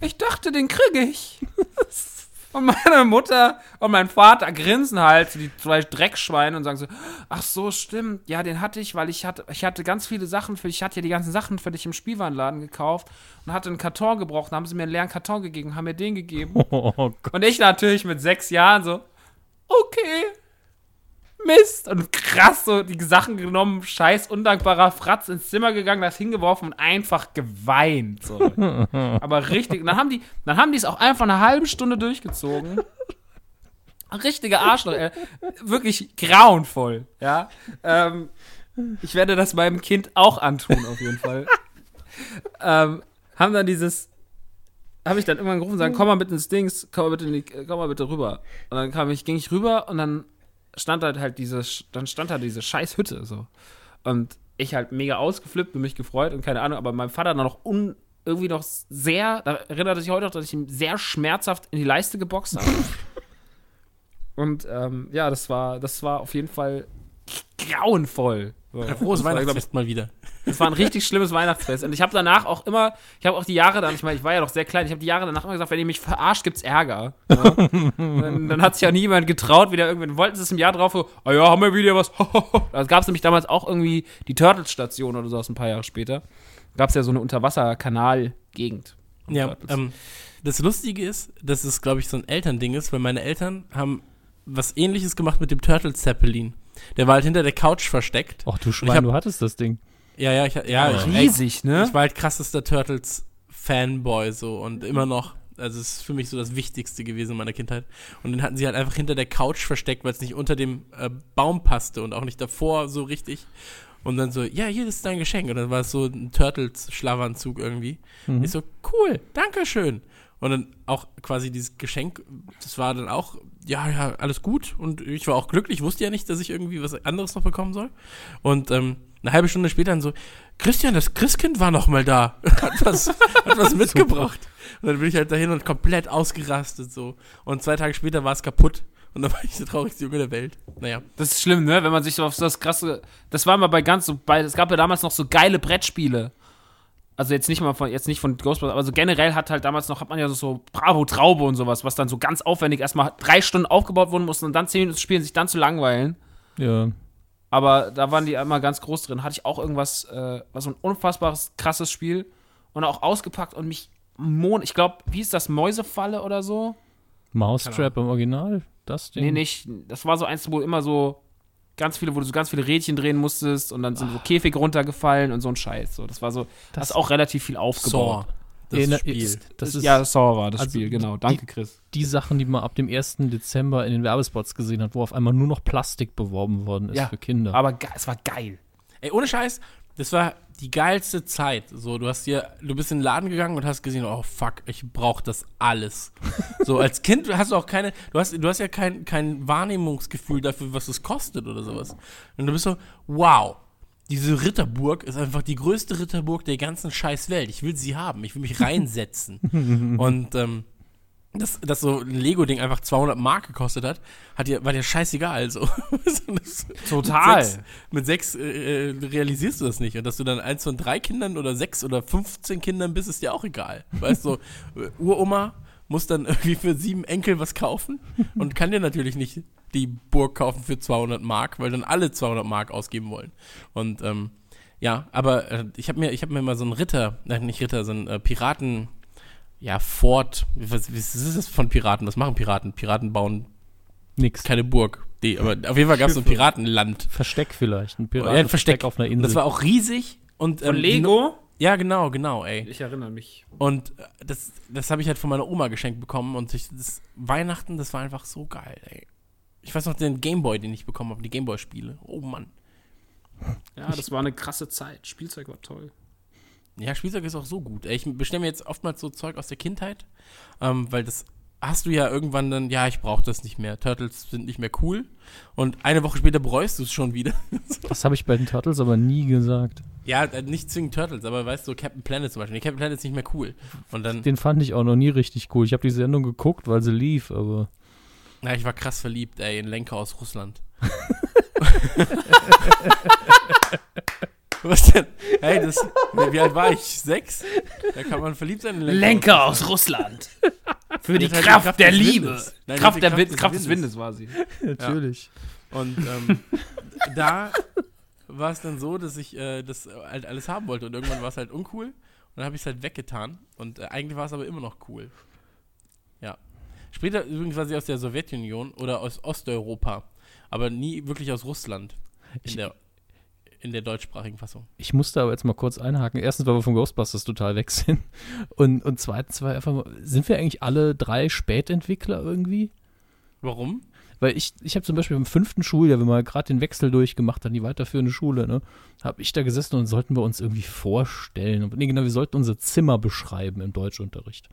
Ich dachte, den kriege ich. Und meine Mutter und mein Vater grinsen halt, so die zwei Dreckschweine und sagen so, ach so, stimmt, ja, den hatte ich, weil ich hatte, ich hatte ganz viele Sachen für, ich hatte ja die ganzen Sachen für dich im Spielwarenladen gekauft und hatte einen Karton gebraucht, dann haben sie mir einen leeren Karton gegeben, haben mir den gegeben. Oh Gott. Und ich natürlich mit sechs Jahren so, okay, Mist. Und krass so die Sachen genommen, scheiß undankbarer Fratz ins Zimmer gegangen, das hingeworfen und einfach geweint. So. Aber richtig. Und dann haben die, dann haben die es auch einfach eine halbe Stunde durchgezogen. Richtige Arschloch, ey. Wirklich grauenvoll, ja. Ähm, ich werde das meinem Kind auch antun, auf jeden Fall. ähm, haben dann dieses, habe ich dann irgendwann gerufen und sagen, komm mal mit ins Dings, komm mal bitte, in die, komm mal bitte rüber. Und dann kam ich, ging ich rüber und dann stand halt halt diese, dann stand da diese scheiß Hütte so. Und ich halt mega ausgeflippt und mich gefreut und keine Ahnung, aber mein Vater dann noch un, irgendwie noch sehr, da erinnert er sich heute noch, dass ich ihm sehr schmerzhaft in die Leiste geboxt habe. und ähm, ja, das war, das war auf jeden Fall grauenvoll. So. Frohes Das Weihnachtsfest mal wieder. das war ein richtig schlimmes Weihnachtsfest. Und ich habe danach auch immer, ich habe auch die Jahre dann, ich meine, ich war ja noch sehr klein, ich habe die Jahre danach immer gesagt, wenn ihr mich verarscht, gibt's Ärger. Ja? dann, dann hat sich ja nie jemand getraut, wieder irgendwann, wollten sie es im Jahr drauf so, ah ja, haben wir wieder was. da gab es nämlich damals auch irgendwie die Turtles-Station oder so aus ein paar Jahre später. Gab es ja so eine Unterwasserkanal-Gegend. Ja, ähm, das Lustige ist, dass es, glaube ich, so ein Elternding ist, weil meine Eltern haben was ähnliches gemacht mit dem Turtle Zeppelin. Der war halt hinter der Couch versteckt. Ach du ich Schwein, hab- du hattest das Ding. Ja, ja, ich, ja, ich, Riesig, ne? ich war halt krassester Turtles-Fanboy so und immer noch. Also es ist für mich so das Wichtigste gewesen in meiner Kindheit. Und den hatten sie halt einfach hinter der Couch versteckt, weil es nicht unter dem äh, Baum passte und auch nicht davor so richtig. Und dann so, ja, hier ist dein Geschenk. Und dann war es so ein Turtles-Schlafanzug irgendwie. Ich so, cool, danke schön. Und dann auch quasi dieses Geschenk, das war dann auch, ja, ja, alles gut. Und ich war auch glücklich, wusste ja nicht, dass ich irgendwie was anderes noch bekommen soll. Und ähm, eine halbe Stunde später dann so, Christian, das Christkind war noch mal da. Hat was, hat was mitgebracht. Und dann bin ich halt dahin und komplett ausgerastet so. Und zwei Tage später war es kaputt. Und dann war ich der traurigste Junge der Welt. Naja. Das ist schlimm, ne? Wenn man sich so auf das krasse. Das war mal bei ganz so. Bei, es gab ja damals noch so geile Brettspiele. Also jetzt nicht mal von, jetzt nicht von Ghostbusters, aber so generell hat halt damals noch, hat man ja so, so Bravo Traube und sowas, was dann so ganz aufwendig erstmal drei Stunden aufgebaut wurden musste und dann zehn Minuten spielen, sich dann zu langweilen. Ja. Aber da waren die einmal ganz groß drin. Hatte ich auch irgendwas, äh, was so ein unfassbares, krasses Spiel. Und auch ausgepackt und mich Mon ich glaube, wie ist das, Mäusefalle oder so? Mousetrap im Original, das Ding. Nee, nicht. Das war so eins, wo immer so ganz viele, wo du so ganz viele Rädchen drehen musstest und dann sind so Käfig runtergefallen und so ein Scheiß. So, das war so, das ist auch relativ viel aufgebaut. Saw. Das Erinner- Spiel. Das ist ja, Saw war das also Spiel, genau. die- Danke, Chris. die Sachen, die man ab dem 1. Dezember in den Werbespots gesehen hat, wo auf einmal nur noch Plastik beworben worden ist Ja, für Kinder. Aber es war geil. Ey, ohne Scheiß, das war die geilste Zeit. So, du hast dir, du bist in den Laden gegangen und hast gesehen, oh fuck, ich brauch das alles. so, als Kind hast du auch keine, du hast, du hast ja kein, kein Wahrnehmungsgefühl dafür, was es kostet oder sowas. Und du bist so, wow, diese Ritterburg ist einfach die größte Ritterburg der ganzen scheiß Welt. Ich will sie haben, ich will mich reinsetzen. und, ähm, dass, dass so ein Lego-Ding einfach 200 Mark gekostet hat, hat dir, war dir scheißegal. So. Total. Mit sechs, mit sechs äh, äh, realisierst du das nicht. Und dass du dann eins von drei Kindern oder sechs oder 15 Kindern bist, ist dir auch egal. Weißt du, so, äh, Uroma muss dann irgendwie für sieben Enkel was kaufen und kann dir natürlich nicht die Burg kaufen für 200 Mark, weil dann alle 200 Mark ausgeben wollen. Und ähm, ja, aber äh, ich habe mir, ich habe mir mal so einen Ritter, nein, nicht Ritter, so einen äh, Piraten, ja, Fort, was, was ist das von Piraten? Was machen Piraten? Piraten bauen Nix. keine Burg. Die, aber auf jeden Fall gab es so ein Piratenland. Versteck vielleicht. Ein Ja, ein Versteck. auf einer Insel. Das war auch riesig. Und, Von ähm, Lego? Ja, genau, genau, ey. Ich erinnere mich. Und äh, das, das habe ich halt von meiner Oma geschenkt bekommen. Und ich, das Weihnachten, das war einfach so geil, ey. Ich weiß noch den Gameboy, den ich bekommen habe, die Gameboy-Spiele. Oh Mann. Ja, das war eine krasse Zeit. Spielzeug war toll. Ja, Spielzeug ist auch so gut. Ich bestelle mir jetzt oftmals so Zeug aus der Kindheit, ähm, weil das hast du ja irgendwann dann, ja, ich brauche das nicht mehr. Turtles sind nicht mehr cool. Und eine Woche später bereust du es schon wieder. Das habe ich bei den Turtles aber nie gesagt. ja, äh, nicht zwingend Turtles, aber weißt du, Captain Planet zum Beispiel. Captain Planet ist nicht mehr cool. Und dann, Den fand ich auch noch nie richtig cool. Ich habe die Sendung geguckt, weil sie lief, aber na, ich war krass verliebt, ey, in Lenker aus Russland. Was denn? Hey, das, wie alt war ich? Sechs? Da kann man verliebt sein in Lenker. Lenker aus Russland. Für die Die halt die Kraft, Kraft der Liebe. Nein, die Kraft, die der Kraft Wind, des Kraft des Windes. Windes war sie. natürlich. Und ähm, da war es dann so, dass ich äh, das halt alles haben wollte und irgendwann war es halt uncool und dann habe ich es halt weggetan und äh, eigentlich war es aber immer noch cool. Ja. Später übrigens war sie aus der Sowjetunion oder aus Osteuropa, aber nie wirklich aus Russland in Ich- der in der deutschsprachigen Fassung. Ich musste aber jetzt mal kurz einhaken. Erstens, weil wir von Ghostbusters total weg sind. Und, und zweitens, weil einfach mal, sind wir eigentlich alle drei Spätentwickler irgendwie? Warum? Weil ich, ich habe zum Beispiel im fünften Schuljahr, wenn wir gerade den Wechsel durchgemacht haben, die weiterführende Schule, ne, habe ich da gesessen und sollten wir uns irgendwie vorstellen. Nee, genau, wir sollten unser Zimmer beschreiben im Deutschunterricht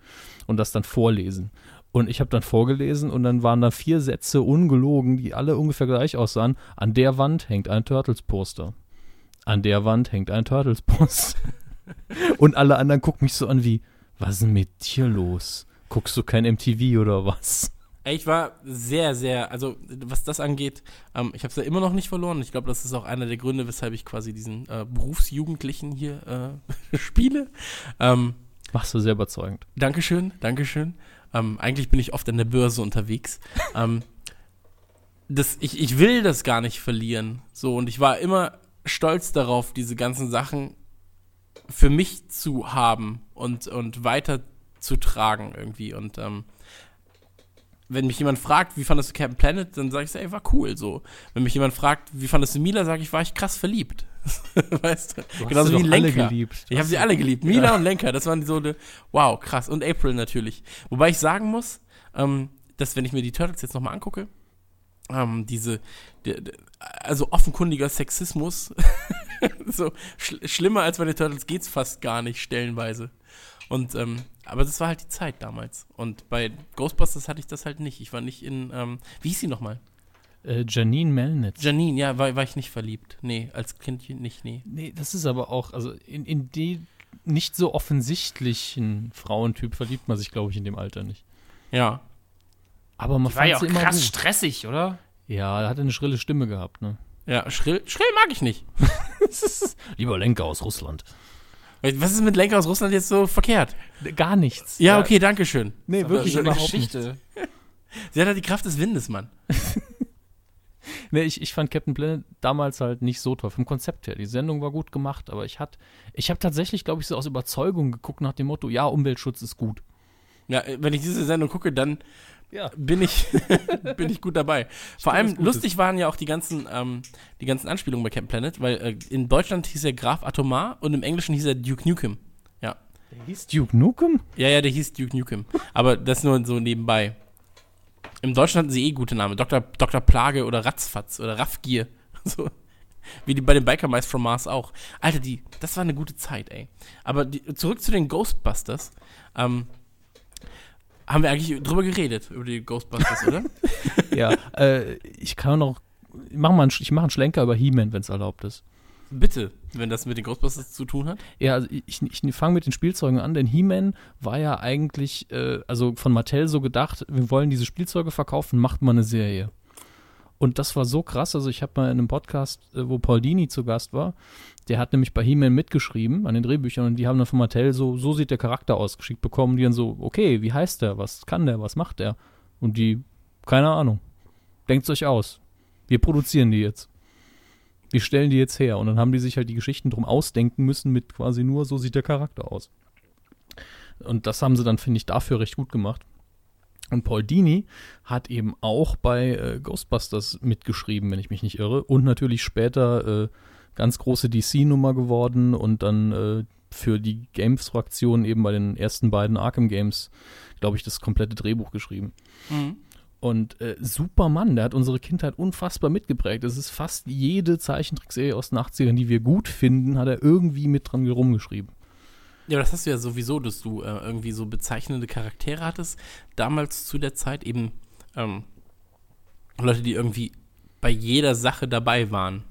und das dann vorlesen. Und ich habe dann vorgelesen und dann waren da vier Sätze ungelogen, die alle ungefähr gleich aussahen. An der Wand hängt ein Turtles-Poster. An der Wand hängt ein Turtles-Poster. und alle anderen gucken mich so an wie, was ist denn mit dir los? Guckst du kein MTV oder was? Ich war sehr, sehr, also was das angeht, ähm, ich habe es ja immer noch nicht verloren. Ich glaube, das ist auch einer der Gründe, weshalb ich quasi diesen äh, Berufsjugendlichen hier äh, spiele. Ähm, Machst du sehr überzeugend. Dankeschön, Dankeschön. Ähm, eigentlich bin ich oft an der Börse unterwegs. ähm, das, ich, ich will das gar nicht verlieren. So, und ich war immer stolz darauf, diese ganzen Sachen für mich zu haben und, und weiterzutragen irgendwie. Und ähm, wenn mich jemand fragt, wie fandest du Captain Planet, dann sage ich, ey, war cool so. Wenn mich jemand fragt, wie fandest du Mila, sage ich, war ich krass verliebt. weißt du? Du Genauso wie Lenker. geliebt. Ich habe sie alle geliebt. Mila und Lenker, das waren so eine, wow, krass. Und April natürlich. Wobei ich sagen muss, ähm, dass wenn ich mir die Turtles jetzt nochmal angucke, ähm, diese, der, der, also offenkundiger Sexismus, so schl schlimmer als bei den Turtles geht's fast gar nicht, stellenweise. Und, ähm, aber das war halt die Zeit damals. Und bei Ghostbusters hatte ich das halt nicht. Ich war nicht in, ähm, wie hieß sie nochmal? Äh, Janine Melnitz. Janine, ja, war, war ich nicht verliebt. Nee, als Kindchen nicht, nee. nee, das ist aber auch, also in, in die nicht so offensichtlichen Frauentyp verliebt man sich, glaube ich, in dem Alter nicht. Ja. Aber man War ja auch immer krass gut. stressig, oder? Ja, er hatte eine schrille Stimme gehabt, ne? Ja, schrill, schrill mag ich nicht. Lieber Lenker aus Russland. Was ist mit Lenker aus Russland jetzt so verkehrt? Gar nichts. Ja, okay, danke schön. Nee, Aber wirklich eine überhaupt nicht. Geschichte. Sie hat halt die Kraft des Windes, Mann. Nee, ich, ich fand Captain Planet damals halt nicht so toll vom Konzept her. Die Sendung war gut gemacht, aber ich, hat, ich habe tatsächlich, glaube ich, so aus Überzeugung geguckt nach dem Motto, ja, Umweltschutz ist gut. Ja, wenn ich diese Sendung gucke, dann Ja. bin ich, bin ich gut dabei. Vor allem lustig waren ja auch die ganzen, ähm, die ganzen Anspielungen bei Captain Planet, weil äh, in Deutschland hieß er Graf Atomar und im Englischen hieß er Duke Nukem. Ja. Der hieß Duke Nukem? Ja, ja, der hieß Duke Nukem. Aber das nur so nebenbei. Im Deutschen hatten sie eh gute Namen. Dr. Dr. Plage oder Ratzfatz oder Raffgier. So. Wie die bei den Biker Mice from Mars auch. Alter, die, das war eine gute Zeit, ey. Aber die, zurück zu den Ghostbusters. Ähm, haben wir eigentlich drüber geredet, über die Ghostbusters, oder? ja, äh, ich kann noch, ich mache einen, mach einen Schlenker über He-Man, wenn es erlaubt ist. Bitte, wenn das mit den Ghostbusters zu tun hat. Ja, also ich, ich fange mit den Spielzeugen an, denn He-Man war ja eigentlich, äh, also von Mattel so gedacht, wir wollen diese Spielzeuge verkaufen, macht mal eine Serie. Und das war so krass, also ich habe mal in einem Podcast, äh, wo Paul Dini zu Gast war, der hat nämlich bei He-Man mitgeschrieben an den Drehbüchern und die haben dann von Mattel so, so sieht der Charakter ausgeschickt bekommen, die dann so, okay, wie heißt der, was kann der, was macht der? Und die, keine Ahnung, denkt's euch aus. Wir produzieren die jetzt. Wir stellen die jetzt her. Und dann haben die sich halt die Geschichten drum ausdenken müssen mit quasi nur, so sieht der Charakter aus. Und das haben sie dann, finde ich, dafür recht gut gemacht. Und Paul Dini hat eben auch bei äh, Ghostbusters mitgeschrieben, wenn ich mich nicht irre. Und natürlich später äh, ganz große DC-Nummer geworden und dann äh, für die Games-Fraktion eben bei den ersten beiden Arkham-Games, glaube ich, das komplette Drehbuch geschrieben. Und äh, Superman, der hat unsere Kindheit unfassbar mitgeprägt. Es ist fast jede Zeichentrickserie aus den 80ern, die wir gut finden, hat er irgendwie mit dran rumgeschrieben. Ja, das hast du ja sowieso, dass du äh, irgendwie so bezeichnende Charaktere hattest. Damals zu der Zeit eben ähm, Leute, die irgendwie bei jeder Sache dabei waren.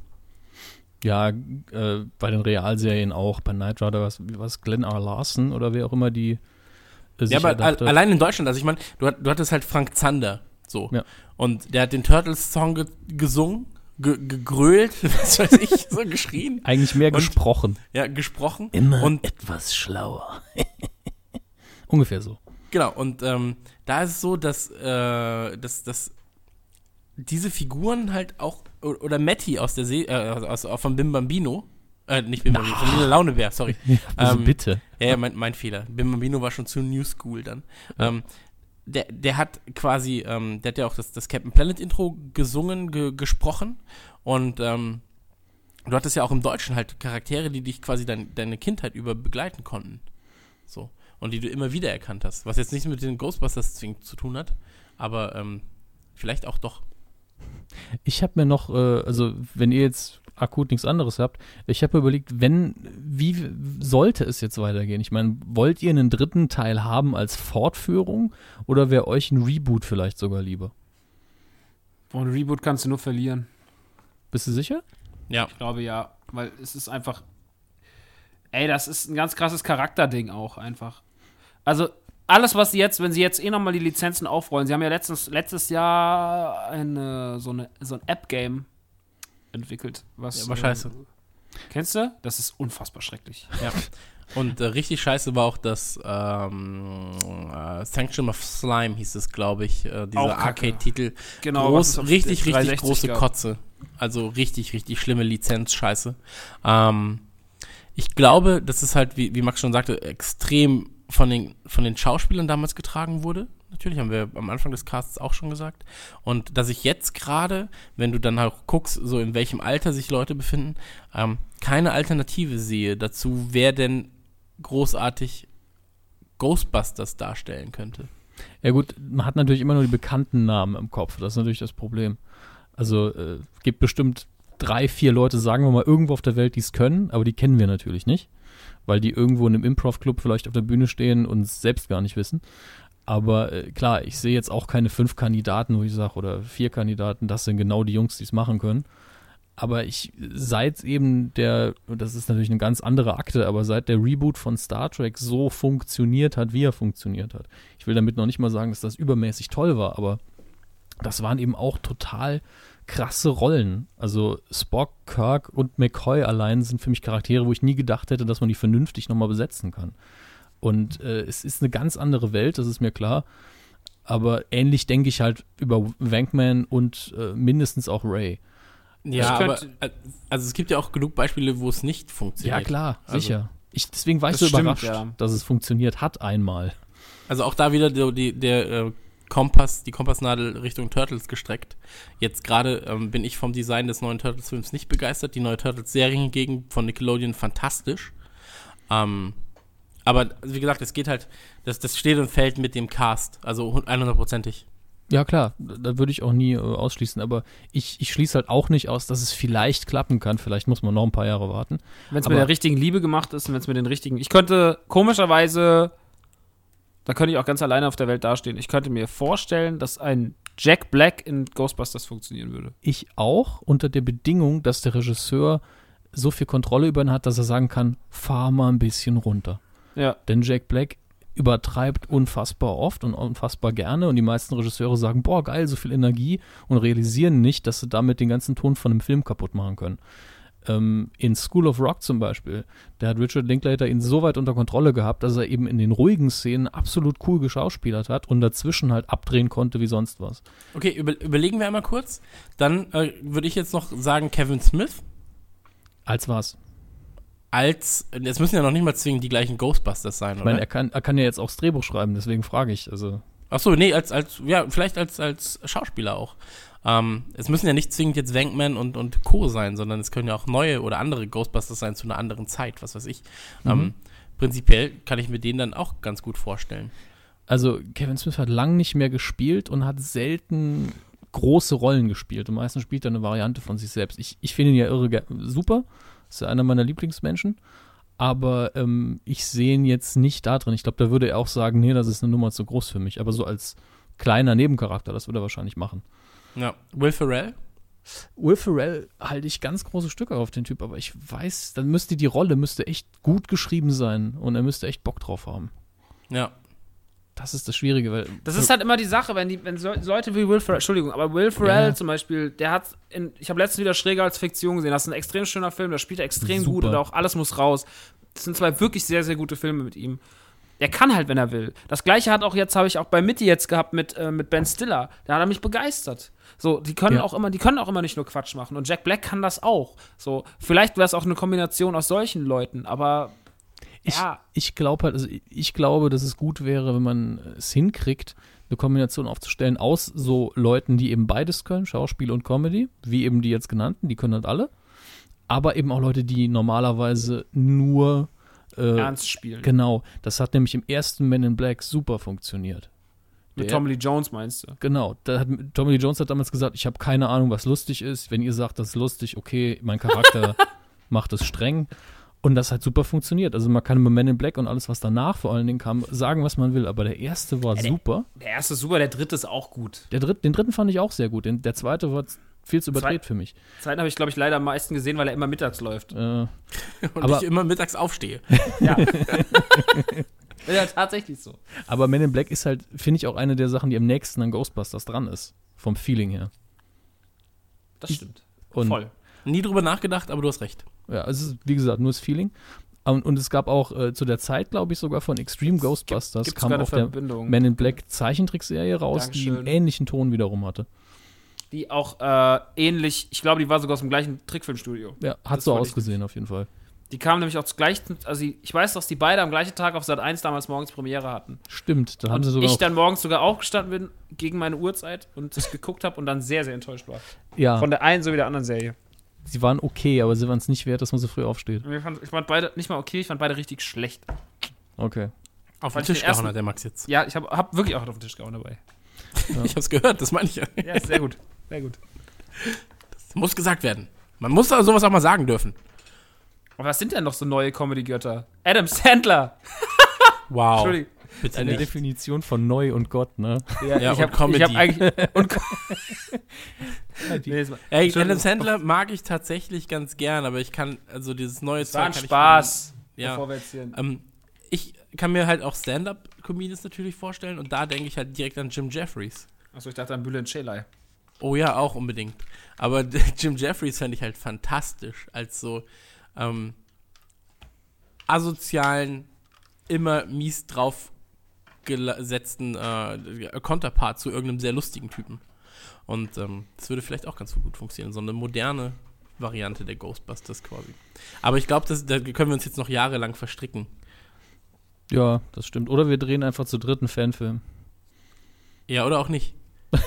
Ja, äh, bei den Realserien auch, bei Knight Rider, was, was Glenn R. Larson oder wer auch immer die. Äh, Ja, aber al- allein in Deutschland, also ich meine, du, du hattest halt Frank Zander, so. Ja. Und der hat den Turtles-Song ge gesungen, ge gegrölt, was weiß ich, so geschrien, Eigentlich mehr Und- gesprochen. ja, gesprochen. Immer Und etwas schlauer. Ungefähr so. Genau, und ähm, da ist es so, dass, äh, dass, dass diese Figuren halt auch, oder Matty aus der See, äh, aus, aus, von Bim Bambino, äh, nicht Bim Bambino, von Lila Launebär, sorry. Also Ähm, bitte. Ja, ja, mein, mein Fehler. Bim Bambino war schon zu New School dann. Ähm, der, der hat quasi, ähm, der hat ja auch das, das Captain Planet Intro gesungen, ge, gesprochen und ähm, du hattest ja auch im Deutschen halt Charaktere, die dich quasi dein, deine Kindheit über begleiten konnten. So. Und die du immer wieder erkannt hast. Was jetzt nichts mit den Ghostbusters zwingend zu tun hat, aber ähm, vielleicht auch doch. Ich habe mir noch, äh, also wenn ihr jetzt akut nichts anderes habt, ich habe überlegt, wenn, wie sollte es jetzt weitergehen? Ich meine, wollt ihr einen dritten Teil haben als Fortführung oder wäre euch ein Reboot vielleicht sogar lieber? Und Reboot kannst du nur verlieren. Bist du sicher? Ja. Ich glaube ja, weil es ist einfach. Ey, das ist ein ganz krasses Charakterding auch einfach. Also, alles, was sie jetzt, wenn sie jetzt eh nochmal die Lizenzen aufrollen, sie haben ja letztens, letztes Jahr eine, so, eine, so ein App-Game entwickelt. Was, Ja, war scheiße. Kennst du? Das ist unfassbar schrecklich. Ja. Und äh, richtig scheiße war auch das ähm, äh, Sanction of Slime hieß es, glaube ich, äh, dieser. Arcade-Titel. Genau. Groß, richtig, richtig 360 große gab. Kotze. Also richtig, richtig schlimme Lizenz-Scheiße. Ähm, ich glaube, dass es halt, wie, wie Max schon sagte, extrem von den, von den Schauspielern damals getragen wurde. Natürlich haben wir am Anfang des Casts auch schon gesagt. Und dass ich jetzt gerade, wenn du dann auch guckst, so in welchem Alter sich Leute befinden, ähm, keine Alternative sehe dazu, wer denn großartig Ghostbusters darstellen könnte. Ja gut, man hat natürlich immer nur die bekannten Namen im Kopf. Das ist natürlich das Problem. Also äh, gibt bestimmt drei, vier Leute, sagen wir mal, irgendwo auf der Welt, die es können, aber die kennen wir natürlich nicht, weil die irgendwo in einem Improv-Club vielleicht auf der Bühne stehen und es selbst gar nicht wissen. Aber äh, klar, ich sehe jetzt auch keine fünf Kandidaten, wo ich sage, oder vier Kandidaten, das sind genau die Jungs, die es machen können. Aber ich, seit eben der, das ist natürlich eine ganz andere Akte, aber seit der Reboot von Star Trek so funktioniert hat, wie er funktioniert hat. Ich will damit noch nicht mal sagen, dass das übermäßig toll war, aber das waren eben auch total krasse Rollen. Also Spock, Kirk und McCoy allein sind für mich Charaktere, wo ich nie gedacht hätte, dass man die vernünftig nochmal besetzen kann. Und äh, es ist eine ganz andere Welt, das ist mir klar. Aber ähnlich denke ich halt über Wankman und äh, mindestens auch Ray. Ja, Ich aber könnte- äh, also es gibt ja auch genug Beispiele, wo es nicht funktioniert. Ja, klar, Also- sicher. Ich, deswegen war ich so stimmt, überrascht, ja. dass es funktioniert hat einmal. Also auch da wieder die, die, der äh, Kompass, die Kompassnadel Richtung Turtles gestreckt. Jetzt gerade ähm, bin ich vom Design des neuen Turtles-Films nicht begeistert. Die neue Turtles-Serie hingegen von Nickelodeon fantastisch. Ähm, aber wie gesagt, es geht halt, das, das steht und fällt mit dem Cast. Also 100%ig. Ja, klar, da würde ich auch nie äh, ausschließen, aber ich, ich schließe halt auch nicht aus, dass es vielleicht klappen kann. Vielleicht muss man noch ein paar Jahre warten. Wenn es mit der richtigen Liebe gemacht ist und wenn es mit den richtigen. Ich könnte komischerweise, da könnte ich auch ganz alleine auf der Welt dastehen. Ich könnte mir vorstellen, dass ein Jack Black in Ghostbusters funktionieren würde. Ich auch unter der Bedingung, dass der Regisseur so viel Kontrolle über ihn hat, dass er sagen kann, fahr mal ein bisschen runter. Ja. Denn Jack Black übertreibt unfassbar oft und unfassbar gerne und die meisten Regisseure sagen, boah, geil, so viel Energie und realisieren nicht, dass sie damit den ganzen Ton von einem Film kaputt machen können. Ähm, in School of Rock zum Beispiel, da hat Richard Linklater ihn so weit unter Kontrolle gehabt, dass er eben in den ruhigen Szenen absolut cool geschauspielert hat und dazwischen halt abdrehen konnte wie sonst was. Okay, über, überlegen wir einmal kurz. Dann äh, würde ich jetzt noch sagen Kevin Smith Als was? Als, es müssen ja noch nicht mal zwingend die gleichen Ghostbusters sein, Ich oder? meine, er kann, er kann ja jetzt auch das Drehbuch schreiben, deswegen frage ich. Also, Ach so, nee, als, als, ja, vielleicht als, als Schauspieler auch. Ähm, es müssen ja nicht zwingend jetzt Wankman und, und Co. sein, sondern es können ja auch neue oder andere Ghostbusters sein zu einer anderen Zeit, was weiß ich. Ähm, prinzipiell kann ich mir den dann auch ganz gut vorstellen. also Kevin Smith hat lang nicht mehr gespielt und hat selten große Rollen gespielt. Und meistens spielt er eine Variante von sich selbst. Ich, ich finde ihn ja irre super. Ist ja einer meiner Lieblingsmenschen. Aber ähm, ich sehe ihn jetzt nicht da drin. Ich glaube, da würde er auch sagen, nee, das ist eine Nummer zu groß für mich. Aber so als kleiner Nebencharakter, das würde er wahrscheinlich machen. Ja. Will Ferrell? Will Ferrell halte ich ganz große Stücke auf den Typ, aber ich weiß, dann müsste die Rolle müsste echt gut geschrieben sein und er müsste echt Bock drauf haben. Ja. Das ist das Schwierige, weil Das ist halt immer die Sache, wenn die, wenn so, Leute wie Will Ferrell, Entschuldigung, aber Will Ferrell Ja. zum Beispiel, der hat, in, ich habe letztens wieder Schräger als Fiktion gesehen, das ist ein extrem schöner Film, da spielt er extrem Super. gut und auch alles muss raus. Das sind zwei wirklich sehr, sehr gute Filme mit ihm. Er kann halt, wenn er will. Das gleiche hat auch jetzt, habe ich auch bei Mitty jetzt gehabt mit, äh, mit Ben Stiller. Da hat er mich begeistert. So, die können Ja. auch immer, die können auch immer nicht nur Quatsch machen. Und Jack Black kann das auch. So, vielleicht wäre es auch eine Kombination aus solchen Leuten, aber ja. ich glaube halt, also ich- glaube, dass es gut wäre, wenn man es hinkriegt, eine Kombination aufzustellen aus so Leuten, die eben beides können, Schauspiel und Comedy, wie eben die jetzt genannten, die können halt alle, aber eben auch Leute, die normalerweise nur äh, ernst spielen. Genau, das hat nämlich im ersten Men in Black super funktioniert. Mit Tommy Lee Jones meinst du? Genau, da hat, Tommy Lee Jones hat damals gesagt, ich habe keine Ahnung, was lustig ist. Wenn ihr sagt, das ist lustig, okay, mein Charakter macht es streng. Und das hat super funktioniert. Also man kann über Men in Black und alles, was danach vor allen Dingen kam, sagen, was man will. Aber der erste war super. Der erste ist super, der dritte ist auch gut. Der dritt, den dritten fand ich auch sehr gut. Den, der zweite war viel zu überdreht für mich. Zeiten habe ich, glaube ich, leider am meisten gesehen, weil er immer mittags läuft. Äh, Und Aber- ich immer mittags aufstehe. Ja. ja, tatsächlich so. aber Men in Black ist halt, finde ich, auch eine der Sachen, die am nächsten an Ghostbusters dran ist. Vom Feeling her. Das stimmt. Und Voll. Nie drüber nachgedacht, aber du hast recht. Ja, es ist, wie gesagt, nur das Feeling. Und, und es gab auch äh, zu der Zeit, glaube ich, sogar von Extreme Ghostbusters Gibt's kam auch der Verbindung, Men in Black Zeichentrickserie raus, die Dankeschön. einen ähnlichen Ton wiederum hatte. die auch äh, ähnlich, ich glaube, die war sogar aus dem gleichen Trickfilmstudio. Ja, hat Das so ausgesehen auf jeden Fall. Die kamen nämlich auch zu gleichen, also die- ich weiß, dass die beide am gleichen Tag auf Sat 1 damals morgens Premiere hatten. Stimmt, da haben Und sie sogar ich dann morgens sogar aufgestanden bin gegen meine Uhrzeit und das geguckt habe und dann sehr, sehr enttäuscht war. ja, Von der einen sowie der anderen Serie. Sie waren okay, aber sie waren es nicht wert, dass man so früh aufsteht. Ich fand, ich fand beide nicht mal okay, ich fand beide richtig schlecht. Okay. Auf den Tisch gehauen hat der Max jetzt. Ja, ich habe hab wirklich auch auf den Tisch gehauen dabei. Ich hab's gehört, das meine ich ja. Ja, sehr gut. Sehr gut. Das muss gesagt werden. Man muss da sowas auch mal sagen dürfen. Aber was sind denn noch so neue Comedy-Götter? Adam Sandler. Wow. Entschuldigung. Bitte Eine nicht. Definition von neu und Gott, ne? Ja, ich und hab, Comedy. Ich hab eigentlich, und nee, war- Ey. Adam Sandler mag ich tatsächlich ganz gern, aber ich kann, also dieses neue das war ein kann Spaß. Ich, ja. Bevor wir jetzt hier Ähm, ich kann mir halt auch Stand-Up-Comedians natürlich vorstellen und da denke ich halt direkt an Jim Jeffries. Achso, ich dachte an Bülent Ceylan. Oh ja, auch unbedingt. Aber Jim Jeffries fände ich halt fantastisch als so ähm, asozialen, immer mies drauf gesetzten äh, Konterpart zu irgendeinem sehr lustigen Typen. Und ähm, das würde vielleicht auch ganz gut funktionieren. So eine moderne Variante der Ghostbusters quasi. Aber ich glaube, da können wir uns jetzt noch jahrelang verstricken. Ja, das stimmt. Oder wir drehen einfach zu dritten Fanfilm. Ja, oder auch nicht.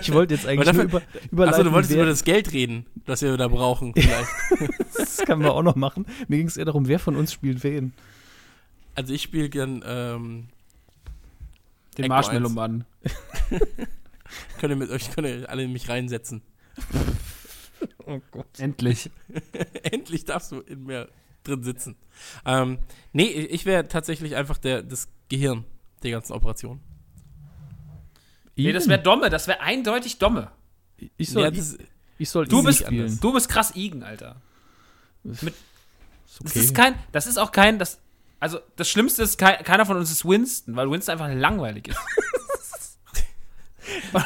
Ich wollte jetzt eigentlich dafür- nur über, überleiten, Achso, du wolltest wer, über das Geld reden, das wir da brauchen, vielleicht. das können wir auch noch machen. Mir ging es eher darum, wer von uns spielt wen. Also ich spiele gern, ähm, Den Marshmallow-Mann. könnt ihr mit euch, könnt ihr alle in mich reinsetzen. Oh Gott. Endlich. Endlich darfst du in mir drin sitzen. Ähm, nee, ich wäre tatsächlich einfach der, das Gehirn der ganzen Operation. Nee, das wäre Domme, das wäre eindeutig Domme. ich soll, Ja, das, ich soll Du bist, spielen. du bist krass Igen, Alter. Ist Das okay. ist kein, das ist auch kein, das, also das Schlimmste ist, kei- keiner von uns ist Winston, weil Winston einfach langweilig ist.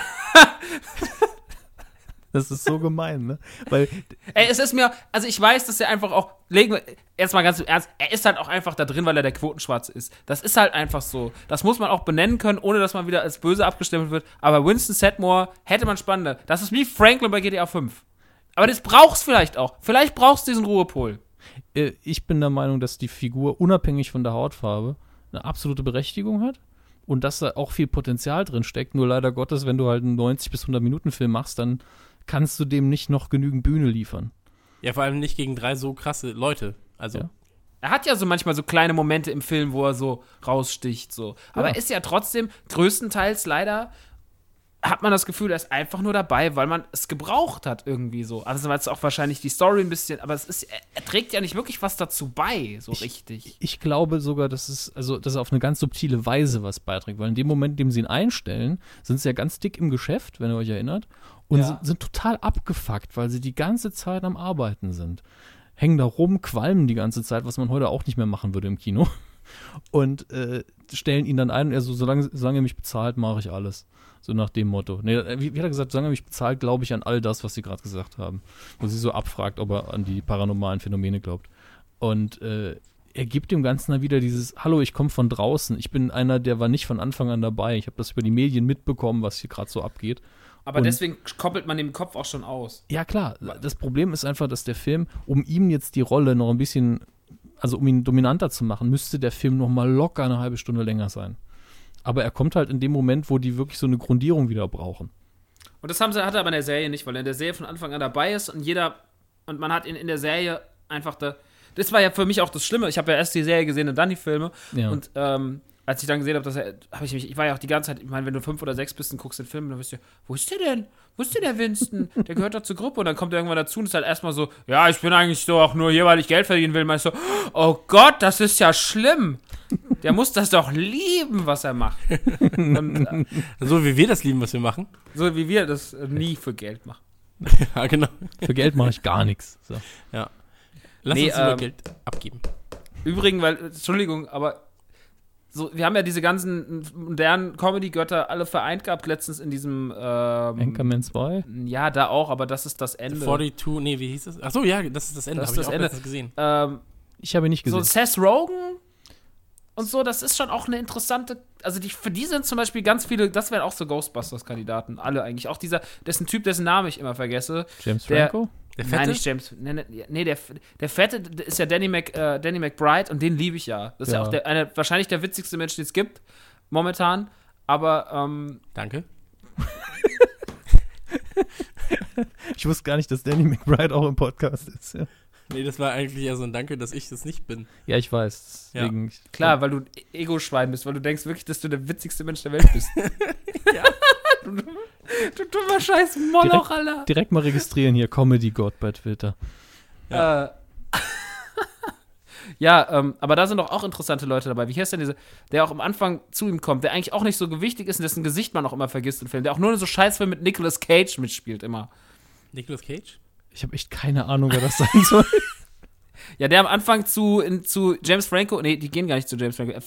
Das ist so gemein, ne? Weil Ey, es ist mir, also ich weiß, dass er einfach auch, legen wir, jetzt mal ganz im Ernst, er ist halt auch einfach da drin, weil er der Quotenschwarze ist. Das ist halt einfach so. Das muss man auch benennen können, ohne dass man wieder als böse abgestempelt wird. Aber Winston Sedmore hätte man spannender. Das ist wie Franklin bei GTA 5. Aber das brauchst vielleicht auch. Vielleicht brauchst du diesen Ruhepol. Äh, ich bin der Meinung, dass die Figur unabhängig von der Hautfarbe eine absolute Berechtigung hat und dass da auch viel Potenzial drin steckt. Nur leider Gottes, wenn du halt einen 90 bis 100 Minuten Film machst, dann kannst du dem nicht noch genügend Bühne liefern. ja, vor allem nicht gegen drei so krasse Leute. Also, Ja. Er hat ja so manchmal so kleine Momente im Film, wo er so raussticht, so. Aber Ja. er ist ja trotzdem größtenteils leider hat man das Gefühl, er ist einfach nur dabei, weil man es gebraucht hat irgendwie so. Also weil es auch wahrscheinlich die Story ein bisschen, aber es ist, er, trägt ja nicht wirklich was dazu bei, so richtig. Ich glaube sogar, dass es, also, dass er auf eine ganz subtile Weise was beiträgt, weil in dem Moment, in dem sie ihn einstellen, sind sie ja ganz dick im Geschäft, wenn ihr euch erinnert, und Ja. sind, sind total abgefuckt, weil sie die ganze Zeit am Arbeiten sind. Hängen da rum, qualmen die ganze Zeit, was man heute auch nicht mehr machen würde im Kino. Und äh, stellen ihn dann ein und er so, solange, solange er mich bezahlt, mache ich alles. So nach dem Motto. Nee, wie, wie hat er gesagt, solange er mich bezahlt, glaube ich an all das, was sie gerade gesagt haben. Wo sie so abfragt, ob er an die paranormalen Phänomene glaubt. Und äh, er gibt dem Ganzen dann wieder dieses, hallo, ich komme von draußen. Ich bin einer, der war nicht von Anfang an dabei. Ich habe das über die Medien mitbekommen, was hier gerade so abgeht. Aber Und- deswegen koppelt man den Kopf auch schon aus. Ja, klar. Das Problem ist einfach, dass der Film, um ihm jetzt die Rolle noch ein bisschen, also um ihn dominanter zu machen, müsste der Film noch mal locker eine halbe Stunde länger sein. Aber er kommt halt in dem Moment, wo die wirklich so eine Grundierung wieder brauchen. Und das haben sie, hat er aber in der Serie nicht, weil er in der Serie von Anfang an dabei ist und jeder, und man hat ihn in der Serie einfach da. Das war ja für mich auch das Schlimme. Ich habe ja erst die Serie gesehen und dann die Filme. Ja. Und ähm, als ich dann gesehen habe, dass er, habe ich mich, ich war ja auch die ganze Zeit, ich meine, wenn du fünf oder sechs bist und guckst den Film, dann wirst du, wo ist der denn? Wo ist denn der Winston? Der gehört doch zur Gruppe und dann kommt er irgendwann dazu und ist halt erstmal so, ja, ich bin eigentlich so auch nur hier, weil ich Geld verdienen will. Meinst du, oh Gott, das ist ja schlimm. Der muss das doch lieben, was er macht. Und, äh, So wie wir das lieben, was wir machen. so wie wir das äh, nie für Geld machen. ja, genau. Für Geld mache ich gar nichts. So. Lass Nee, uns ähm, Geld abgeben. Übrigens, weil, Entschuldigung, aber so, wir haben ja diese ganzen modernen Comedy-Götter alle vereint gehabt letztens in diesem ähm, Anchorman 2? Ja, da auch, aber das ist das Ende. 42, nee, wie hieß das? Achso, ja, das ist das Ende, Das habe ich das auch Ende. gesehen. Ähm, Ich habe ihn nicht so gesehen. Seth Rogen und so, das ist schon auch eine interessante. Also die, für die sind zum Beispiel ganz viele, das wären auch so Ghostbusters-Kandidaten, alle eigentlich. Auch dieser, dessen Typ, dessen Namen ich immer vergesse. James der- Franco? Der Fette? Nein, nicht James. Nee, nee, nee der, der Fette ist ja Danny, Mc, äh, Danny McBride und den liebe ich ja. Das ist ja, Ja. auch der, einer, wahrscheinlich der witzigste Mensch, den es gibt, momentan. Aber ähm, Danke. Ich wusste gar nicht, dass Danny McBride auch im Podcast ist. Ja, Nee, das war eigentlich eher so ein Danke, dass ich das nicht bin. ja ich weiß. Deswegen, ich- klar, weil du ein Ego-Schwein bist, weil du denkst wirklich, dass du der witzigste Mensch der Welt bist. Ja. du, du dummer Scheiß Moloch, Alter. Direkt mal registrieren hier, Comedy God bei Twitter. Ja, äh, ja ähm, aber da sind doch auch interessante Leute dabei. Wie heißt denn dieser, der auch am Anfang zu ihm kommt, der eigentlich auch nicht so gewichtig ist und dessen Gesicht man auch immer vergisst im Film, der auch nur in so Scheißfilm mit Nicolas Cage mitspielt immer. Nicolas Cage? Ich habe echt keine Ahnung, wer das sein soll. Ja, der am Anfang zu, in, zu James Franco, nee, die gehen gar nicht zu James Franco. Äh,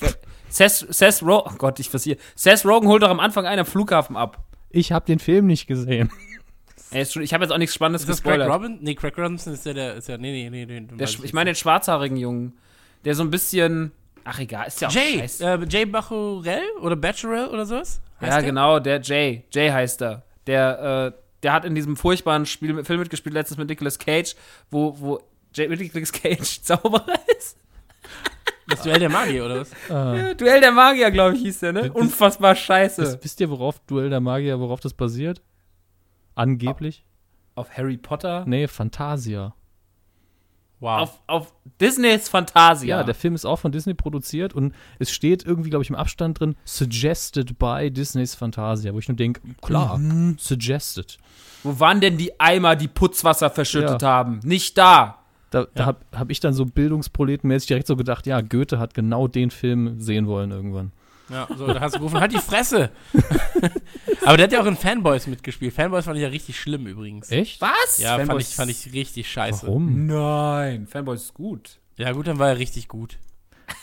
Seth, Seth Rogen, oh Gott, ich versiere. Seth Rogen holt doch am Anfang einen am Flughafen ab. Ich habe den Film nicht gesehen. Ey, ich habe jetzt auch nichts Spannendes Ist das Craig gespoilert. Robin? Nee, Craig Robinson ist ja der, ist ja, nee, nee, nee. Der, ich meine den schwarzhaarigen Jungen, der so ein bisschen, ach egal, ist ja auch Jay, scheiße. äh, Jay Bachorel oder Bachelor oder sowas? Heißt Ja, der? genau, der Jay. Jay heißt er. Der, äh, der hat in diesem furchtbaren Spiel, Film mitgespielt, letztens mit Nicolas Cage, wo, wo Nicolas Cage Zauberer ist. Das Duell der Magier oder was? Äh, Duell der Magier, glaube ich, hieß der, ne? Das- Unfassbar scheiße. wisst, wisst ihr, worauf Duell der Magier, worauf das basiert? Angeblich? auf Harry Potter? Nee, Fantasia. Wow. Auf, auf Disneys Fantasia. Ja, der Film ist auch von Disney produziert und es steht irgendwie, glaube ich, im Abstand drin, suggested by Disneys Fantasia, wo ich nur denke, klar, Mhm. suggested. Wo waren denn die Eimer, die Putzwasser verschüttet Ja. haben? Nicht da. Da, da habe hab ich dann so bildungsproletenmäßig direkt so gedacht, ja, Goethe hat genau den Film sehen wollen irgendwann. Ja, so, da hast du gerufen, halt die Fresse! Aber der hat ja auch in Fanboys mitgespielt. Fanboys fand ich ja richtig schlimm übrigens. Echt? Was? Ja, fand Fanboys- ich, fand ich richtig scheiße. Warum? Nein, Fanboys ist gut. Ja, gut, dann war er richtig gut.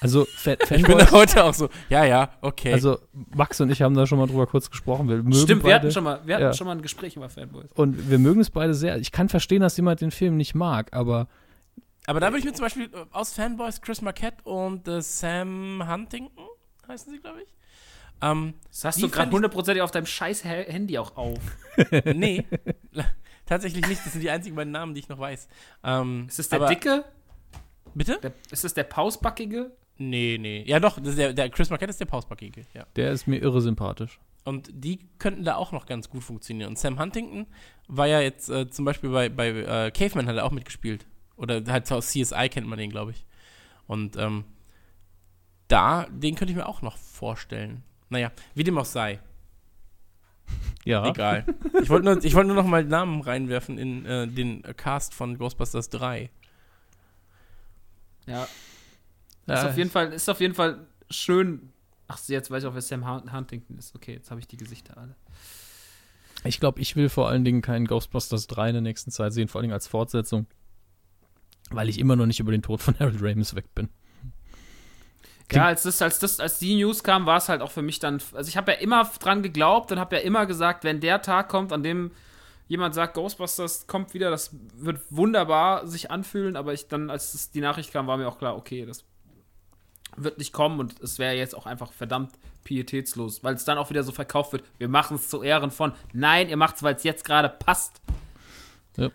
Also, Fa Ich bin Fanboys, da heute auch so, ja, ja, okay. also Max und ich haben da schon mal drüber kurz gesprochen. Wir mögen Stimmt, wir beide, hatten, schon mal, wir hatten Ja. schon mal ein Gespräch über Fanboys. Und wir mögen es beide sehr. Ich kann verstehen, dass jemand den Film nicht mag, aber Aber da würde ich mir zum Beispiel äh, aus Fanboys Chris Marquette und äh, Sam Huntington, heißen sie, glaube ich. Ähm, Das hast du gerade hundertprozentig auf deinem scheiß He- Handy auch auf. nee, tatsächlich nicht. Das sind die einzigen beiden Namen, die ich noch weiß. Ähm, Ist das der aber- Dicke? Bitte? Der, ist das der Pausbackige? Nee, nee. Ja, doch, der, der Chris Marquette ist der Pausbackige, ja. der ist mir irre sympathisch. Und die könnten da auch noch ganz gut funktionieren. Und Sam Huntington war ja jetzt äh, zum Beispiel bei, bei äh, Caveman hat er auch mitgespielt. Oder halt aus CSI kennt man den, glaube ich. Und ähm, da, den könnte ich mir auch noch vorstellen. Naja, wie dem auch sei. Ja. Egal. Ich wollte nur, ich wollt nur noch mal Namen reinwerfen in äh, den Cast von Ghostbusters 3. Ja, Ja, ist, auf jeden Fall, ist auf jeden Fall schön. Ach, jetzt weiß ich auch, wer Sam Hun- Huntington ist. Okay, jetzt habe ich die Gesichter alle. Ich glaube, ich will vor allen Dingen keinen Ghostbusters 3 in der nächsten Zeit sehen, vor allen Dingen als Fortsetzung. Weil ich immer noch nicht über den Tod von Harold Ramis weg bin. Ja, als das, als das, als die News kam, war es halt auch für mich dann. Also ich habe ja immer dran geglaubt und habe ja immer gesagt, wenn der Tag kommt, an dem jemand sagt, Ghostbusters kommt wieder, das wird wunderbar sich anfühlen, aber ich dann, als es die Nachricht kam, war mir auch klar, okay, das wird nicht kommen und es wäre jetzt auch einfach verdammt pietätslos, weil es dann auch wieder so verkauft wird, wir machen es zu Ehren von, nein, ihr macht es, weil es jetzt gerade passt.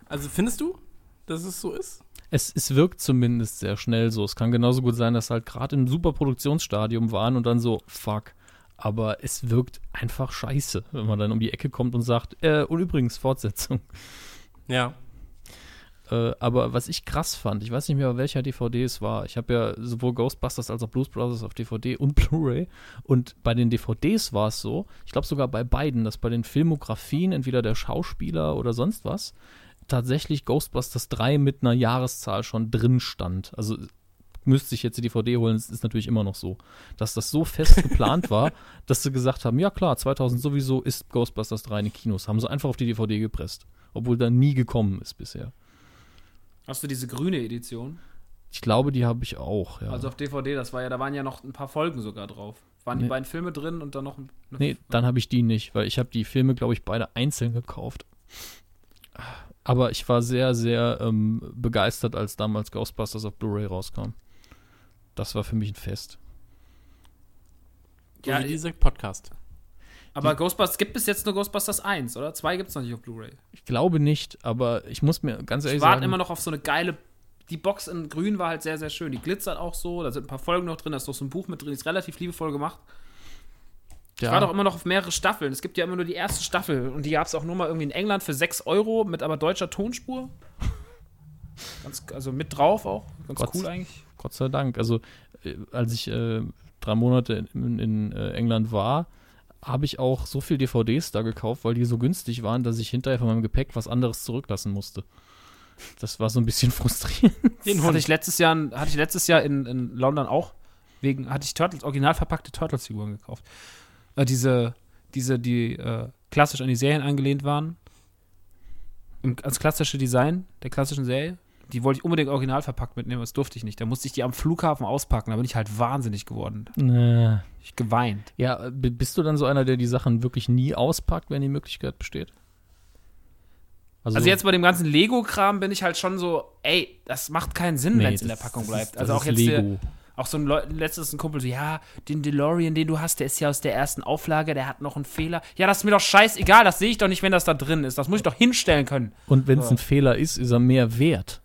Also findest du, dass es so ist? Es, es wirkt zumindest sehr schnell so. Es kann genauso gut sein, dass halt gerade im Superproduktionsstadium waren und dann so, fuck. Aber es wirkt einfach scheiße, wenn man dann um die Ecke kommt und sagt, äh, und übrigens Fortsetzung. Ja. Äh, aber was ich krass fand, ich weiß nicht mehr, welcher DVD es war. Ich habe ja sowohl Ghostbusters als auch Blues Brothers auf DVD und Blu-ray. Und bei den DVDs war es so, ich glaube sogar bei beiden, dass bei den Filmografien entweder der Schauspieler oder sonst was tatsächlich Ghostbusters 3 mit einer Jahreszahl schon drin stand. Also müsste ich jetzt die DVD holen, es ist natürlich immer noch so, dass das so fest geplant war, dass sie gesagt haben, ja klar, 2000 sowieso ist Ghostbusters 3 in den Kinos. Haben sie einfach auf die DVD gepresst. Obwohl da nie gekommen ist bisher. Hast du diese grüne Edition? Ich glaube, die habe ich auch, ja. Also auf DVD, das war ja, da waren ja noch ein paar Folgen sogar drauf. Waren die Nee. beiden Filme drin und dann noch ein. nee, dann habe ich die nicht, weil ich habe die Filme, glaube ich, beide einzeln gekauft. Aber ich war sehr, sehr ähm, begeistert, als damals Ghostbusters auf Blu-ray rauskam. Das war für mich ein Fest. So Ja, wie dieser Podcast. Aber Ghostbusters gibt bis jetzt nur Ghostbusters 1, oder? 2 gibt es noch nicht auf Blu-ray. Ich glaube nicht, aber ich muss mir ganz ehrlich Ich warte sagen, immer noch auf so eine geile. Die Box in grün war halt sehr, sehr schön. Die glitzert auch so. Da sind ein paar Folgen noch drin. Da ist noch so ein Buch mit drin. Die ist relativ liebevoll gemacht. Ich ja, warte auch immer noch auf mehrere Staffeln. Es gibt ja immer nur die erste Staffel. Und die gab es auch nur mal irgendwie in England für 6 Euro mit aber deutscher Tonspur. Ganz, also mit drauf auch. Ganz Gott. cool eigentlich. Gott sei Dank. Also, äh, als ich äh, drei Monate in, in äh, England war, habe ich auch so viel DVDs da gekauft, weil die so günstig waren, dass ich hinterher von meinem Gepäck was anderes zurücklassen musste. Das war so ein bisschen frustrierend. Den Hatte ich letztes Jahr, hatte ich letztes Jahr in, in London auch, wegen, hatte ich Turtles, original verpackte Turtles-Figuren gekauft. Äh, diese, diese, die äh, klassisch an die Serien angelehnt waren. Im, als klassische Design der klassischen Serie. Die wollte ich unbedingt original verpackt mitnehmen, das durfte ich nicht. Da musste ich die am Flughafen auspacken, da bin ich halt wahnsinnig geworden. Äh, Ich geweint. ja, bist du dann so einer, der die Sachen wirklich nie auspackt, wenn die Möglichkeit besteht? Also jetzt bei dem ganzen Lego-Kram bin ich halt schon so, ey, das macht keinen Sinn, nee, wenn es in der Packung bleibt. ist- also auch jetzt der, Lego. Auch so ein Leu letztes ein Kumpel so, ja, den DeLorean, den du hast, der ist ja aus der ersten Auflage, der hat noch einen Fehler. Ja, das ist mir doch scheißegal, das sehe ich doch nicht, wenn das da drin ist. Das muss ich doch hinstellen können. Und wenn es ein Fehler ist, ist er mehr wert.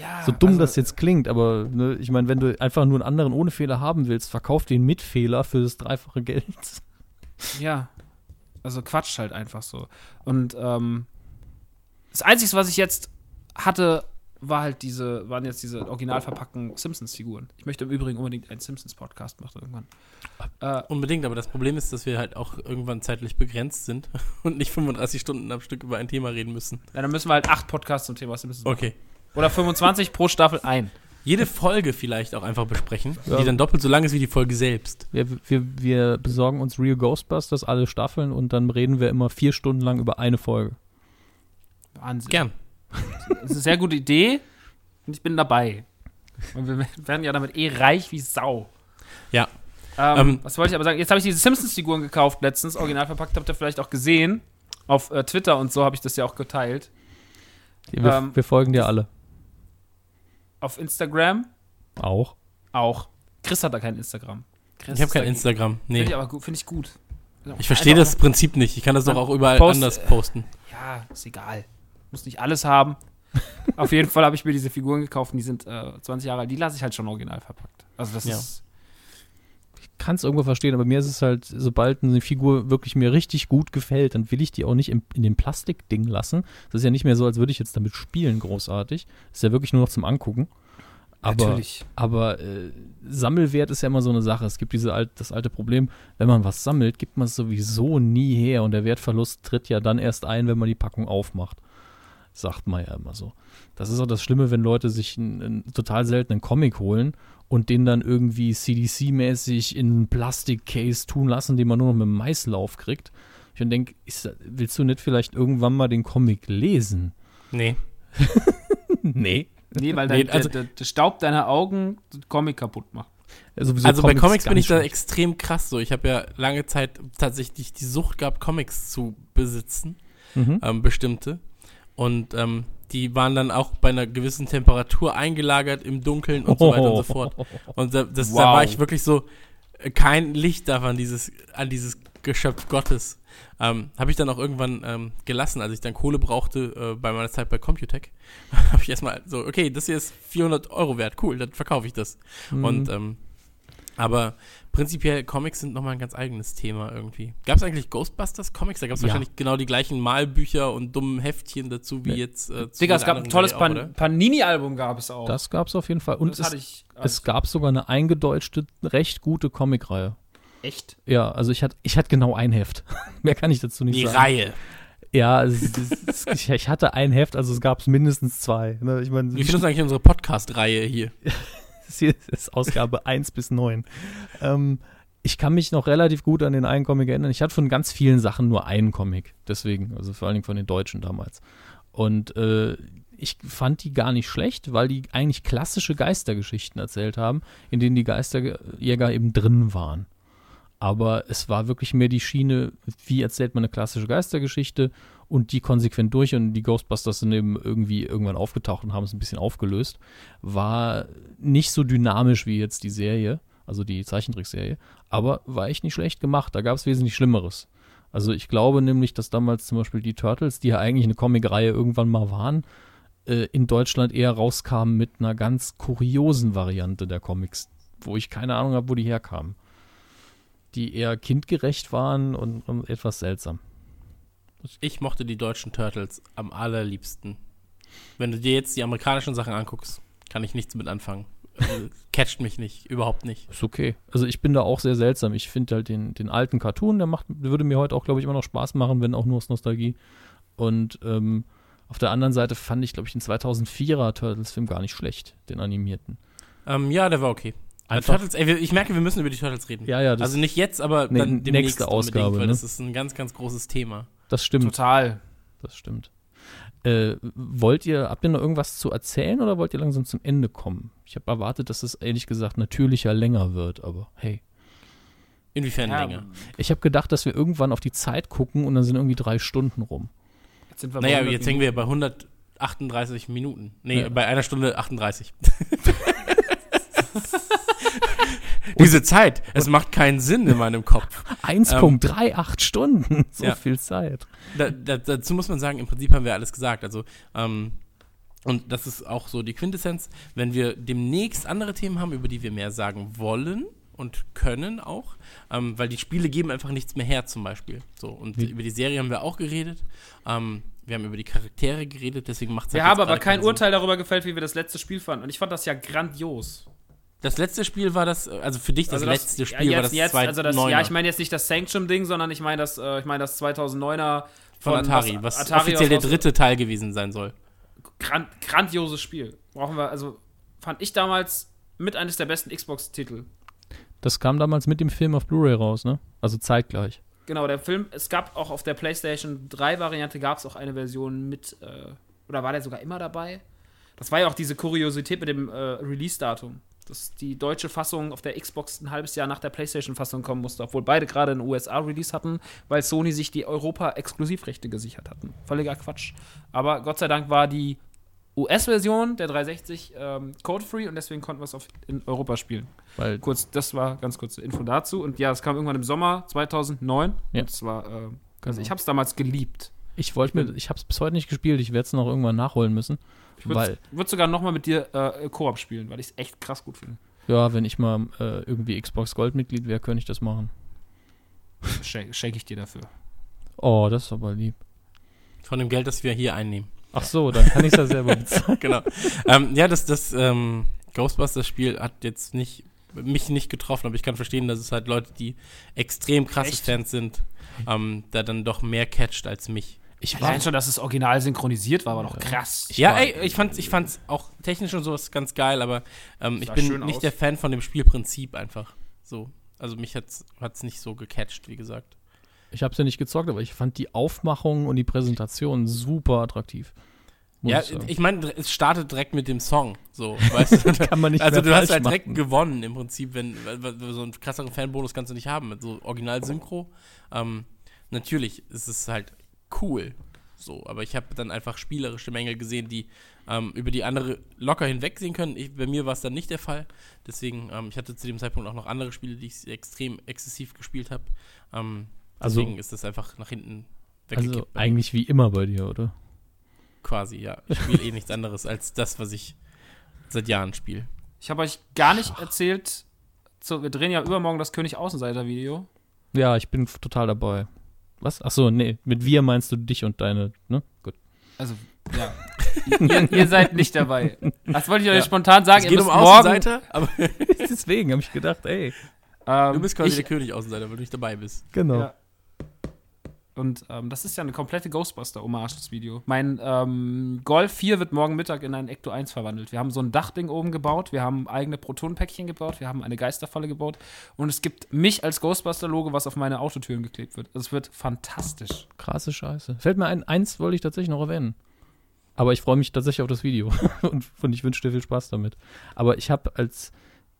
Ja, So dumm also, das jetzt klingt, aber ne, ich meine, wenn du einfach nur einen anderen ohne Fehler haben willst, verkauf den mit Fehler für das dreifache Geld. Ja. Also Quatsch halt einfach so. Und ähm, das Einzige, was ich jetzt hatte, war halt diese, waren jetzt diese original verpackten Simpsons-Figuren. Ich möchte im Übrigen unbedingt einen Simpsons-Podcast machen irgendwann. Äh, Unbedingt, aber das Problem ist, dass wir halt auch irgendwann zeitlich begrenzt sind und nicht 35 Stunden am Stück über ein Thema reden müssen. ja, dann müssen wir halt acht Podcasts zum Thema Simpsons machen. Okay. Oder 25 pro Staffel ein. Jede Folge vielleicht auch einfach besprechen, Ja. die dann doppelt so lang ist wie die Folge selbst. Wir, wir, wir besorgen uns Real Ghostbusters, alle Staffeln, und dann reden wir immer vier Stunden lang über eine Folge. Wahnsinn. Gern. Das ist eine sehr gute Idee und ich bin dabei. Und wir werden ja damit eh reich wie Sau. Ja. Ähm, Ähm, was wollte ich aber sagen? Jetzt habe ich diese Simpsons-Figuren gekauft letztens, original verpackt, habt ihr vielleicht auch gesehen. Auf äh, Twitter und so habe ich das ja auch geteilt. Wir, Ähm, wir folgen dir alle. Auf Instagram Auch. auch. Chris hat da kein Instagram. Chris Ich habe kein Instagram. Nee. Finde ich aber. Finde ich gut. Ich verstehe das Prinzip nicht. Ich kann das doch auch überall post- anders posten. Ja, ist egal. Muss nicht alles haben. Auf jeden Fall habe ich mir diese Figuren gekauft und die sind äh, 20 Jahre alt. Die lasse ich halt schon original verpackt. Also das Ja. ist. Kann es irgendwo verstehen, aber mir ist es halt, sobald eine Figur wirklich mir richtig gut gefällt, dann will ich die auch nicht im, in dem Plastikding lassen. Das ist ja nicht mehr so, als würde ich jetzt damit spielen, großartig. ist ja wirklich nur noch zum Angucken. Aber, Natürlich. aber äh, Sammelwert ist ja immer so eine Sache. Es gibt diese alt, das alte Problem, wenn man was sammelt, gibt man es sowieso nie her und der Wertverlust tritt ja dann erst ein, wenn man die Packung aufmacht. Sagt man ja immer so. Das ist auch das Schlimme, wenn Leute sich einen, einen total seltenen Comic holen und den dann irgendwie CDC-mäßig in einen Plastikcase tun lassen, den man nur noch mit dem Meißel aufkriegt. Ich denke, willst du nicht vielleicht irgendwann mal den Comic lesen? Nee. nee. Nee, weil Nee, dein, also- der, der, der Staub deiner Augen den Comic kaputt macht. Sowieso Also bei Comics bin ich da extrem krass so. Ich habe ja lange Zeit tatsächlich die Sucht gehabt, Comics zu besitzen, Mhm. ähm, bestimmte. Und ähm, die waren dann auch bei einer gewissen Temperatur eingelagert im Dunkeln und so weiter und so fort. Und da, das, da Wow. war ich wirklich so, äh, kein Licht darf an dieses, an dieses Geschöpf Gottes. Ähm, habe ich dann auch irgendwann ähm, gelassen, als ich dann Kohle brauchte äh, bei meiner Zeit bei Computec. habe ich erstmal so, okay, das hier ist 400 Euro wert, cool, dann verkaufe ich das. Mhm. Und ähm, aber prinzipiell Comics sind nochmal ein ganz eigenes Thema irgendwie. Gab es eigentlich Ghostbusters Comics? Da gab es Ja. wahrscheinlich genau die gleichen Malbücher und dummen Heftchen dazu wie Nee. jetzt. Äh, zu Digga, es gab ein tolles Pan? Panini-Album gab es auch. Das gab es auf jeden Fall. Und das es, es gab sogar eine eingedeutschte, recht gute Comicreihe. echt. Ja, also ich hatte ich hatte genau ein Heft. Mehr kann ich dazu nicht Die sagen. Reihe. Ja, es, es, es, ich, ich hatte ein Heft, also es gab mindestens zwei. Ne? Ich meine, Wie viel ist eigentlich unsere Podcast-Reihe hier? Das hier ist Ausgabe 1 bis 9. Ähm, ich kann mich noch relativ gut an den einen Comic erinnern. Ich hatte von ganz vielen Sachen nur einen Comic. Deswegen, also vor allen Dingen von den Deutschen damals. Und äh, ich fand die gar nicht schlecht, weil die eigentlich klassische Geistergeschichten erzählt haben, in denen die Geisterjäger eben drin waren. Aber es war wirklich mehr die Schiene, wie erzählt man eine klassische Geistergeschichte und die konsequent durch und die Ghostbusters sind eben irgendwie irgendwann aufgetaucht und haben es ein bisschen aufgelöst. War nicht so dynamisch wie jetzt die Serie, also die Zeichentrickserie, aber war echt nicht schlecht gemacht. Da gab es wesentlich Schlimmeres. Also ich glaube nämlich, dass damals zum Beispiel die Turtles, die ja eigentlich eine Comicreihe irgendwann mal waren, äh, in Deutschland eher rauskamen mit einer ganz kuriosen Variante der Comics, wo ich keine Ahnung habe, wo die herkamen. Die eher kindgerecht waren und, und etwas seltsam. Ich mochte die deutschen Turtles am allerliebsten. Wenn du dir jetzt die amerikanischen Sachen anguckst, kann ich nichts mit anfangen. Also, catcht mich nicht, überhaupt nicht. Ist okay. Also ich bin da auch sehr seltsam. Ich finde halt den, den alten Cartoon, der macht, würde mir heute auch, glaube ich, immer noch Spaß machen, wenn auch nur aus Nostalgie. Und ähm, auf der anderen Seite fand ich, glaube ich, den 2004er Turtles-Film gar nicht schlecht, den animierten. Ähm, ja, der war okay. Äh, Einfach- Turtles, ey, ich merke, wir müssen über die Turtles reden. Ja, ja, das, also nicht jetzt, aber Nee, dann nächste demnächst Ausgabe, unbedingt, weil ne? das ist ein ganz, ganz großes Thema. Das stimmt. Total. Das stimmt. Äh, wollt ihr, habt ihr noch irgendwas zu erzählen oder wollt ihr langsam zum Ende kommen? Ich habe erwartet, dass es ehrlich gesagt natürlicher länger wird, aber hey. Inwiefern Ja, länger? Ich habe gedacht, dass wir irgendwann auf die Zeit gucken und dann sind irgendwie drei Stunden rum. Jetzt sind wir bei Naja, 100 jetzt hängen wir bei 138 Minuten. Nee, Ja. bei einer Stunde 38. Diese Zeit, es macht keinen Sinn in meinem Kopf. 1,38 Stunden, so ja. viel Zeit. Da, da, dazu muss man sagen, im Prinzip haben wir alles gesagt. Also, ähm, und das ist auch so die Quintessenz, wenn wir demnächst andere Themen haben, über die wir mehr sagen wollen und können auch, ähm, weil die Spiele geben einfach nichts mehr her zum Beispiel. So, und Wie- über die Serie haben wir auch geredet. Ähm, wir haben über die Charaktere geredet, deswegen macht es Wir haben aber kein Urteil darüber gefällt, wie wir das letzte Spiel fanden. Und ich fand das ja grandios. Das letzte Spiel war das, also für dich das, Also letzte ja, Spiel jetzt, war das jetzt, also das, 2009er Ja, ich meine jetzt nicht das Sanctum-Ding, sondern ich meine das, äh, ich meine das 2009er von, Atari, was, Atari offiziell der dritte Teil gewesen sein soll. Gran grandioses Spiel. Brauchen wir, also fand ich damals mit eines der besten Xbox-Titel. Das kam damals mit dem Film auf Blu-ray raus, ne? Also zeitgleich. Genau, der Film, es gab auch auf der PlayStation 3 Variante gab es auch eine Version mit, äh, oder war der sogar immer dabei? Das war ja auch diese Kuriosität mit dem äh, Release-Datum, dass die deutsche Fassung auf der Xbox ein halbes Jahr nach der PlayStation-Fassung kommen musste, obwohl beide gerade einen USA-Release hatten, weil Sony sich die Europa-Exklusivrechte gesichert hatten. Völliger Quatsch. Aber Gott sei Dank war die US-Version der 360 ähm, code-free und deswegen konnten wir es in Europa spielen. Weil Kurz, das war ganz kurze Info dazu. Und ja, es kam irgendwann im Sommer 2009. Ja. Und es war, äh, also Genau. ich habe es damals geliebt. Ich wollte mir, ich habe es bis heute nicht gespielt, ich werde es noch irgendwann nachholen müssen. Ich würde sogar noch mal mit dir äh, Koop spielen, weil ich es echt krass gut finde. ja, wenn ich mal äh, irgendwie Xbox Gold-Mitglied wäre, könnte ich das machen. Schenke schenk ich dir dafür. Oh, das ist aber lieb. Von dem Geld, das wir hier einnehmen. Ach so, dann kann ich es ja selber bezahlen. genau. ähm, ja, das, das, ähm, Ghostbusters-Spiel hat jetzt nicht mich nicht getroffen, aber ich kann verstehen, dass es halt Leute, die extrem krasse Echt? Fans sind, ähm, da dann doch mehr catcht als mich. Ich war, Allein schon, dass es original synchronisiert war, war doch krass. ja, war- ey, ich fand's, ich fand's auch technisch und sowas ganz geil, aber ähm, ich bin nicht aus. der Fan von dem Spielprinzip einfach. So. Also mich hat's, hat's nicht so gecatcht, wie gesagt. ich habe es ja nicht gezockt, aber ich fand die Aufmachung und die Präsentation super attraktiv. Ja, ich ich meine, es startet direkt mit dem Song, so, weißt du? Kann man nicht also mehr du hast halt direkt machen. gewonnen im Prinzip, wenn so einen krasseren Fanbonus kannst du nicht haben mit so Original-Synchro. Ähm, natürlich ist es halt cool, so, aber ich habe dann einfach spielerische Mängel gesehen, die ähm, über die andere locker hinwegsehen können. Ich, bei mir war es dann nicht der Fall, deswegen ähm, ich hatte zu dem Zeitpunkt auch noch andere Spiele, die ich extrem exzessiv gespielt habe. Ähm, Also- deswegen ist das einfach nach hinten Also weggekippt. eigentlich wie immer bei dir, oder? quasi, ja. Ich spiele eh nichts anderes als das, was ich seit Jahren spiele. Ich habe euch gar nicht erzählt, so, wir drehen ja übermorgen das König Außenseiter-Video. Ja, ich bin total dabei. Was? Ach so, nee, mit wir meinst du dich und deine, ne? Gut. Also, ja. ihr, ihr seid nicht dabei. Das wollte ich euch Ja. spontan sagen. Es ihr geht um müsst morgen, Außenseiter, aber Deswegen habe ich gedacht, ey. ähm, du bist quasi ich, der König Außenseiter, weil du nicht dabei bist. Genau. Ja. Und ähm, das ist ja eine komplette Ghostbuster-Hommage, das Video. Mein ähm, Golf 4 wird morgen Mittag in ein Ecto 1 verwandelt. Wir haben so ein Dachding oben gebaut, wir haben eigene Protonpäckchen gebaut, wir haben eine Geisterfalle gebaut und es gibt mich als Ghostbuster-Logo, was auf meine Autotüren geklebt wird. Es wird fantastisch. Krasse Scheiße. Fällt mir ein, eins wollte ich tatsächlich noch erwähnen. Aber ich freue mich tatsächlich auf das Video. und, und ich wünsche dir viel Spaß damit. Aber ich habe als,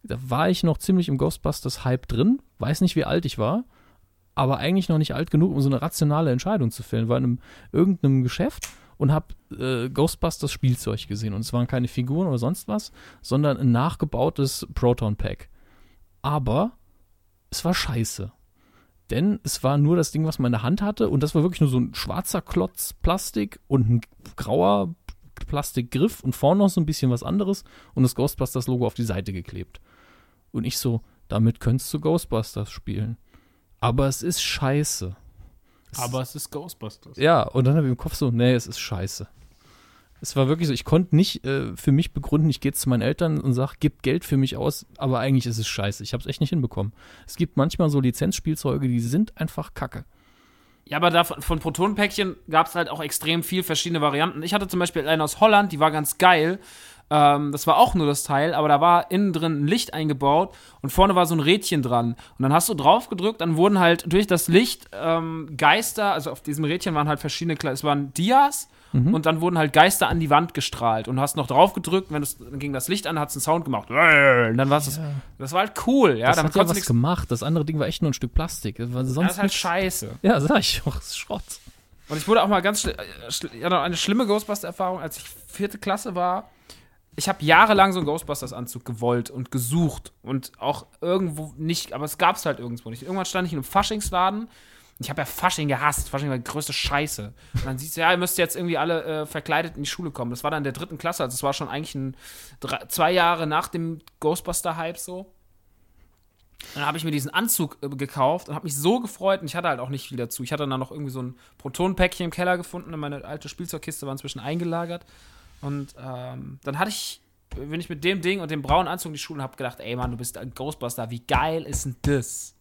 da war ich noch ziemlich im Ghostbusters-Hype drin. Weiß nicht, wie alt ich war. Aber eigentlich noch nicht alt genug, um so eine rationale Entscheidung zu fällen. War in einem, irgendeinem Geschäft und habe äh, Ghostbusters Spielzeug gesehen. Und es waren keine Figuren oder sonst was, sondern ein nachgebautes Proton-Pack. Aber es war scheiße. Denn es war nur das Ding, was man in der Hand hatte. Und das war wirklich nur so ein schwarzer Klotz Plastik und ein grauer Plastikgriff und vorne noch so ein bisschen was anderes und das Ghostbusters-Logo auf die Seite geklebt. Und ich so, damit könntest du Ghostbusters spielen. Aber es ist scheiße. Es- Aber es ist Ghostbusters. ja, und dann habe ich im Kopf so, nee, es ist scheiße. Es war wirklich so, ich konnte nicht äh, für mich begründen, ich gehe zu meinen Eltern und sage, gib Geld für mich aus, aber eigentlich ist es scheiße. Ich habe es echt nicht hinbekommen. Es gibt manchmal so Lizenzspielzeuge, die sind einfach kacke. Ja, aber da von, von Protonpäckchen gab es halt auch extrem viel verschiedene Varianten. Ich hatte zum Beispiel eine aus Holland, die war ganz geil. Ähm, das war auch nur das Teil, aber da war innen drin ein Licht eingebaut und vorne war so ein Rädchen dran. Und dann hast du drauf gedrückt, dann wurden halt durch das Licht ähm, Geister, also auf diesem Rädchen waren halt verschiedene, es waren Dias und dann wurden halt Geister an die Wand gestrahlt. Und du hast noch drauf gedrückt, wenn es dann ging das Licht an, hat es einen Sound gemacht. Und dann war es, das war halt cool, ja. das dann hat ja was gemacht. Das andere Ding war echt nur ein Stück Plastik. Das war Das sonst ist halt scheiße. Ja, sag ich auch, das ist Schrott. Und ich wurde auch mal ganz äh, ja, noch eine schlimme Ghostbuster-Erfahrung, als ich vierte Klasse war. Ich habe jahrelang so einen Ghostbusters-Anzug gewollt und gesucht und auch irgendwo nicht, aber es gab es halt irgendwo nicht. Irgendwann stand ich in einem Faschingsladen. Ich habe ja Fasching gehasst. Fasching war die größte Scheiße. Und dann siehst du, ja, ihr müsst jetzt irgendwie alle äh, verkleidet in die Schule kommen. Das war dann in der dritten Klasse, also es war schon eigentlich ein, drei, zwei Jahre nach dem Ghostbuster-Hype so. Dann habe ich mir diesen Anzug äh, gekauft und habe mich so gefreut und ich hatte halt auch nicht viel dazu. Ich hatte dann noch irgendwie so ein Protonenpäckchen im Keller gefunden und meine alte Spielzeugkiste war inzwischen eingelagert. Und ähm, dann hatte ich, bin ich mit dem Ding und dem braunen Anzug in die Schule und habe gedacht, ey Mann, du bist ein Ghostbuster, wie geil ist denn das?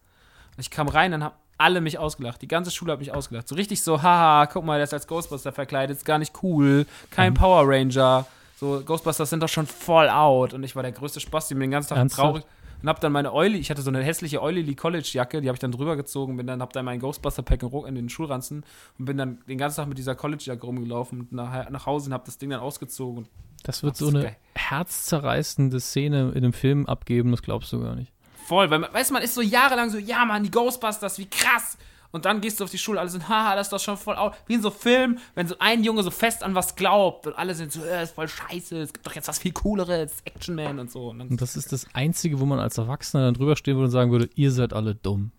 Und ich kam rein, dann haben alle mich ausgelacht. Die ganze Schule hat mich ausgelacht. So richtig so, haha, guck mal, der ist als Ghostbuster verkleidet, ist gar nicht cool, kein Power Ranger. So, Ghostbusters sind doch schon voll out. Und ich war der größte Spaß, die mir den ganzen Tag Ernsthaft? traurig. Und hab dann meine Euli, ich hatte so eine hässliche Euli College Jacke, die habe ich dann drüber gezogen, bin dann hab dann meinen Ghostbuster Pack in, den Schulranzen und bin dann den ganzen Tag mit dieser College Jacke rumgelaufen und nach, nach Hause und hab das Ding dann ausgezogen. Und Das wird so eine geil. herzzerreißende Szene in einem Film abgeben, das glaubst du gar nicht. voll, weil man, weißt du, man ist so jahrelang so, ja Mann, die Ghostbusters, wie krass. Und dann gehst du auf die Schule, alle sind, haha, das ist doch schon voll out. Wie in so Film, wenn so ein Junge so fest an was glaubt und alle sind so, äh, ist voll scheiße, es gibt doch jetzt was viel cooleres, Action Man und so. Und Und das ist das Einzige, wo man als Erwachsener dann drüber stehen würde und sagen würde, ihr seid alle dumm.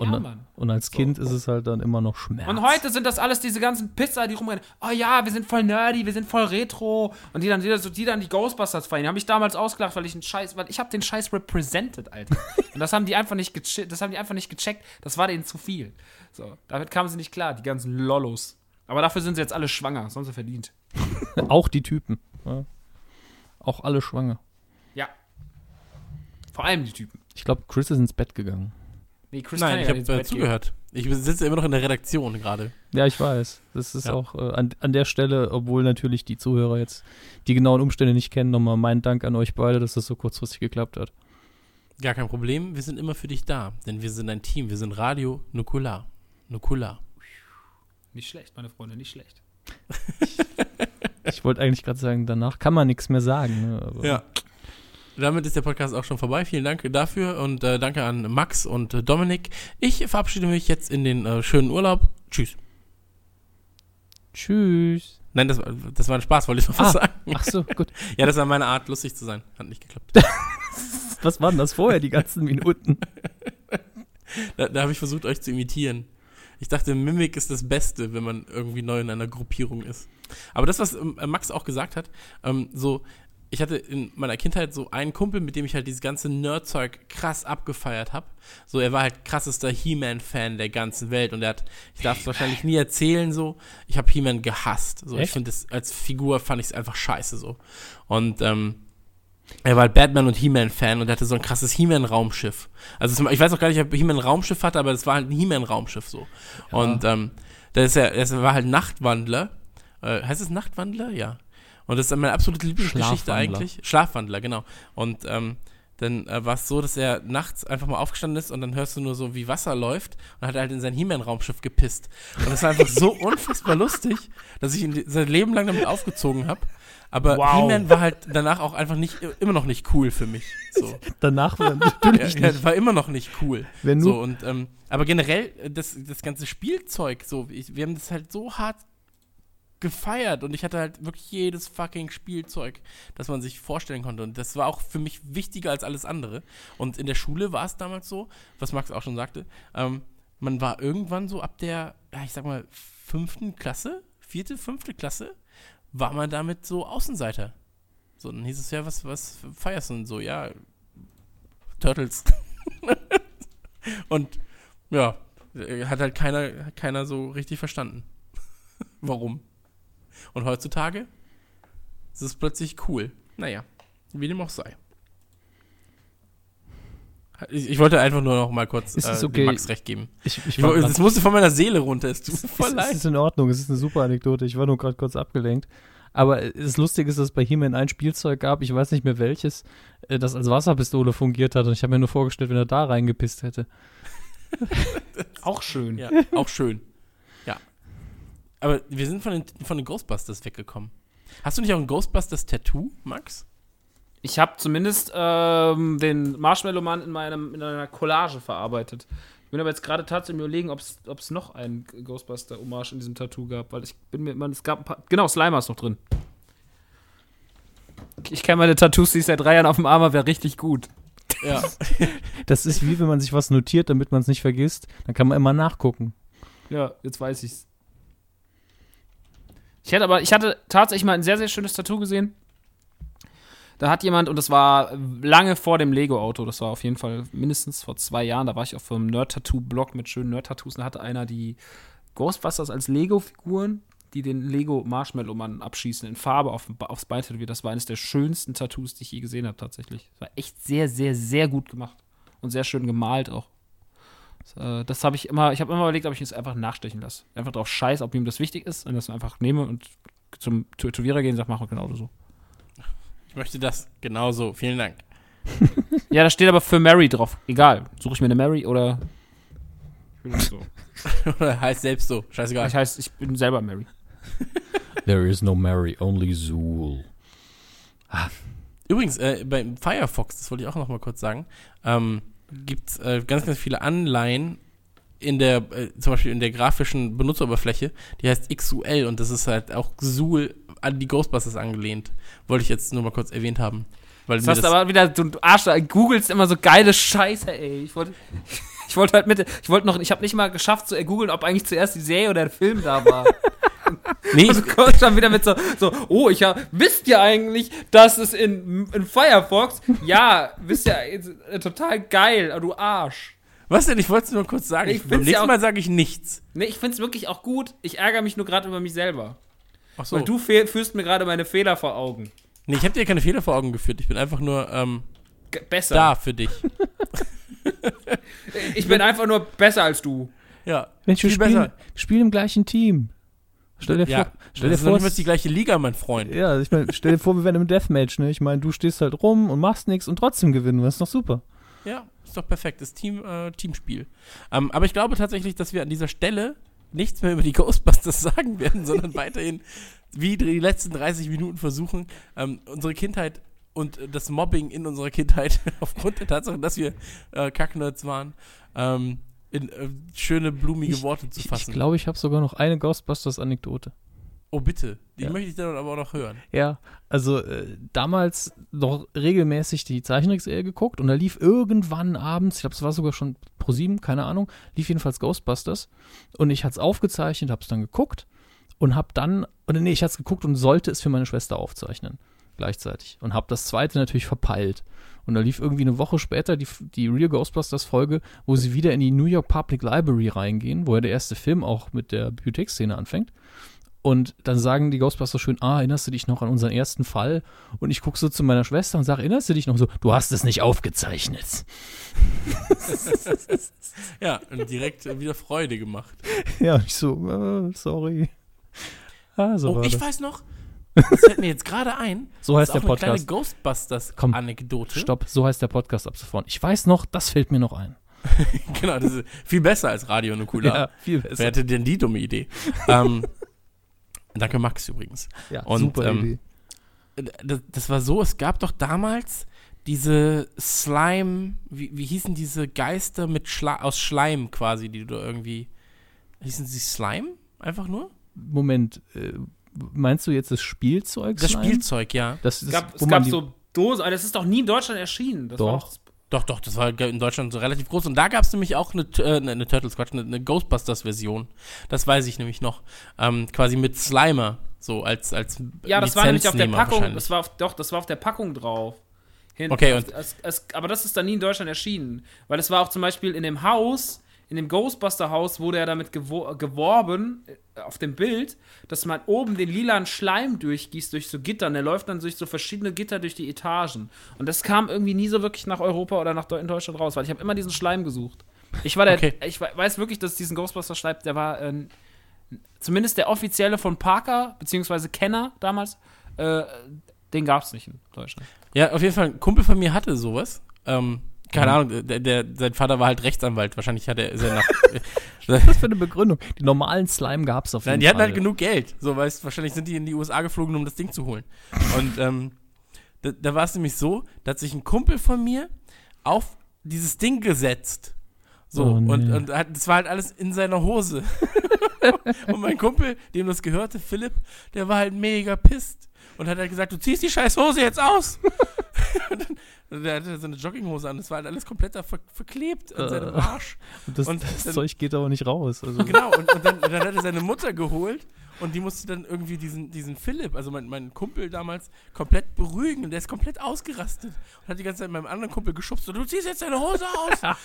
Und, Ja, und als Kind ist es halt dann immer noch Schmerz. Und heute sind das alles diese ganzen Pisser, die rumrennen. Oh ja, wir sind voll nerdy, wir sind voll retro. Und die dann, die, so, die dann die Ghostbusters feiern. Die haben mich damals ausgelacht, weil ich einen Scheiß, weil ich habe den Scheiß represented, Alter. Und das haben die einfach nicht gecheckt, das haben die einfach nicht gecheckt. Das war denen zu viel. So, damit kamen sie nicht klar, die ganzen Lollos. Aber dafür sind sie jetzt alle schwanger, sonst verdient. Auch die Typen. Ja. Auch alle schwanger. Ja. Vor allem die Typen. Ich glaube, Chris ist ins Bett gegangen. Nee, Chris Nein, ich habe äh, zugehört. Ich sitze immer noch in der Redaktion gerade. Ja, ich weiß. Das ist Ja. auch äh, an, an der Stelle, obwohl natürlich die Zuhörer jetzt die genauen Umstände nicht kennen, nochmal mein Dank an euch beide, dass das so kurzfristig geklappt hat. Gar kein Problem, wir sind immer für dich da. Denn wir sind ein Team, wir sind Radio Nukular. Nukular. Nicht schlecht, meine Freunde, nicht schlecht. Ich wollte eigentlich gerade sagen, danach kann man nichts mehr sagen. Ne? Aber Ja. Damit ist der Podcast auch schon vorbei. Vielen Dank dafür und äh, danke an Max und äh, Dominik. Ich verabschiede mich jetzt in den äh, schönen Urlaub. Tschüss. Tschüss. Nein, das, war- das war ein Spaß, wollte ich noch was Ah. sagen. Ach so, gut. Ja, das war meine Art, lustig zu sein. Hat nicht geklappt. Was waren das vorher, die ganzen Minuten? Da, da habe ich versucht, euch zu imitieren. Ich dachte, Mimik ist das Beste, wenn man irgendwie neu in einer Gruppierung ist. Aber das, was ähm, Max auch gesagt hat, ähm, so, ich hatte in meiner Kindheit so einen Kumpel, mit dem ich halt dieses ganze Nerdzeug krass abgefeiert habe. So, er war halt krassester He-Man-Fan der ganzen Welt und er hat, ich darf es wahrscheinlich nie erzählen, so, ich habe He-Man gehasst. So, ich Echt? finde es als Figur fand ich es einfach scheiße so. Und ähm, er war halt Batman und He-Man-Fan und er hatte so ein krasses He-Man-Raumschiff. Also ich weiß auch gar nicht, ob He-Man ein Raumschiff hatte, aber das war halt ein He-Man-Raumschiff so. Und ähm, da ist er, das war halt Nachtwandler. Äh, heißt es Nachtwandler? Ja. Und das ist meine absolute Lieblingsgeschichte eigentlich. Schlafwandler, genau. Und ähm, dann äh, war es so, dass er nachts einfach mal aufgestanden ist und dann hörst du nur so, wie Wasser läuft und hat halt in sein He-Man-Raumschiff gepisst. Und das war einfach so unfassbar lustig, dass ich ihn sein Leben lang damit aufgezogen habe. Aber Wow. He-Man war halt danach auch einfach nicht, immer noch nicht cool für mich. So. Danach war natürlich ja, nicht. war immer noch nicht cool. Wenn so, und, ähm, aber generell, äh, das, das ganze Spielzeug, so, ich, wir haben das halt so hart gefeiert und ich hatte halt wirklich jedes fucking Spielzeug, das man sich vorstellen konnte. Und das war auch für mich wichtiger als alles andere. Und in der Schule war es damals so, was Max auch schon sagte, ähm, man war irgendwann so ab der, ich sag mal, fünften Klasse, vierte, fünfte Klasse, war man damit so Außenseiter. So, dann hieß es ja, was, was feierst du denn so? Ja, Turtles. und ja, hat halt keiner, keiner so richtig verstanden. Warum? Und heutzutage ist es plötzlich cool. Naja, wie dem auch sei. Ich, ich wollte einfach nur noch mal kurz Ist es äh, okay? Max recht geben. ich, ich Ich, das musste von meiner Seele runter. Es tut es, mir voll es, es leid. ist in Ordnung, es ist eine super Anekdote. Ich war nur gerade kurz abgelenkt. Aber das Lustige ist, dass es bei He-Man ein Spielzeug gab, ich weiß nicht mehr welches, äh, das als Wasserpistole fungiert hat. Und ich habe mir nur vorgestellt, wenn er da reingepisst hätte. Auch schön. Ja, auch schön. Aber wir sind von den, von den Ghostbusters weggekommen. Hast du nicht auch ein Ghostbusters-Tattoo, Max? Ich habe zumindest ähm, den Marshmallow-Mann in, meinem, in einer Collage verarbeitet. Ich bin aber jetzt gerade tatsächlich überlegen, ob es noch einen Ghostbuster-Hommage in diesem Tattoo gab, weil ich bin mir immer, es gab ein paar, genau, Slimer ist noch drin. Ich kenne meine Tattoos, die ich seit drei Jahren auf dem Arm habe, wäre richtig gut. Ja. Das ist wie wenn man sich was notiert, damit man es nicht vergisst. Dann kann man immer nachgucken. Ja, jetzt weiß ich's. Ich hatte aber, ich hatte tatsächlich mal ein sehr, sehr schönes Tattoo gesehen. Da hat jemand, und das war lange vor dem Lego-Auto, das war auf jeden Fall mindestens vor zwei Jahren, da war ich auf einem Nerd-Tattoo-Blog mit schönen Nerd-Tattoos, da hatte einer die Ghostbusters als Lego-Figuren, die den Lego-Marshmallow-Mann abschießen, in Farbe auf, aufs Bein tätowiert. Das war eines der schönsten Tattoos, die ich je gesehen habe, tatsächlich. Das war echt sehr, sehr, sehr gut gemacht. Und sehr schön gemalt auch. Das, äh, das habe ich immer, ich habe immer überlegt, ob ich es einfach nachstechen lasse. Einfach drauf scheiß, ob ihm das wichtig ist und das einfach nehme und zum Tätowierer gehen und sage, mach mal genau so. Ich möchte das genauso. Vielen Dank. Ja, da steht aber für Mary drauf. Egal. Suche ich mir eine Mary oder. Ich will das so. Oder heißt selbst so. Scheißegal. Ich heißt, ich bin selber Mary. There is no Mary, only Zool. Übrigens, äh, beim Firefox, das wollte ich auch noch mal kurz sagen, ähm, gibt es äh, ganz, ganz viele Anleihen in der, äh, zum Beispiel in der grafischen Benutzeroberfläche, die heißt XUL und das ist halt auch Zool an die Ghostbusters angelehnt. Wollte ich jetzt nur mal kurz erwähnt haben. Weil mir hast du aber wieder, du Arsch, da googelst immer so geile Scheiße, ey. Ich wollte. Ich wollte halt mit, ich wollte noch, ich habe nicht mal geschafft zu googeln, ob eigentlich zuerst die Serie oder der Film da war. nee, Also kommst dann wieder mit so, so oh, ich hab, wisst ihr eigentlich, dass es in, in Firefox, ja, wisst ihr, äh, total geil, aber du Arsch. was denn? Ich wollte es nur kurz sagen. Ich beim ja nächsten auch- Mal sage ich nichts. Nee, ich find's wirklich auch gut. Ich ärgere mich nur gerade über mich selber. Ach so. Weil du führst mir gerade meine Fehler vor Augen. Nee, ich habe dir keine Fehler vor Augen geführt. Ich bin einfach nur ähm, Besser. da für dich. Ich bin einfach nur besser als du. Ja, Mensch, wir viel spielen, besser. wir spielen im gleichen Team. Stell dir Ja, vor, stell dir vor, die gleiche Liga, mein Freund. ja, ich mein, stell dir vor, wir wären im Deathmatch, ne? Ich meine, du stehst halt rum und machst nichts und trotzdem gewinnen. Das ist doch super. Ja, ist doch perfekt. Das Team, äh, Teamspiel. Ähm, aber ich glaube tatsächlich, dass wir an dieser Stelle nichts mehr über die Ghostbusters sagen werden, sondern weiterhin wie die letzten 30 Minuten versuchen, ähm, unsere Kindheit und das Mobbing in unserer Kindheit aufgrund der Tatsache, dass wir äh, Kacknerds waren, ähm, in äh, schöne, blumige Ich- Worte zu fassen. ich glaube, ich habe sogar noch eine Ghostbusters-Anekdote. oh, bitte. Die Ja. möchte ich dann aber auch noch hören. Ja, also äh, damals noch regelmäßig die Zeichentrickserie geguckt und da lief irgendwann abends, ich glaube, es war sogar schon pro sieben, keine Ahnung, lief jedenfalls Ghostbusters und ich hatte es aufgezeichnet, habe es dann geguckt und habe dann, oder nee, ich hatte es geguckt und sollte es für meine Schwester aufzeichnen gleichzeitig und habe das zweite natürlich verpeilt. Und da lief irgendwie eine Woche später die, die Real Ghostbusters Folge, wo sie wieder in die New York Public Library reingehen, wo ja der erste Film auch mit der Bibliotheksszene anfängt. Und dann sagen die Ghostbusters schön, ah, erinnerst du dich noch an unseren ersten Fall? Und ich gucke so zu meiner Schwester und sage, erinnerst du dich noch so, du hast es nicht aufgezeichnet. Ja, und direkt wieder Freude gemacht. Ja, und ich so, äh, sorry. Ah, so oh, ich das. weiß noch, das fällt mir jetzt gerade ein. So heißt das ist der auch eine kleine Podcast. Ghostbusters-Anekdote. Stopp, so heißt der Podcast ab sofort. Ich weiß noch, das fällt mir noch ein. Genau, das ist viel besser als Radio Nukular. Ja, viel Wer besser. hätte denn die dumme Idee? ähm, danke Max übrigens. Ja, Und, super ähm, Idee. Das, das war so, es gab doch damals diese Slime, wie, wie hießen diese Geister mit Schla aus Schleim quasi, die du irgendwie, hießen sie Slime? Einfach nur? Moment, äh, meinst du jetzt das Spielzeug? Das? Spielzeug, ja. Das, Es das, gab, wo es man gab die- so Dosen, aber das ist doch nie in Deutschland erschienen. Das war Doch. Doch, doch, das war in Deutschland so relativ groß. Und da gab es nämlich auch eine, äh, eine, eine Turtles, Quatsch, eine, eine Ghostbusters-Version. Das weiß ich nämlich noch. Ähm, quasi mit Slimer, so als, als Ja, das war nämlich auf der Packung. Das war auf, doch, das war auf der Packung drauf. Hin, Okay, und- es, es, aber das ist dann nie in Deutschland erschienen. Weil es war auch zum Beispiel in dem Haus, in dem Ghostbuster-Haus wurde ja damit gewo geworben, auf dem Bild, dass man oben den lilanen Schleim durchgießt durch so Gitter. Und der läuft dann durch so verschiedene Gitter durch die Etagen. Und das kam irgendwie nie so wirklich nach Europa oder nach in Deutschland raus, weil ich habe immer diesen Schleim gesucht. Ich war der, Okay. ich we- weiß wirklich, dass diesen Ghostbuster-Schleim, der war äh, zumindest der offizielle von Parker, beziehungsweise Kenner damals, äh, den gab es nicht in Deutschland. Ja, auf jeden Fall, ein Kumpel von mir hatte sowas. Ähm, keine Mhm. Ahnung, der, der, sein Vater war halt Rechtsanwalt. Wahrscheinlich hat er, ist er nach. Was für eine Begründung. Die normalen Slime gab es auf jeden Nein, die hatten Fall. halt genug Geld. So, weißt wahrscheinlich sind die in die USA geflogen, um das Ding zu holen. Und ähm, da, da war es nämlich so, da hat sich ein Kumpel von mir auf dieses Ding gesetzt. So, Oh, nee. und, und hat, das war halt alles in seiner Hose. und mein Kumpel, dem das gehörte, Philipp, der war halt mega pisst. Und hat halt gesagt, du ziehst die scheiß Hose jetzt aus. Dann, der hatte so eine Jogginghose an, das war halt alles komplett da ver verklebt an seinem Äh. Arsch. Und das, und das dann- Zeug geht aber nicht raus. Also, Genau, und, und, dann, und dann hat er seine Mutter geholt und die musste dann irgendwie diesen, diesen Philipp, also mein, mein Kumpel damals, komplett beruhigen und der ist komplett ausgerastet und hat die ganze Zeit meinem anderen Kumpel geschubst und du ziehst jetzt deine Hose aus.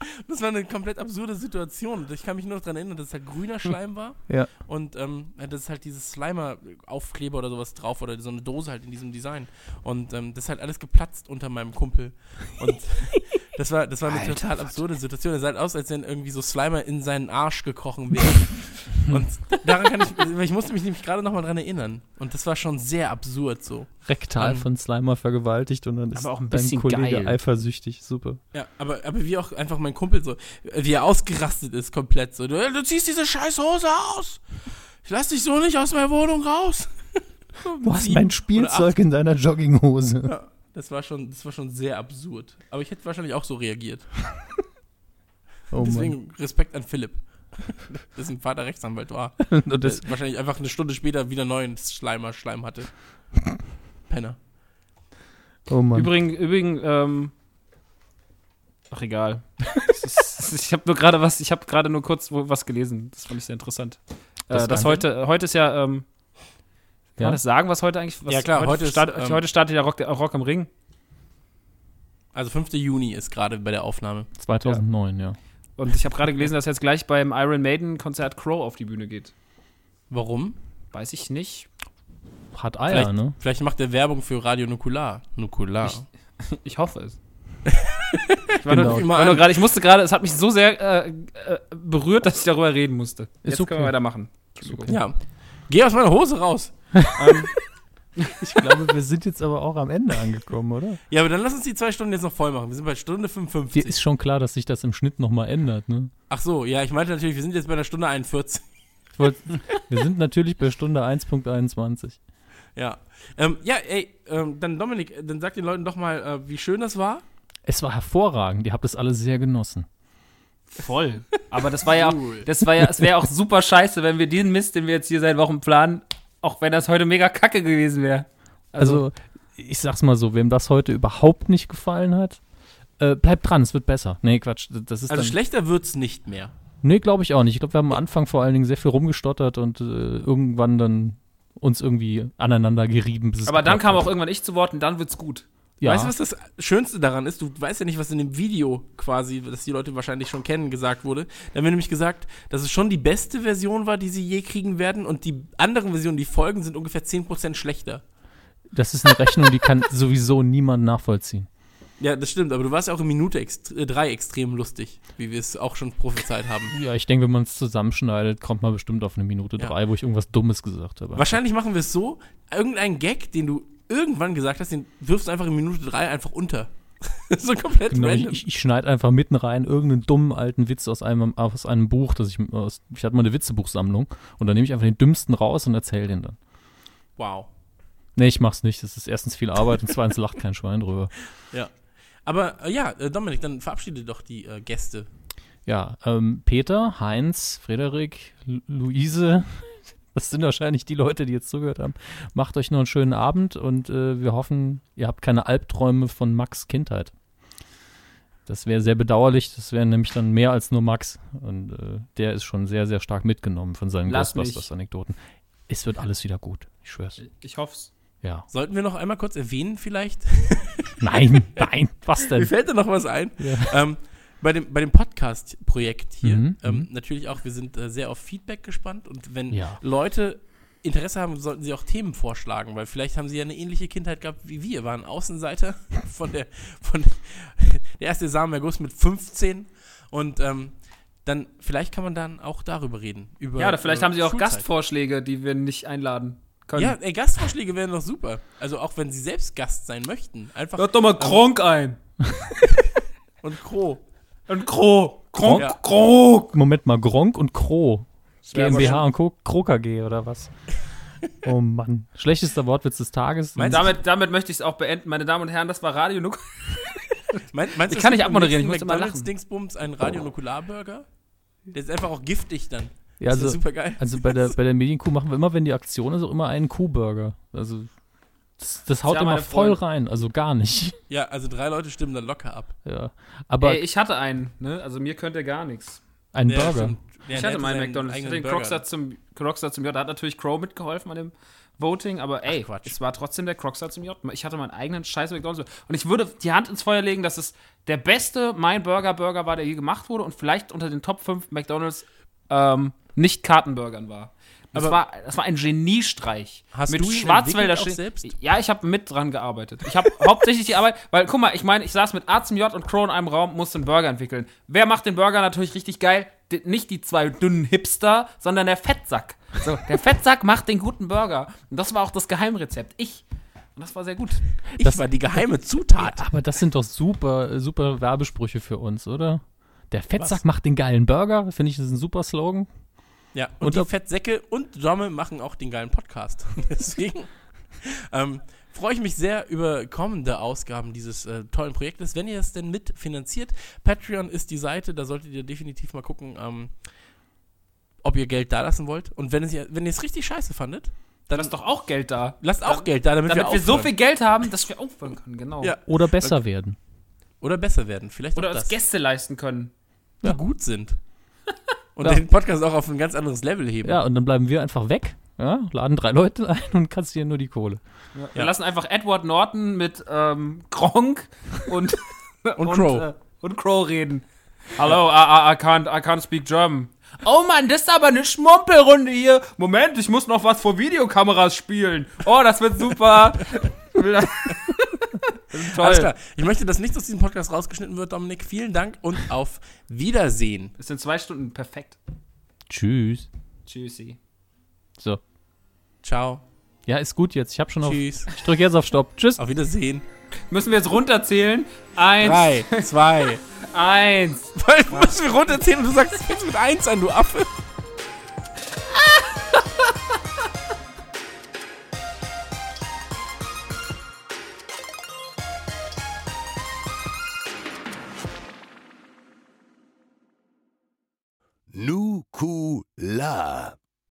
das war eine komplett absurde Situation. Ich kann mich nur daran erinnern, dass es halt grüner Schleim war ja. und ähm, das ist halt dieses Slimer-Aufkleber oder sowas drauf oder so eine Dose halt in diesem Design. Und ähm, das ist halt alles geplatzt unter meinem Kumpel. Und das war, das war eine total absurde Situation. Er sah halt aus, als wenn irgendwie so Slimer in seinen Arsch gekrochen wäre. Und daran kann ich, ich musste mich nämlich gerade nochmal dran erinnern. Und das war schon sehr absurd so. Rektal Ähm. von Slimer vergewaltigt und dann ist Aber auch ein dein Kollege geil. eifersüchtig. Super. Ja, aber, aber wie auch einfach mein Kumpel so, wie er ausgerastet ist komplett so. Du, du ziehst diese scheiß Hose aus. Ich lass dich so nicht aus meiner Wohnung raus. Du hast mein Spielzeug in deiner Jogginghose. Ja, das war schon, das war schon sehr absurd. Aber ich hätte wahrscheinlich auch so reagiert. Oh Mann. Deswegen Respekt an Philipp, dessen Vater Rechtsanwalt war. Und das, Der wahrscheinlich einfach eine Stunde später wieder neuen Schleimer Schleim hatte. Penner. oh Mann. Übrigens, übrigens, ähm, ach egal. Ist- ich habe nur gerade was, ich habe gerade nur kurz was gelesen. Das fand ich sehr interessant. Das äh, das danke. heute, heute ist ja, ähm, kann Ja. man das sagen, was heute eigentlich, was Ja, klar, heute ist, start, ähm, heute startet ja Rock, Rock am Ring. Also 5. Juni ist gerade bei der Aufnahme. 2009, ja. Und ich habe gerade gelesen, dass jetzt gleich beim Iron Maiden Konzert Crow auf die Bühne geht. Warum? Weiß ich nicht. hat Eier, Vielleicht, ne? vielleicht macht er Werbung für Radio Nukular. Nukular. Ich hoffe es. ich, war Genau. nur, ich, war nur grade, ich musste gerade, es hat mich so sehr äh, äh, berührt, dass ich darüber reden musste. Jetzt okay. können wir weitermachen. Entschuldigung. ja. Geh aus meiner Hose raus. Ich glaube, wir sind jetzt aber auch am Ende angekommen, oder? Ja, aber dann lass uns die zwei Stunden jetzt noch voll machen. Wir sind bei Stunde Dir 55. ist schon klar, dass sich das im Schnitt nochmal ändert, ne? Ach so, ja, ich meinte natürlich, wir sind jetzt bei der Stunde 41. Ich wollt, wir sind natürlich bei Stunde 1.21. Ja. Ähm, ja, ey, ähm, dann Dominik, dann sag den Leuten doch mal, äh, wie schön das war. Es war hervorragend, ihr habt es alle sehr genossen. Voll. Aber das war ja auch, Cool. das war ja, es wäre auch super scheiße, wenn wir den Mist, den wir jetzt hier seit Wochen planen, auch wenn das heute mega kacke gewesen wäre. Also, ich sag's mal so, wem das heute überhaupt nicht gefallen hat, äh, bleibt dran, es wird besser. Nee, Quatsch, das ist Also dann, schlechter wird's nicht mehr. Nee, glaube ich auch nicht. Ich glaube, wir haben am Anfang vor allen Dingen sehr viel rumgestottert und äh, irgendwann dann uns irgendwie aneinander gerieben. Bis es aber dann kam hat. auch irgendwann ich zu Wort und dann wird's gut. Ja, Weißt du, was das Schönste daran ist? Du weißt ja nicht, was in dem Video quasi, das die Leute wahrscheinlich schon kennen, gesagt wurde. Da haben wir nämlich gesagt, dass es schon die beste Version war, die sie je kriegen werden und die anderen Versionen, die folgen, sind ungefähr 10% schlechter. das ist eine Rechnung, die kann sowieso niemand nachvollziehen. Ja, das stimmt, aber du warst ja auch in Minute ext äh, drei extrem lustig, wie wir es auch schon prophezeit haben. Ja, ich denke, wenn man es zusammenschneidet, kommt man bestimmt auf eine Minute Ja. drei, wo ich irgendwas Dummes gesagt habe. Wahrscheinlich machen wir es so, irgendein Gag, den du irgendwann gesagt hast, den wirfst du einfach in Minute drei einfach unter. so komplett Genau, ich, random. ich, ich schneide einfach mitten rein irgendeinen dummen alten Witz aus einem, aus einem Buch, das ich, aus, ich hatte mal eine Witzebuchsammlung und dann nehme ich einfach den dümmsten raus und erzähle den dann. wow. Nee, ich mach's nicht. Das ist erstens viel Arbeit und zweitens lacht kein Schwein drüber. Ja. Aber äh, ja, äh, Dominik, dann verabschiede doch die äh, Gäste. Ja, ähm, Peter, Heinz, Frederik, Lu- Luise, das sind wahrscheinlich die Leute, die jetzt zugehört haben. Macht euch noch einen schönen Abend und äh, wir hoffen, ihr habt keine Albträume von Max Kindheit. Das wäre sehr bedauerlich, das wäre nämlich dann mehr als nur Max. Und äh, der ist schon sehr, sehr stark mitgenommen von seinen. Ghostbusters-Anekdoten. Es wird alles wieder gut, ich schwör's. Ich hoff's. Ja. Sollten wir noch einmal kurz erwähnen, vielleicht? Nein, nein, was Mir denn? fällt da noch was ein. Ja. Ähm, bei dem, bei dem Podcast-Projekt hier, Mhm, ähm, mhm. natürlich auch, wir sind äh, sehr auf Feedback gespannt und wenn Ja. Leute Interesse haben, sollten sie auch Themen vorschlagen, weil vielleicht haben sie ja eine ähnliche Kindheit gehabt wie wir, waren Außenseiter von der, von der erste Samenerguss mit 15 und ähm, dann, vielleicht kann man dann auch darüber reden. Über, Ja, oder vielleicht über haben sie auch Schulzeit. Gastvorschläge, die wir nicht einladen können. Ja, ey, Gastvorschläge wären doch super. Also auch wenn sie selbst Gast sein möchten. Einfach Hört doch mal Kronk ein. und Kro. Und Kro. Kronk, Ja. Kronk. Moment mal, Gronk und Kro. GmbH und Co. Kro KG oder was? Oh Mann. Schlechtester Wortwitz des Tages. Meinst Damit, damit möchte ich es auch beenden. Meine Damen und Herren, das war Radio. Mein, meinst du, Ich kann nicht abmoderieren, ich muss immer lachen. Dingsbums ein Radionukularburger? Der ist einfach auch giftig dann. ja, das ist also, super geil. also bei der, bei der Medienkuh machen wir immer, wenn die Aktion ist, auch immer einen Kuhburger. Also das, das haut Ja, immer voll rein. Also gar nicht. Ja, also drei Leute stimmen dann locker ab. Ja. Aber Ey, ich hatte einen, ne? Also mir könnte gar nichts. ein Ja, Burger. Ja, ich der hatte meinen McDonalds. Ich hatte den. Crocstar zum, Crocstar zum J. Da hat natürlich Crow mitgeholfen an dem Voting, aber ey, Quatsch. es war trotzdem der Crocstar zum J. Ich hatte meinen eigenen scheiß McDonalds. Und ich würde die Hand ins Feuer legen, dass es der beste Mein Burger Burger war, der je gemacht wurde und vielleicht unter den Top 5 McDonalds ähm, nicht Kartenburgern war. Das, Aber- war, das war ein Geniestreich. Hast mit du ihn Schwarzwälder auch selbst? Ja, ich habe mit dran gearbeitet. Ich habe hauptsächlich die Arbeit, weil guck mal, ich meine, ich saß mit A zum J und Crow in einem Raum, musste einen Burger entwickeln. Wer macht den Burger natürlich richtig geil? D nicht die zwei dünnen Hipster, sondern der Fettsack. So, der Fettsack macht den guten Burger. Und das war auch das Geheimrezept. Ich. Und das war sehr gut. Ich Das- war die geheime Zutat. Aber das sind doch super, super Werbesprüche für uns, oder? Der Fettsack Was? macht den geilen Burger. Finde ich, das ist ein super Slogan. Ja, und, Und die Fettsäcke und Domme machen auch den geilen Podcast. Deswegen ähm, freue ich mich sehr über kommende Ausgaben dieses äh, tollen Projektes. Wenn ihr es denn mitfinanziert, Patreon ist die Seite, da solltet ihr definitiv mal gucken, ähm, ob ihr Geld da lassen wollt. Und wenn, es, ihr- wenn ihr es richtig scheiße fandet, dann Dann ist doch auch Geld da. lasst auch Geld da, damit, Damit wir, wir so viel Geld haben, dass wir aufhören können, genau. Ja. Oder besser werden. Oder besser werden. Vielleicht Oder auch uns das. Gäste leisten können. die Ja. gut sind. Und Ja. den Podcast auch auf ein ganz anderes Level heben. Ja, und dann bleiben wir einfach weg. Ja, laden drei Leute ein und kassieren nur die Kohle. Wir Ja. lassen einfach Edward Norton mit ähm, Gronk und, Und Crow. äh, und Crow reden. Hello, I, I, I, can't, I can't speak German. Oh Mann, das ist aber eine Schmumpelrunde hier. Moment, ich muss noch was vor Videokameras spielen. Oh, das wird super. toll. Alles klar. Ich möchte, dass nichts aus diesem Podcast rausgeschnitten wird, Dominik. Vielen Dank und auf Wiedersehen. Es sind zwei Stunden perfekt. Tschüss. Tschüssi. So. Ciao. Ja, ist gut jetzt. Ich habe schon auf. Tschüss. Ich drücke jetzt auf Stopp. Tschüss. Auf Wiedersehen. Müssen wir jetzt runterzählen? Eins, Drei, zwei. eins. Weil du musst mir runterzählen und du sagst, es mit eins an, du Affe. Nukular.